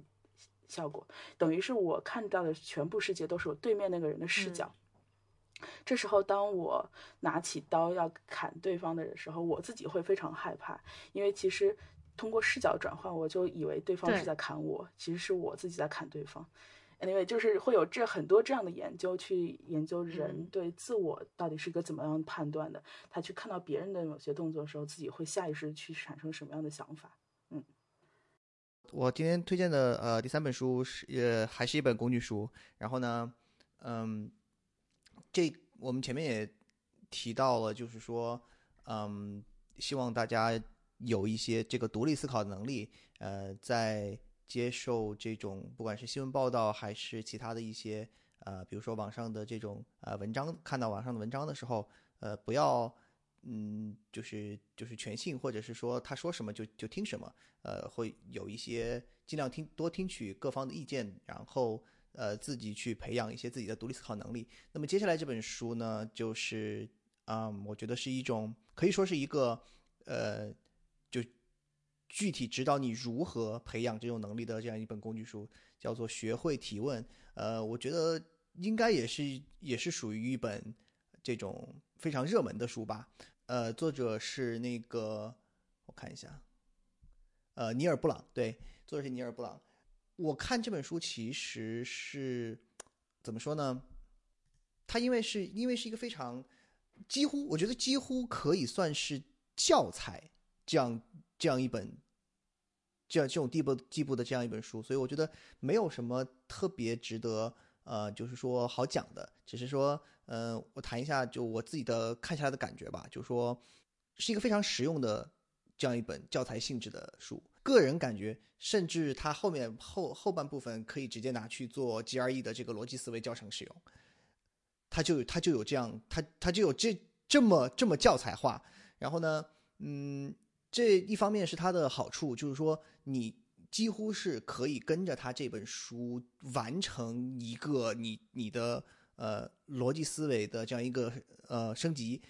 效果，等于是我看到的全部世界都是我对面那个人的视角。这时候，当我拿起刀要砍对方的时候，我自己会非常害怕，因为其实通过视角转换，我就以为对方是在砍我，其实是我自己在砍对方。Anyway，就是会有这很多这样的研究去研究人嗯对自我到底是一个怎么样判断的。他去看到别人的某些动作的时候，自己会下意识去产生什么样的想法。嗯我今天推荐的呃第三本书是也还是一本工具书，然后呢，嗯，这我们前面也提到了，就是说，嗯，希望大家有一些这个独立思考的能力，呃，在接受这种不管是新闻报道还是其他的一些呃，比如说网上的这种呃文章，看到网上的文章的时候，呃，不要嗯，就是就是全信，或者是说他说什么就就听什么，呃，会有一些尽量听多听取各方的意见，然后呃自己去培养一些自己的独立思考能力。那么接下来这本书呢，就是嗯，我觉得是一种可以说是一个呃，具体指导你如何培养这种能力的这样一本工具书，叫做《学会提问》。呃，我觉得应该也是也是属于一本这种非常热门的书吧。呃，作者是那个我看一下，呃，尼尔布朗，对，作者是尼尔布朗。我看这本书其实是怎么说呢？它因为是因为是一个非常几乎，我觉得几乎可以算是教材这样这样一本这样这种地步地步的这样一本书，所以我觉得没有什么特别值得呃，就是说好讲的，只是说呃，我谈一下就我自己的看下来的感觉吧，就是说是一个非常实用的这样一本教材性质的书。个人感觉，甚至它后面后后半部分可以直接拿去做 GRE 的这个逻辑思维教程使用。它就它就有这样，它它就有这这么这么教材化。然后呢，嗯，这一方面是它的好处，就是说你几乎是可以跟着它这本书完成一个你你的呃逻辑思维的这样一个呃升级。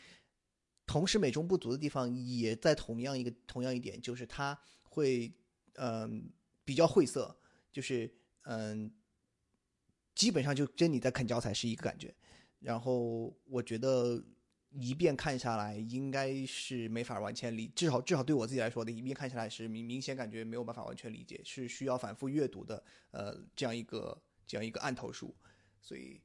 同时，美中不足的地方也在同样一个同样一点，就是它会嗯、比较晦涩，就是嗯、基本上就跟你在啃教材是一个感觉。然后我觉得一遍看下来应该是没法完全理，至少至少对我自己来说的，一遍看下来是明明显感觉没有办法完全理解，是需要反复阅读的。呃，这样一个这样一个案头书，所以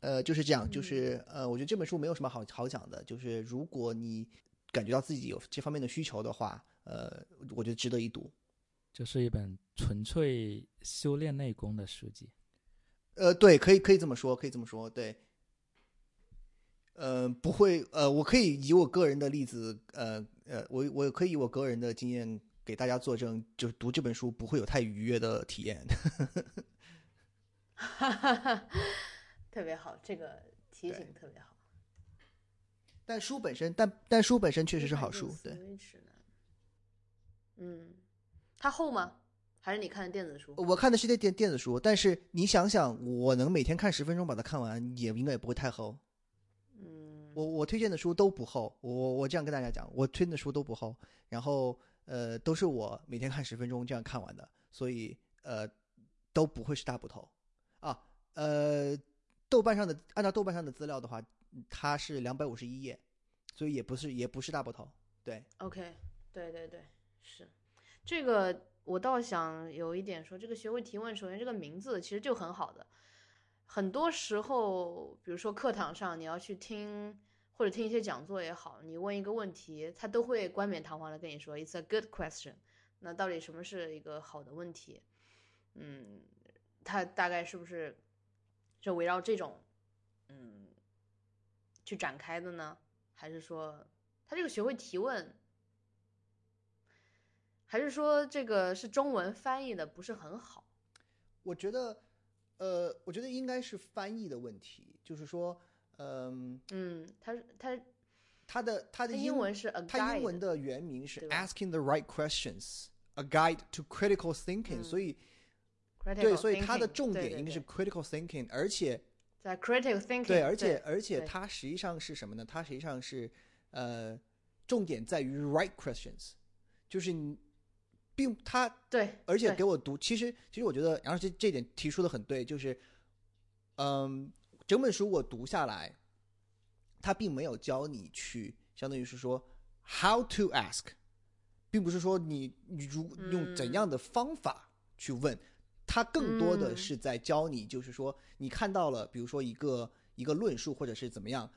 呃就是这样，就是呃，我觉得这本书没有什么好好讲的，就是如果你感觉到自己有这方面的需求的话，呃，我觉得值得一读。这是一本纯粹修炼内功的书籍。呃，对，可以可以这么说，可以这么说，对。呃，不会，呃，我可以以我个人的例子，呃呃，我我可以以我个人的经验给大家作证，就是读这本书不会有太愉悦的体验。哈哈哈特别好，这个提醒特别好。但书本身，但但书本身确实是好书，对。嗯，它厚吗？还是你看的电子书？我看的是电电电子书，但是你想想，我能每天看十分钟把它看完，也应该也不会太厚。嗯，我我推荐的书都不厚，我我这样跟大家讲，我推荐的书都不厚，然后呃都是我每天看十分钟这样看完的，所以呃都不会是大部头啊。呃，豆瓣上的按照豆瓣上的资料的话，它是两百五十一页，所以也不是也不是大部头。对，OK，对对对，是这个。我倒想有一点说，这个学会提问，首先这个名字其实就很好的。很多时候，比如说课堂上你要去听或者听一些讲座也好，你问一个问题，他都会冠冕堂皇的跟你说 "It's a good question"。那到底什么是一个好的问题？嗯，他大概是不是就围绕这种嗯去展开的呢？还是说他这个学会提问？还是说这个是中文翻译的不是很好？我觉得呃，我觉得应该是翻译的问题，就是说，嗯、嗯，它它它的他的它英文是 a 它英文的原名是 Asking the Right Questions: A Guide to Critical Thinking，、嗯所以对，所以它的重点应该是 critical thinking，而且在 critical thinking，对，而且而且对它实际上是什么呢？它实际上是呃，重点在于 right questions，就是你并他对，而且给我读，其实其实我觉得杨老师这点提出的很对，就是，嗯，整本书我读下来，他并没有教你去，相当于是说 how to ask，并不是说你你如用怎样的方法去问，他更多的嗯。是在教你，就是说你看到了，比如说一个一个论述或者是怎么样，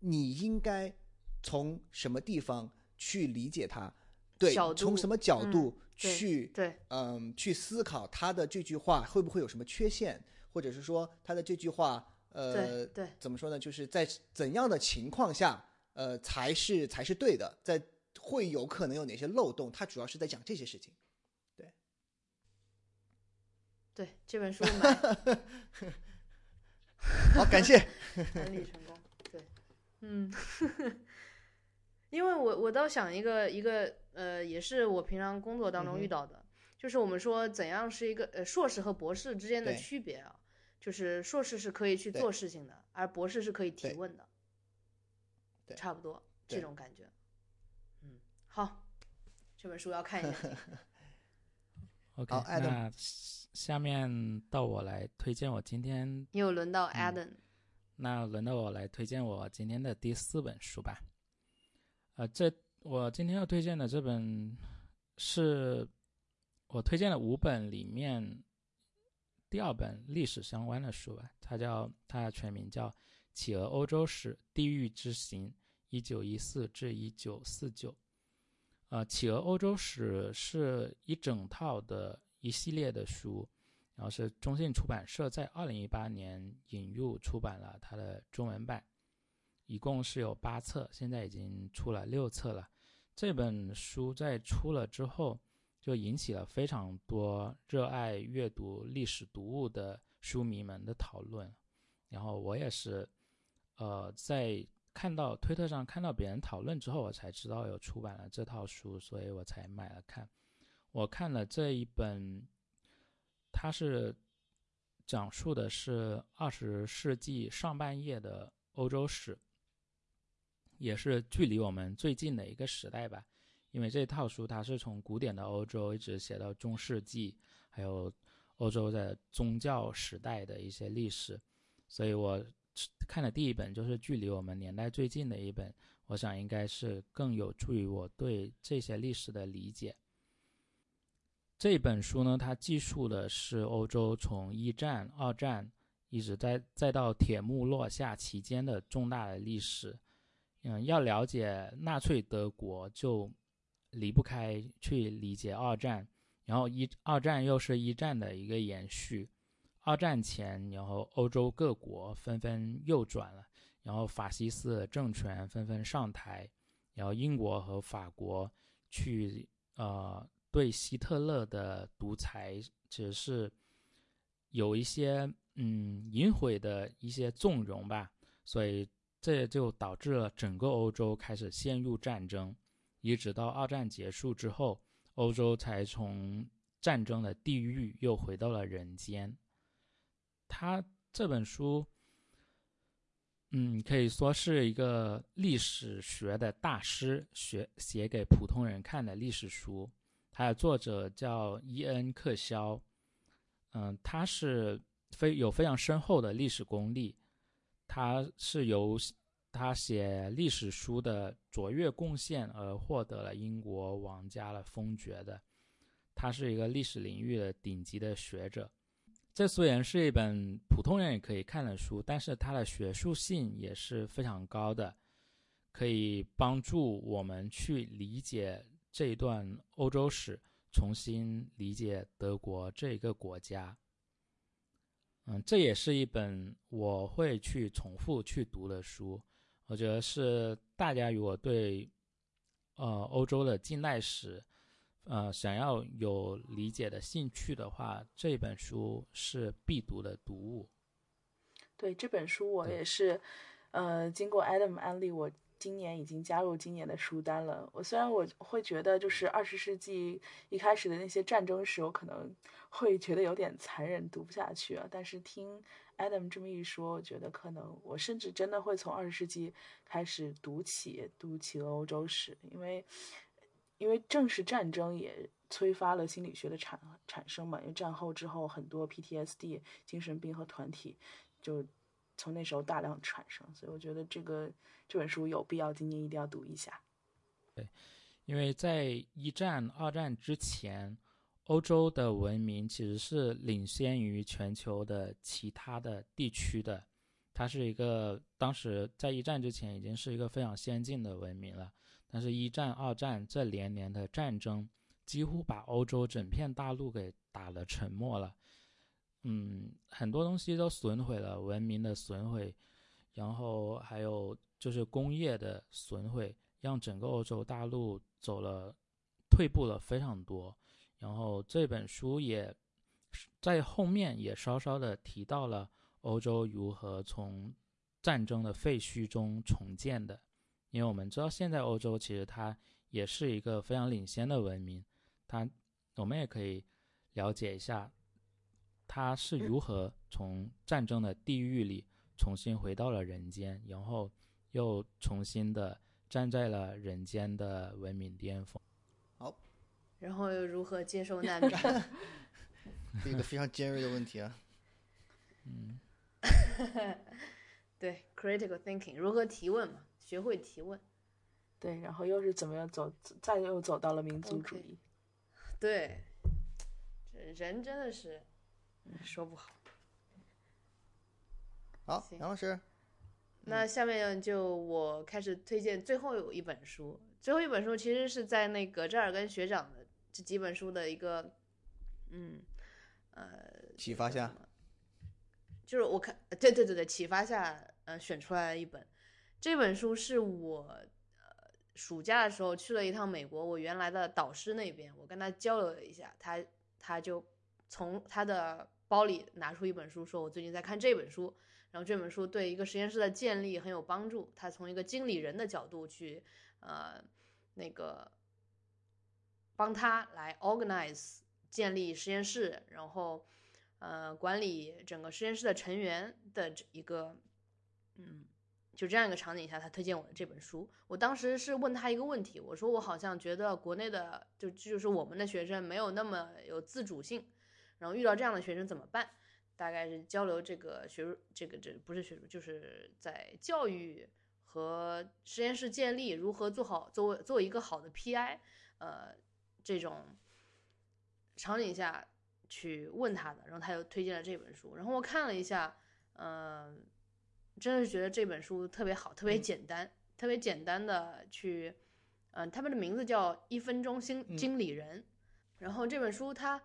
你应该从什么地方去理解它。对，从什么角嗯。度对去对嗯，去思考他的这句话会不会有什么缺陷，或者是说他的这句话，呃对，对怎么说呢？就是在怎样的情况下，呃，才是才是对的，在会有可能有哪些漏洞？他主要是在讲这些事情。对，这本书买 好，感谢。安利成功，对，嗯，因为我我倒想一个一个呃，也是我平常工作当中遇到的，就是我们说怎样是一个呃硕士和博士之间的区别啊，就是硕士是可以去做事情的，而博士是可以提问的，对差不多这种感觉，嗯，好，这本书要看一下，OK，好那下面到我来推荐我今天又轮到嗯 Adam，、那轮到我来推荐我今天的第四本书吧。呃，这我今天要推荐的这本是我推荐的五本里面第二本历史相关的书吧，它叫它的全名叫《企鹅欧洲史：地狱之行（一九一四至一九四九）。呃，企鹅欧洲史是一整套的一系列的书，然后是中信出版社在二零一八年引入出版了它的中文版，一共是有八册，现在已经出了六册了。这本书在出了之后，就引起了非常多热爱阅读历史读物的书迷们的讨论。然后我也是，呃，在看到推特上看到别人讨论之后，我才知道有出版了这套书，所以我才买了看。我看了这一本，它是讲述的是二十世纪上半叶的欧洲史，也是距离我们最近的一个时代吧。因为这套书它是从古典的欧洲一直写到中世纪，还有欧洲的宗教时代的一些历史，所以我看的第一本就是距离我们年代最近的一本，我想应该是更有助于我对这些历史的理解。这本书呢，它记述的是欧洲从一战、二战一直在再到铁幕落下期间的重大的历史。嗯，要了解纳粹德国，就离不开去理解二战，然后一二战又是一战的一个延续。二战前，然后欧洲各国纷纷右转了，然后法西斯政权纷纷上台，然后英国和法国去呃对希特勒的独裁只是有一些嗯隐晦的一些纵容吧，所以这也就导致了整个欧洲开始陷入战争，一直到二战结束之后，欧洲才从战争的地狱又回到了人间。他这本书，嗯，可以说是一个历史学的大师学写给普通人看的历史书。它的作者叫伊恩·克肖，嗯，他是非有非常深厚的历史功力，他是由他写历史书的卓越贡献而获得了英国王家的封爵的。他是一个历史领域的顶级的学者。这虽然是一本普通人也可以看的书，但是它的学术性也是非常高的，可以帮助我们去理解这一段欧洲史，重新理解德国这一个国家。嗯，这也是一本我会去重复去读的书。我觉得是大家如果对呃欧洲的近代史，呃，想要有理解的兴趣的话，这本书是必读的读物。对这本书，我也是，呃，经过 Adam 安利，我今年已经加入今年的书单了。我虽然我会觉得，就是二十世纪一开始的那些战争史，我可能会觉得有点残忍，读不下去啊。但是听 Adam 这么一说，我觉得可能我甚至真的会从二十世纪开始读起，读起欧洲史，因为因为正是战争也催发了心理学的产产生嘛。因为战后之后，很多 PTSD 精神病和团体就从那时候大量产生，所以我觉得这个这本书有必要今年一定要读一下。对因为在一战、二战之前，欧洲的文明其实是领先于全球的其他的地区的。它是一个当时在一战之前已经是一个非常先进的文明了，但是，一战、二战这连年的战争几乎把欧洲整片大陆给打了沉没了。嗯，很多东西都损毁了，文明的损毁，然后还有就是工业的损毁，让整个欧洲大陆走了退步了非常多。然后这本书也在后面也稍稍的提到了欧洲如何从战争的废墟中重建的，因为我们知道现在欧洲其实它也是一个非常领先的文明，它我们也可以了解一下它是如何从战争的地狱里重新回到了人间，然后又重新的站在了人间的文明巅峰。好然后又如何接受难民？一个非常尖锐的问题啊。嗯，对，critical thinking，如何提问嘛，学会提问。对，然后又是怎么样走，再又走到了民族主义。对，这人真的是说不好。好，杨老师，那下面就我开始推荐最后有一本书，最后一本书其实是在那个扎尔根学长的这几本书的一个，嗯，呃，启发下，就是我看，呃对对对对，启发下，呃，选出来了一本。这本书是我呃暑假的时候去了一趟美国，我原来的导师那边，我跟他交流了一下，他他就从他的包里拿出一本书，说我最近在看这本书，然后这本书对一个实验室的建立很有帮助。他从一个经理人的角度去，呃，那个帮他来 organize 建立实验室，然后呃管理整个实验室的成员的这一个，嗯，就这样一个场景下，他推荐我的这本书。我当时是问他一个问题，我说我好像觉得国内的就就是我们的学生没有那么有自主性，然后遇到这样的学生怎么办？大概是交流这个学术，这个这不是学术，就是在教育和实验室建立如何做好，做做一个好的 PI，呃，这种场景下去问他的，然后他又推荐了这本书，然后我看了一下，嗯、真的是觉得这本书特别好，特别简单，特别简单的去，嗯、他们的名字叫《一分钟经嗯。经理人》，然后这本书它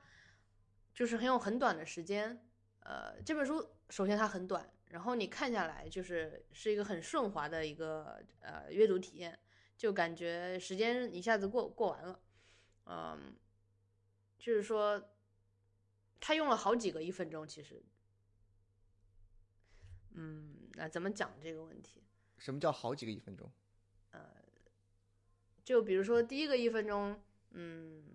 就是很有很短的时间，呃，这本书首先它很短，然后你看下来就是是一个很顺滑的一个呃阅读体验，就感觉时间一下子过过完了，嗯，就是说他用了好几个一分钟，其实，嗯，那怎么讲这个问题？什么叫好几个一分钟？呃就比如说第一个一分钟，嗯，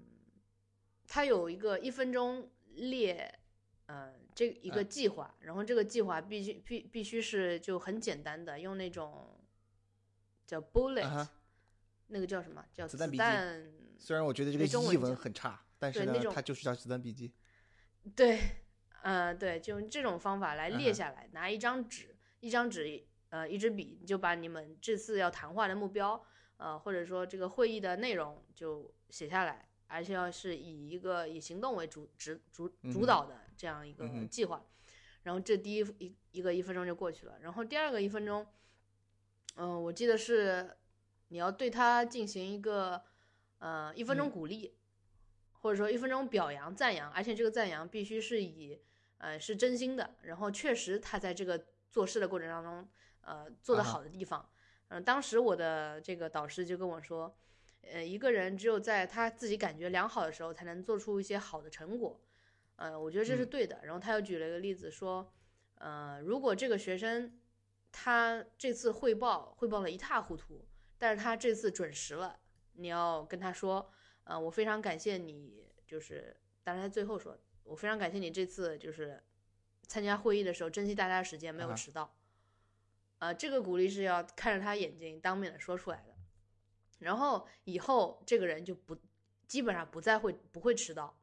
它有一个一分钟列，呃，这一个啊计划，然后这个计划必须必必须是就很简单的，用那种叫 bullet，、啊哈那个叫什么叫子子弹笔记弹？虽然我觉得这个没中文译文很差，但是呢对那，种它就是叫子弹笔记。对，呃，对，就用这种方法来列下来，拿一张纸，一张纸，呃，一支笔，你就把你们这次要谈话的目标，呃，或者说这个会议的内容就写下来，而且要是以一个以行动为主指主嗯。哼主导的这样一个计划。然后这第一一一个一分钟就过去了，然后第二个一分钟，嗯、我记得是你要对他进行一个呃一分钟嗯。鼓励，或者说一分钟表扬赞扬，而且这个赞扬必须是以呃是真心的，然后确实他在这个做事的过程当中呃做得啊哈。好的地方，嗯、当时我的这个导师就跟我说，呃一个人只有在他自己感觉良好的时候，才能做出一些好的成果，呃我觉得这是嗯对的。然后他又举了一个例子说，呃如果这个学生他这次汇报汇报的一塌糊涂，但是他这次准时了，你要跟他说，呃，我非常感谢你，就是，当然他最后说，我非常感谢你这次就是参加会议的时候珍惜大家的时间，没有迟到。呃，这个鼓励是要看着他眼睛当面的说出来的，然后以后这个人就不基本上不再会不会迟到，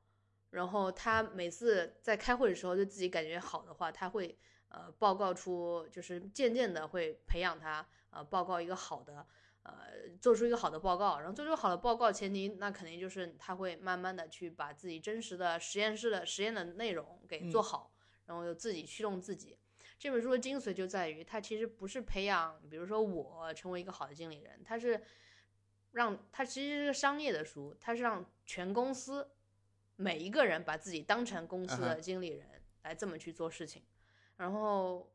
然后他每次在开会的时候对自己感觉好的话，他会呃报告出，就是渐渐的会培养他呃报告一个好的呃做出一个好的报告，然后做出好的报告前提那肯定就是他会慢慢的去把自己真实的实验室的实验的内容给做嗯。好，然后又自己驱动自己。这本书的精髓就在于，它其实不是培养，比如说我成为一个好的经理人，它是让它其实是个商业的书，它是让全公司每一个人把自己当成公司的经理人来这么去做事情。然后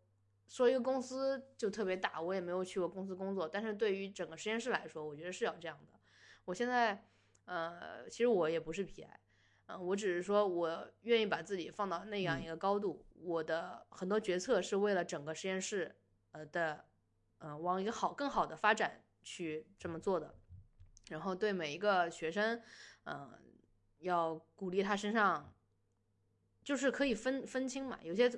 说一个公司就特别大，我也没有去过公司工作，但是对于整个实验室来说，我觉得是要这样的。我现在呃，其实我也不是 PI，嗯、我只是说我愿意把自己放到那样嗯一个高度，我的很多决策是为了整个实验室呃的呃往一个好更好的发展去这么做的。然后对每一个学生，嗯、要鼓励他身上，就是可以分分清嘛。有些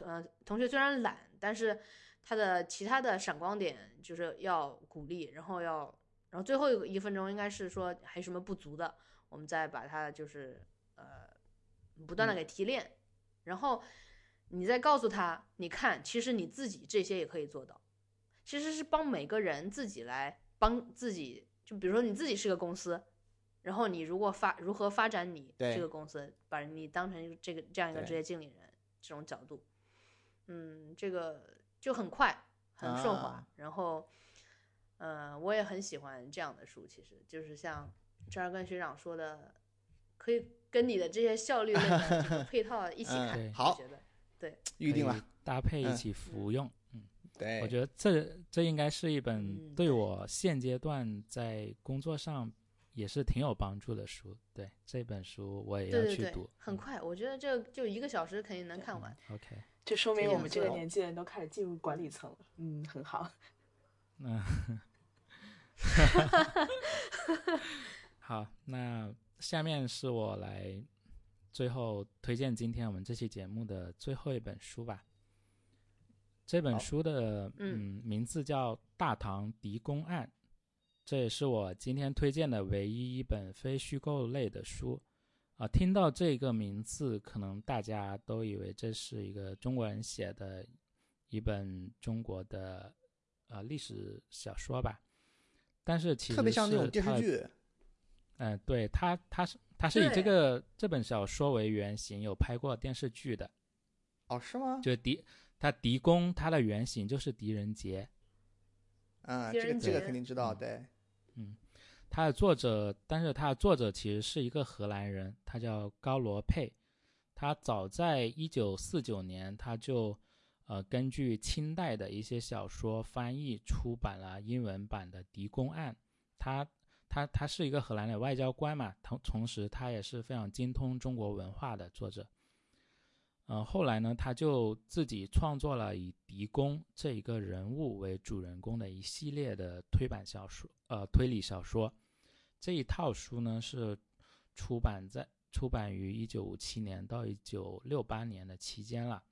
呃同学虽然懒，但是他的其他的闪光点就是要鼓励，然后要，然后最后一分钟应该是说还有什么不足的，我们再把它就是呃不断的嗯给提炼，然后你再告诉他，你看，其实你自己这些也可以做到，其实是帮每个人自己来帮自己，就比如说你自己是个公司。然后你如果发如何发展你对这个公司，把你当成这个这样一个职业经理人这种角度，嗯，这个就很快很顺滑。啊然后，呃，我也很喜欢这样的书，其实就是像这儿跟学长说的，可以跟你的这些效率类的这个配套一起嗯看。对我好觉得对预定了。搭配一嗯起服用。嗯，对，我觉得这这应该是一本嗯对对我现阶段在工作上也是挺有帮助的书。对这本书我也要去读，，嗯很快，我觉得这就一个小时肯定能看完。OK，这说明我们这个年纪人都开始进入管理层了。嗯，很好。嗯，好，那下面是我来最后推荐今天我们这期节目的最后一本书吧。这本书的嗯嗯名字叫《大唐狄公案》，这也是我今天推荐的唯一一本非虚构类的书。啊，听到这个名字，可能大家都以为这是一个中国人写的一本中国的呃历史小说吧，但是其实特别像那种电视剧。嗯、对他，他是他是以这个这本小说为原型，有拍过电视剧的。哦，是吗？就狄他狄公，他的原型就是狄仁杰。嗯，狄仁这个这个肯定知道，嗯对。嗯，他的作者，但是他的作者其实是一个荷兰人，他叫高罗佩。他早在一九四九年，他就呃根据清代的一些小说翻译出版了英文版的《狄公案》。他他他是一个荷兰的外交官嘛，同同时他也是非常精通中国文化的作者。嗯、后来呢，他就自己创作了以狄公这一个人物为主人公的一系列的推版小说，呃，推理小说。这一套书呢是出版在出版于一九五七年到一九六八年的期间了。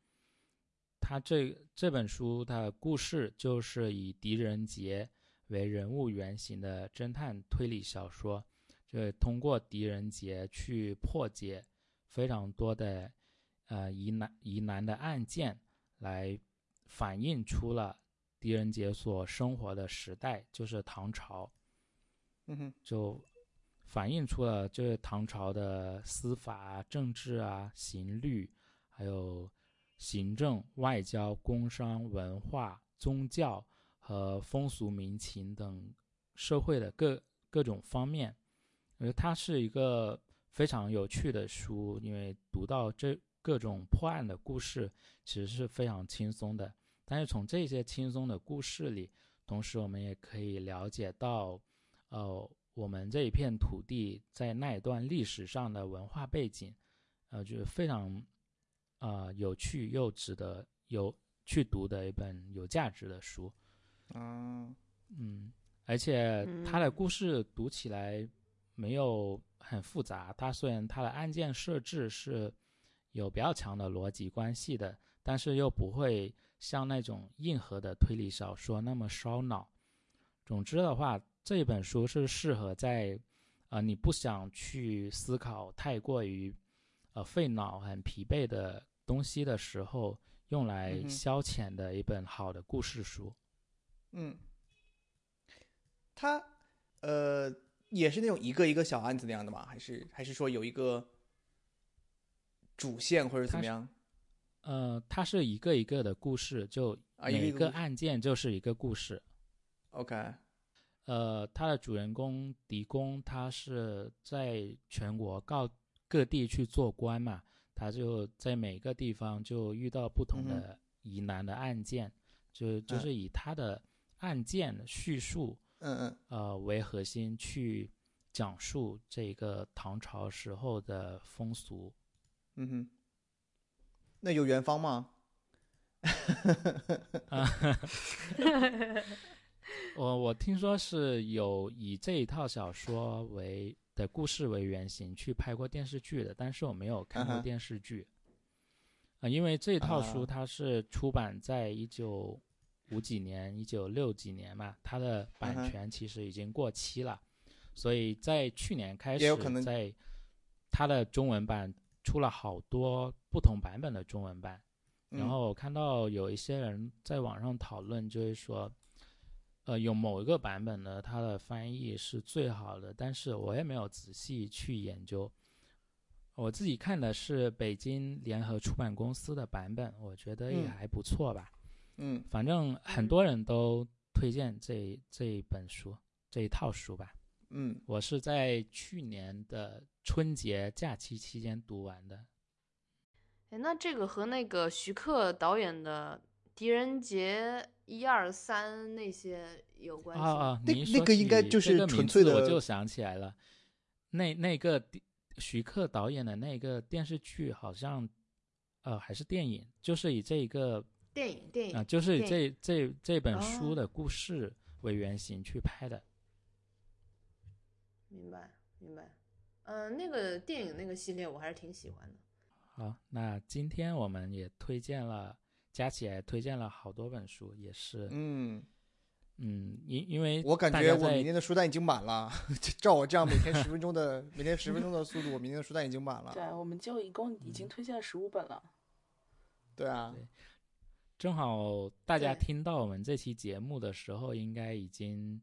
他这这本书的故事就是以狄仁杰为人物原型的侦探推理小说，就通过狄仁杰去破解非常多的呃疑难疑难的案件，来反映出了狄仁杰所生活的时代，就是唐朝。嗯哼，就反映出了就是唐朝的司法啊、政治啊、刑律，还有行政、外交、工商、文化、宗教和风俗民情等社会的各各种方面。我觉得它是一个非常有趣的书，因为读到这各种破案的故事，其实是非常轻松的。但是从这些轻松的故事里，同时我们也可以了解到。呃，我们这一片土地在那一段历史上的文化背景，呃，就是非常呃有趣又值得有去读的一本有价值的书。嗯，嗯，而且它的嗯故事读起来没有很复杂，它虽然它的案件设置是有比较强的逻辑关系的，但是又不会像那种硬核的推理小说那么烧脑。总之的话，这本书是适合在呃你不想去思考太过于呃费脑、很疲惫的东西的时候，用来消遣的一本好的故事书。嗯，它呃也是那种一个一个小案子那样的吗？还是还是说有一个主线或者怎么样？呃，它是一个一个的故事，就啊一个每一个案件就是一个故事。OK，呃，他的主人公狄公，他是在全国告各地去做官嘛，他就在每个地方就遇到不同的疑难的案件，就就嗯是以他的案件叙述嗯嗯呃为核心去讲述这个唐朝时候的风俗。嗯哼，那有元芳吗？我我听说是有以这一套小说为的故事为原型去拍过电视剧的，但是我没有看过电视剧。啊、因为这一套书啊。它是出版在一九五几年、一九六几年嘛，它的版权其实已经过期了，所以在去年开始，在它的中文版出了好多不同版本的中文版。然嗯后我看到有一些人在网上讨论，就是说，呃，有某一个版本呢，它的翻译是最好的，但是我也没有仔细去研究。我自己看的是北京联合出版公司的版本，我觉得也嗯还不错吧。嗯反正很嗯多人都推荐这这一本书这一套书吧。嗯，我是在去年的春节假期期间读完的。哎，那这个和那个徐克导演的《狄仁杰》一二三那些有关系吗？啊啊，那你说那个应该就是纯粹的我就想起来了，那那个徐克导演的那个电视剧好像，呃，还是电影，就是以这一个电影电影啊、就是以这这这本书哦的故事为原型去拍的。明白明白。嗯、那个电影那个系列我还是挺喜欢的。好，那今天我们也推荐了，加起来推荐了好多本书，也是，嗯，嗯，因因为我感觉我明天的书单已经满了。照我这样每天十分钟的每天十分钟的速度，我明天的书单已经满了。对，我们就一共已经推荐了十五本了。对啊，对正好大家听到我们这期节目的时候，应该已经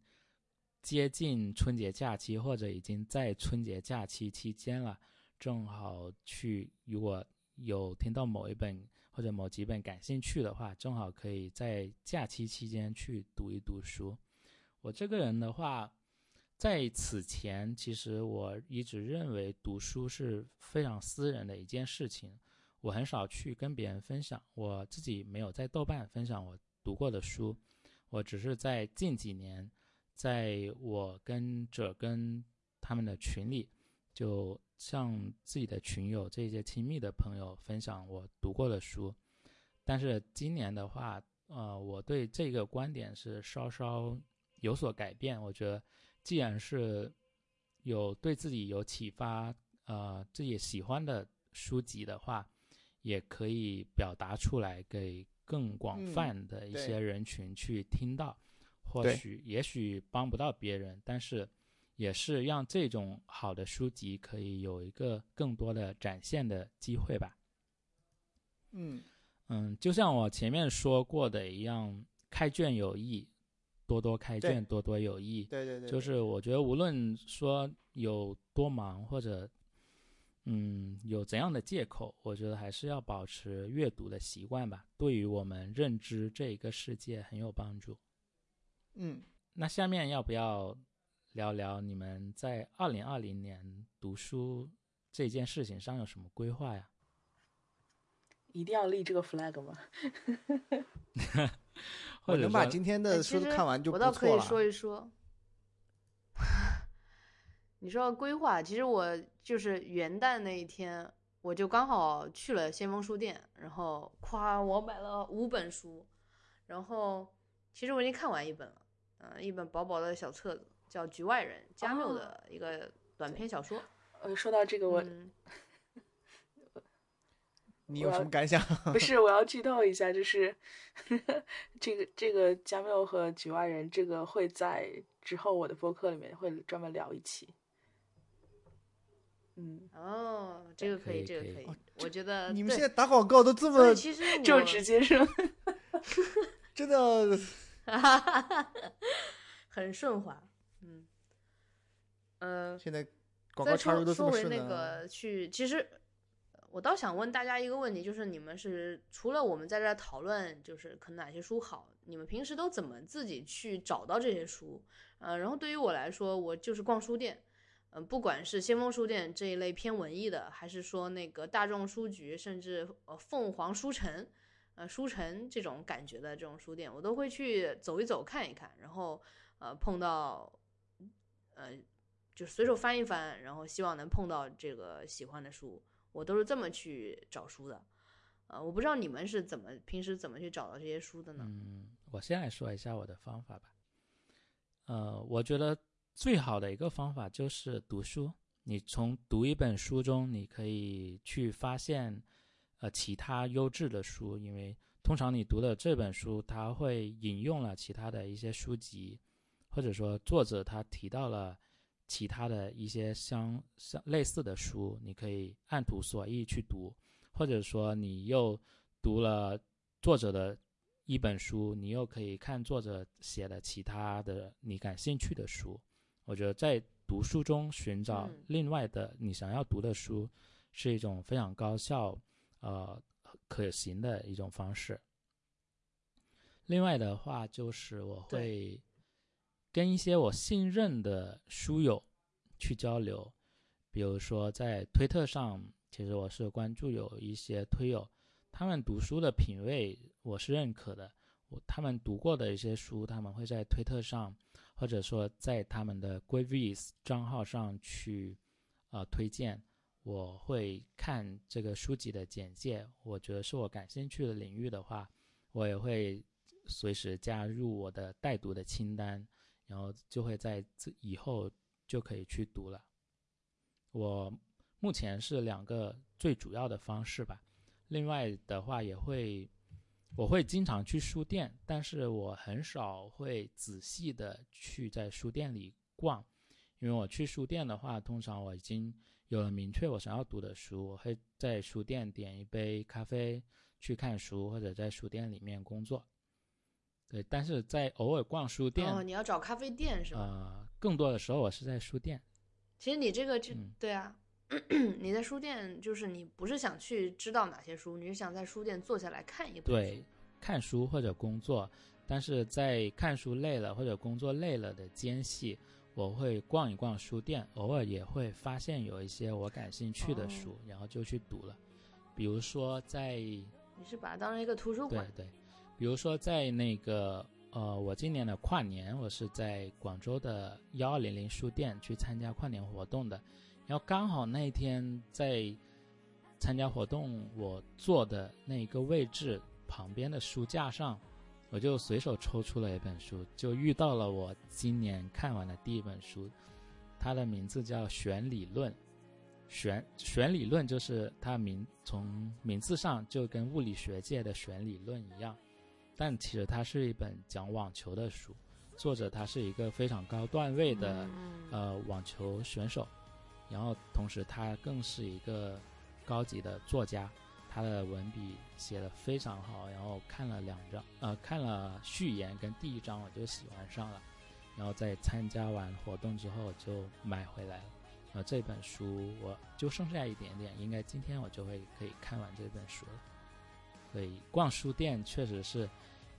接近春节假期，或者已经在春节假期期间了。正好去，如果有听到某一本或者某几本感兴趣的话，正好可以在假期期间去读一读书。我这个人的话，在此前，其实我一直认为读书是非常私人的一件事情。我很少去跟别人分享，我自己没有在豆瓣分享我读过的书，我只是在近几年，在我跟者跟他们的群里，就向自己的群友这些亲密的朋友分享我读过的书。但是今年的话，呃，我对这个观点是稍稍有所改变。我觉得，既然是有对自己有启发，呃，自己喜欢的书籍的话，也可以表达出来，给更广嗯泛的一些人群去听到。或许也许帮不到别人，但是也是让这种好的书籍可以有一个更多的展现的机会吧。嗯嗯，就像我前面说过的一样，开卷有益，多多开卷，多多有益。对对对，就是我觉得无论说有多忙或者嗯有怎样的借口，我觉得还是要保持阅读的习惯吧，对于我们认知这一个世界很有帮助。嗯，那下面要不要聊聊你们在二零二零年读书这件事情上有什么规划呀？一定要立这个 flag 吗？或者我能把今天的书看完就不错了我倒可以。说一说。你说到规划，其实我就是元旦那一天，我就刚好去了先锋书店，然后夸我买了五本书，然后其实我已经看完一本了，嗯、一本薄薄的小册子，叫《局外人》，加缪哦的一个短篇小说。呃，说到这个，我、嗯，你有什么感想？不是我要剧透一下，就是 这个这个加缪和局外人这个会在之后我的播客里面会专门聊一期。嗯，哦，这个可以，这个可以哦，我觉得你们现在打广告都这么其实就直接说，真的，很顺滑，嗯，呃，现在广再告插入说都这么顺说回那。个去，其实我倒想问大家一个问题，就是你们是除了我们在这儿讨论，就是可能哪些书好，你们平时都怎么自己去找到这些书？呃，然后对于我来说，我就是逛书店，嗯、不管是先锋书店这一类偏文艺的，还是说那个大众书局，甚至呃凤凰书城。呃，书城这种感觉的这种书店，我都会去走一走、看一看，然后呃碰到呃就随手翻一翻，然后希望能碰到这个喜欢的书，我都是这么去找书的。呃，我不知道你们是怎么平时怎么去找到这些书的呢？嗯，我先来说一下我的方法吧。呃，我觉得最好的一个方法就是读书。你从读一本书中，你可以去发现呃其他优质的书，因为通常你读的这本书，它会引用了其他的一些书籍，或者说作者他提到了其他的一些相相类似的书，你可以按图索骥去读，或者说你又读了作者的一本书，你又可以看作者写的其他的你感兴趣的书。我觉得在读书中寻找嗯。另外的你想要读的书，是一种非常高效、呃可行的一种方式。另外的话，就是我会跟一些我信任的书友去交流，比如说在推特上，其实我是关注有一些推友，他们读书的品味我是认可的，我他们读过的一些书，他们会在推特上，或者说在他们的 Goodreads 账号上去呃推荐。我会看这个书籍的简介，我觉得是我感兴趣的领域的话，我也会随时加入我的待读的清单，然后就会在以后就可以去读了。我目前是两个最主要的方式吧，另外的话也会，我会经常去书店，但是我很少会仔细的去在书店里逛，因为我去书店的话，通常我已经有了明确我想要读的书，我会在书店点一杯咖啡去看书，或者在书店里面工作。对，但是在偶尔逛书店，哦，你要找咖啡店是吧？呃，更多的时候我是在书店。其实你这个就、嗯对啊，你在书店就是你不是想去知道哪些书，你是想在书店坐下来看一本书。对，看书或者工作，但是在看书累了或者工作累了的间隙，我会逛一逛书店，偶尔也会发现有一些我感兴趣的哦书，然后就去读了。比如说在你是把它当成一个图书馆。对对，比如说在那个呃，我今年的跨年，我是在广州的幺二零零书店去参加跨年活动的，然后刚好那一天在参加活动，我坐的那一个位置旁边的书架上，我就随手抽出了一本书，就遇到了我今年看完的第一本书，它的名字叫《弦理论》。弦弦理论就是它名从名字上就跟物理学界的弦理论一样，但其实它是一本讲网球的书，作者他是一个非常高段位的、嗯呃网球选手，然后同时他更是一个高级的作家，他的文笔写的非常好，然后看了两章，呃，看了序言跟第一章我就喜欢上了，然后在参加完活动之后就买回来了。呃，这本书我就剩下一点点，应该今天我就会可以看完这本书了。所以逛书店确实是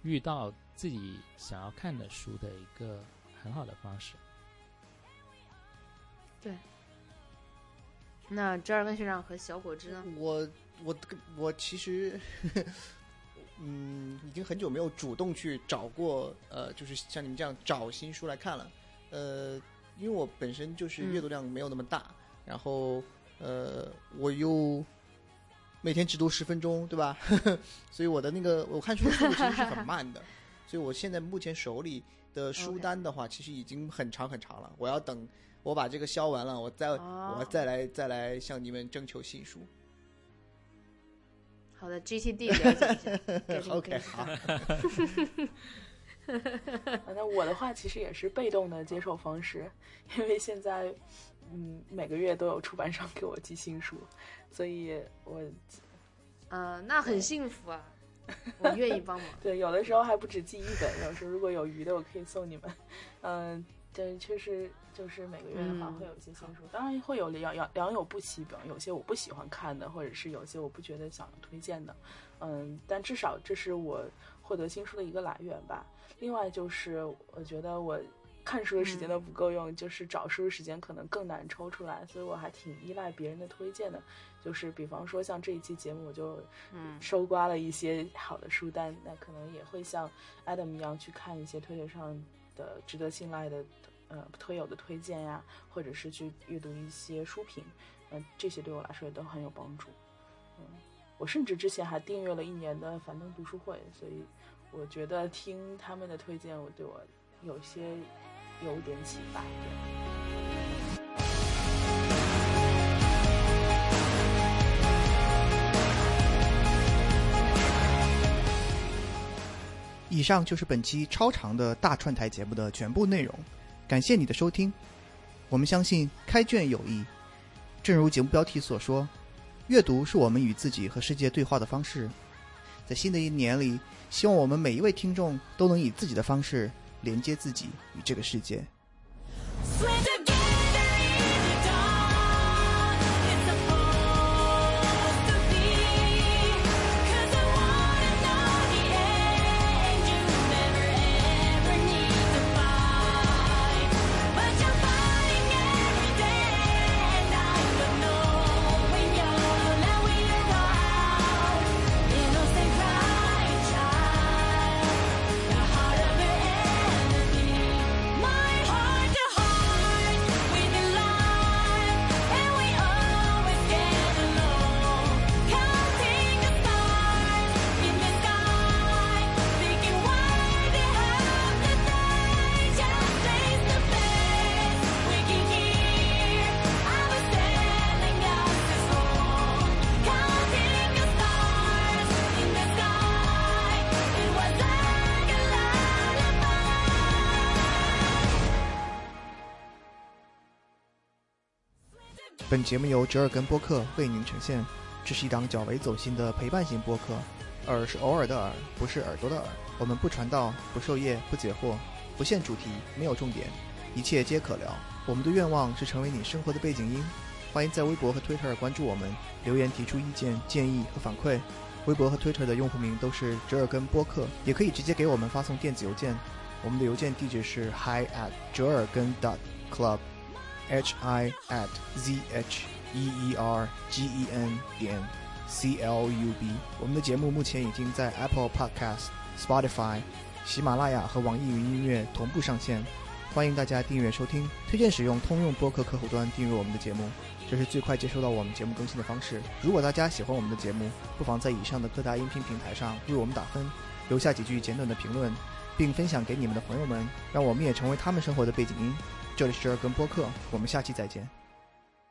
遇到自己想要看的书的一个很好的方式。对那折耳根学长和小果汁呢？我我我其实，嗯，已经很久没有主动去找过，呃，就是像你们这样找新书来看了，呃，因为我本身就是阅读量没有那么大，然后呃，我又每天只读十分钟，对吧？所以我的那个我看书的速度其实是很慢的，所以我现在目前手里的书单的话，其实已经很长很长了，我要等我把这个消完了，我再、哦。我再来再来向你们征求新书。好的，GTD 了解一下。给你 OK，给你好。呃 那我的话其实也是被动的接受方式，因为现在嗯每个月都有出版商给我寄新书，所以我呃，那很幸福啊，我愿意帮忙。对有的时候还不止寄一本，有时候如果有余的我可以送你们。嗯，对，确实就是每个月的话嗯会有一些新书，当然会有良良良莠不齐，比方有些我不喜欢看的，或者是有些我不觉得想推荐的。嗯，但至少这是我获得新书的一个来源吧。另外就是我觉得我看书的时间都不够用，就是找书的时间可能更难抽出来，所以我还挺依赖别人的推荐的。就是比方说像这一期节目，我就嗯收刮了一些好的书单，那可能也会像 Adam 一样去看一些推特上的值得信赖的呃推友的推荐呀，或者是去阅读一些书评，嗯、这些对我来说也都很有帮助。嗯，我甚至之前还订阅了一年的樊登读书会，所以我觉得听他们的推荐，我对我有些有点启发。以上就是本期超长的大串台节目的全部内容，感谢你的收听。我们相信开卷有益，正如节目标题所说，阅读是我们与自己和世界对话的方式。在新的一年里，希望我们每一位听众都能以自己的方式连接自己与这个世界。节目由折耳根播客为您呈现。这是一档较为走心的陪伴型播客，耳是偶尔的耳，不是耳朵的耳。我们不传道，不授业，不解惑，不限主题，没有重点，一切皆可聊。我们的愿望是成为你生活的背景音。欢迎在微博和 Twitter 关注我们，留言提出意见、建议和反馈。微博和 Twitter 的用户名都是折耳根播客，也可以直接给我们发送电子邮件。我们的邮件地址是 hi at 折耳根 dot club h i at z h e e r g e n 点 c l u b。我们的节目目前已经在 Apple Podcast、Spotify、喜马拉雅和网易云音乐同步上线，欢迎大家订阅收听。推荐使用通用播客客户端订阅我们的节目，这是最快接收到我们节目更新的方式。如果大家喜欢我们的节目，不妨在以上的各大音频平台上为我们打分，留下几句简短的评论，并分享给你们的朋友们，让我们也成为他们生活的背景音。这里是折耳根播客，我们下期再见。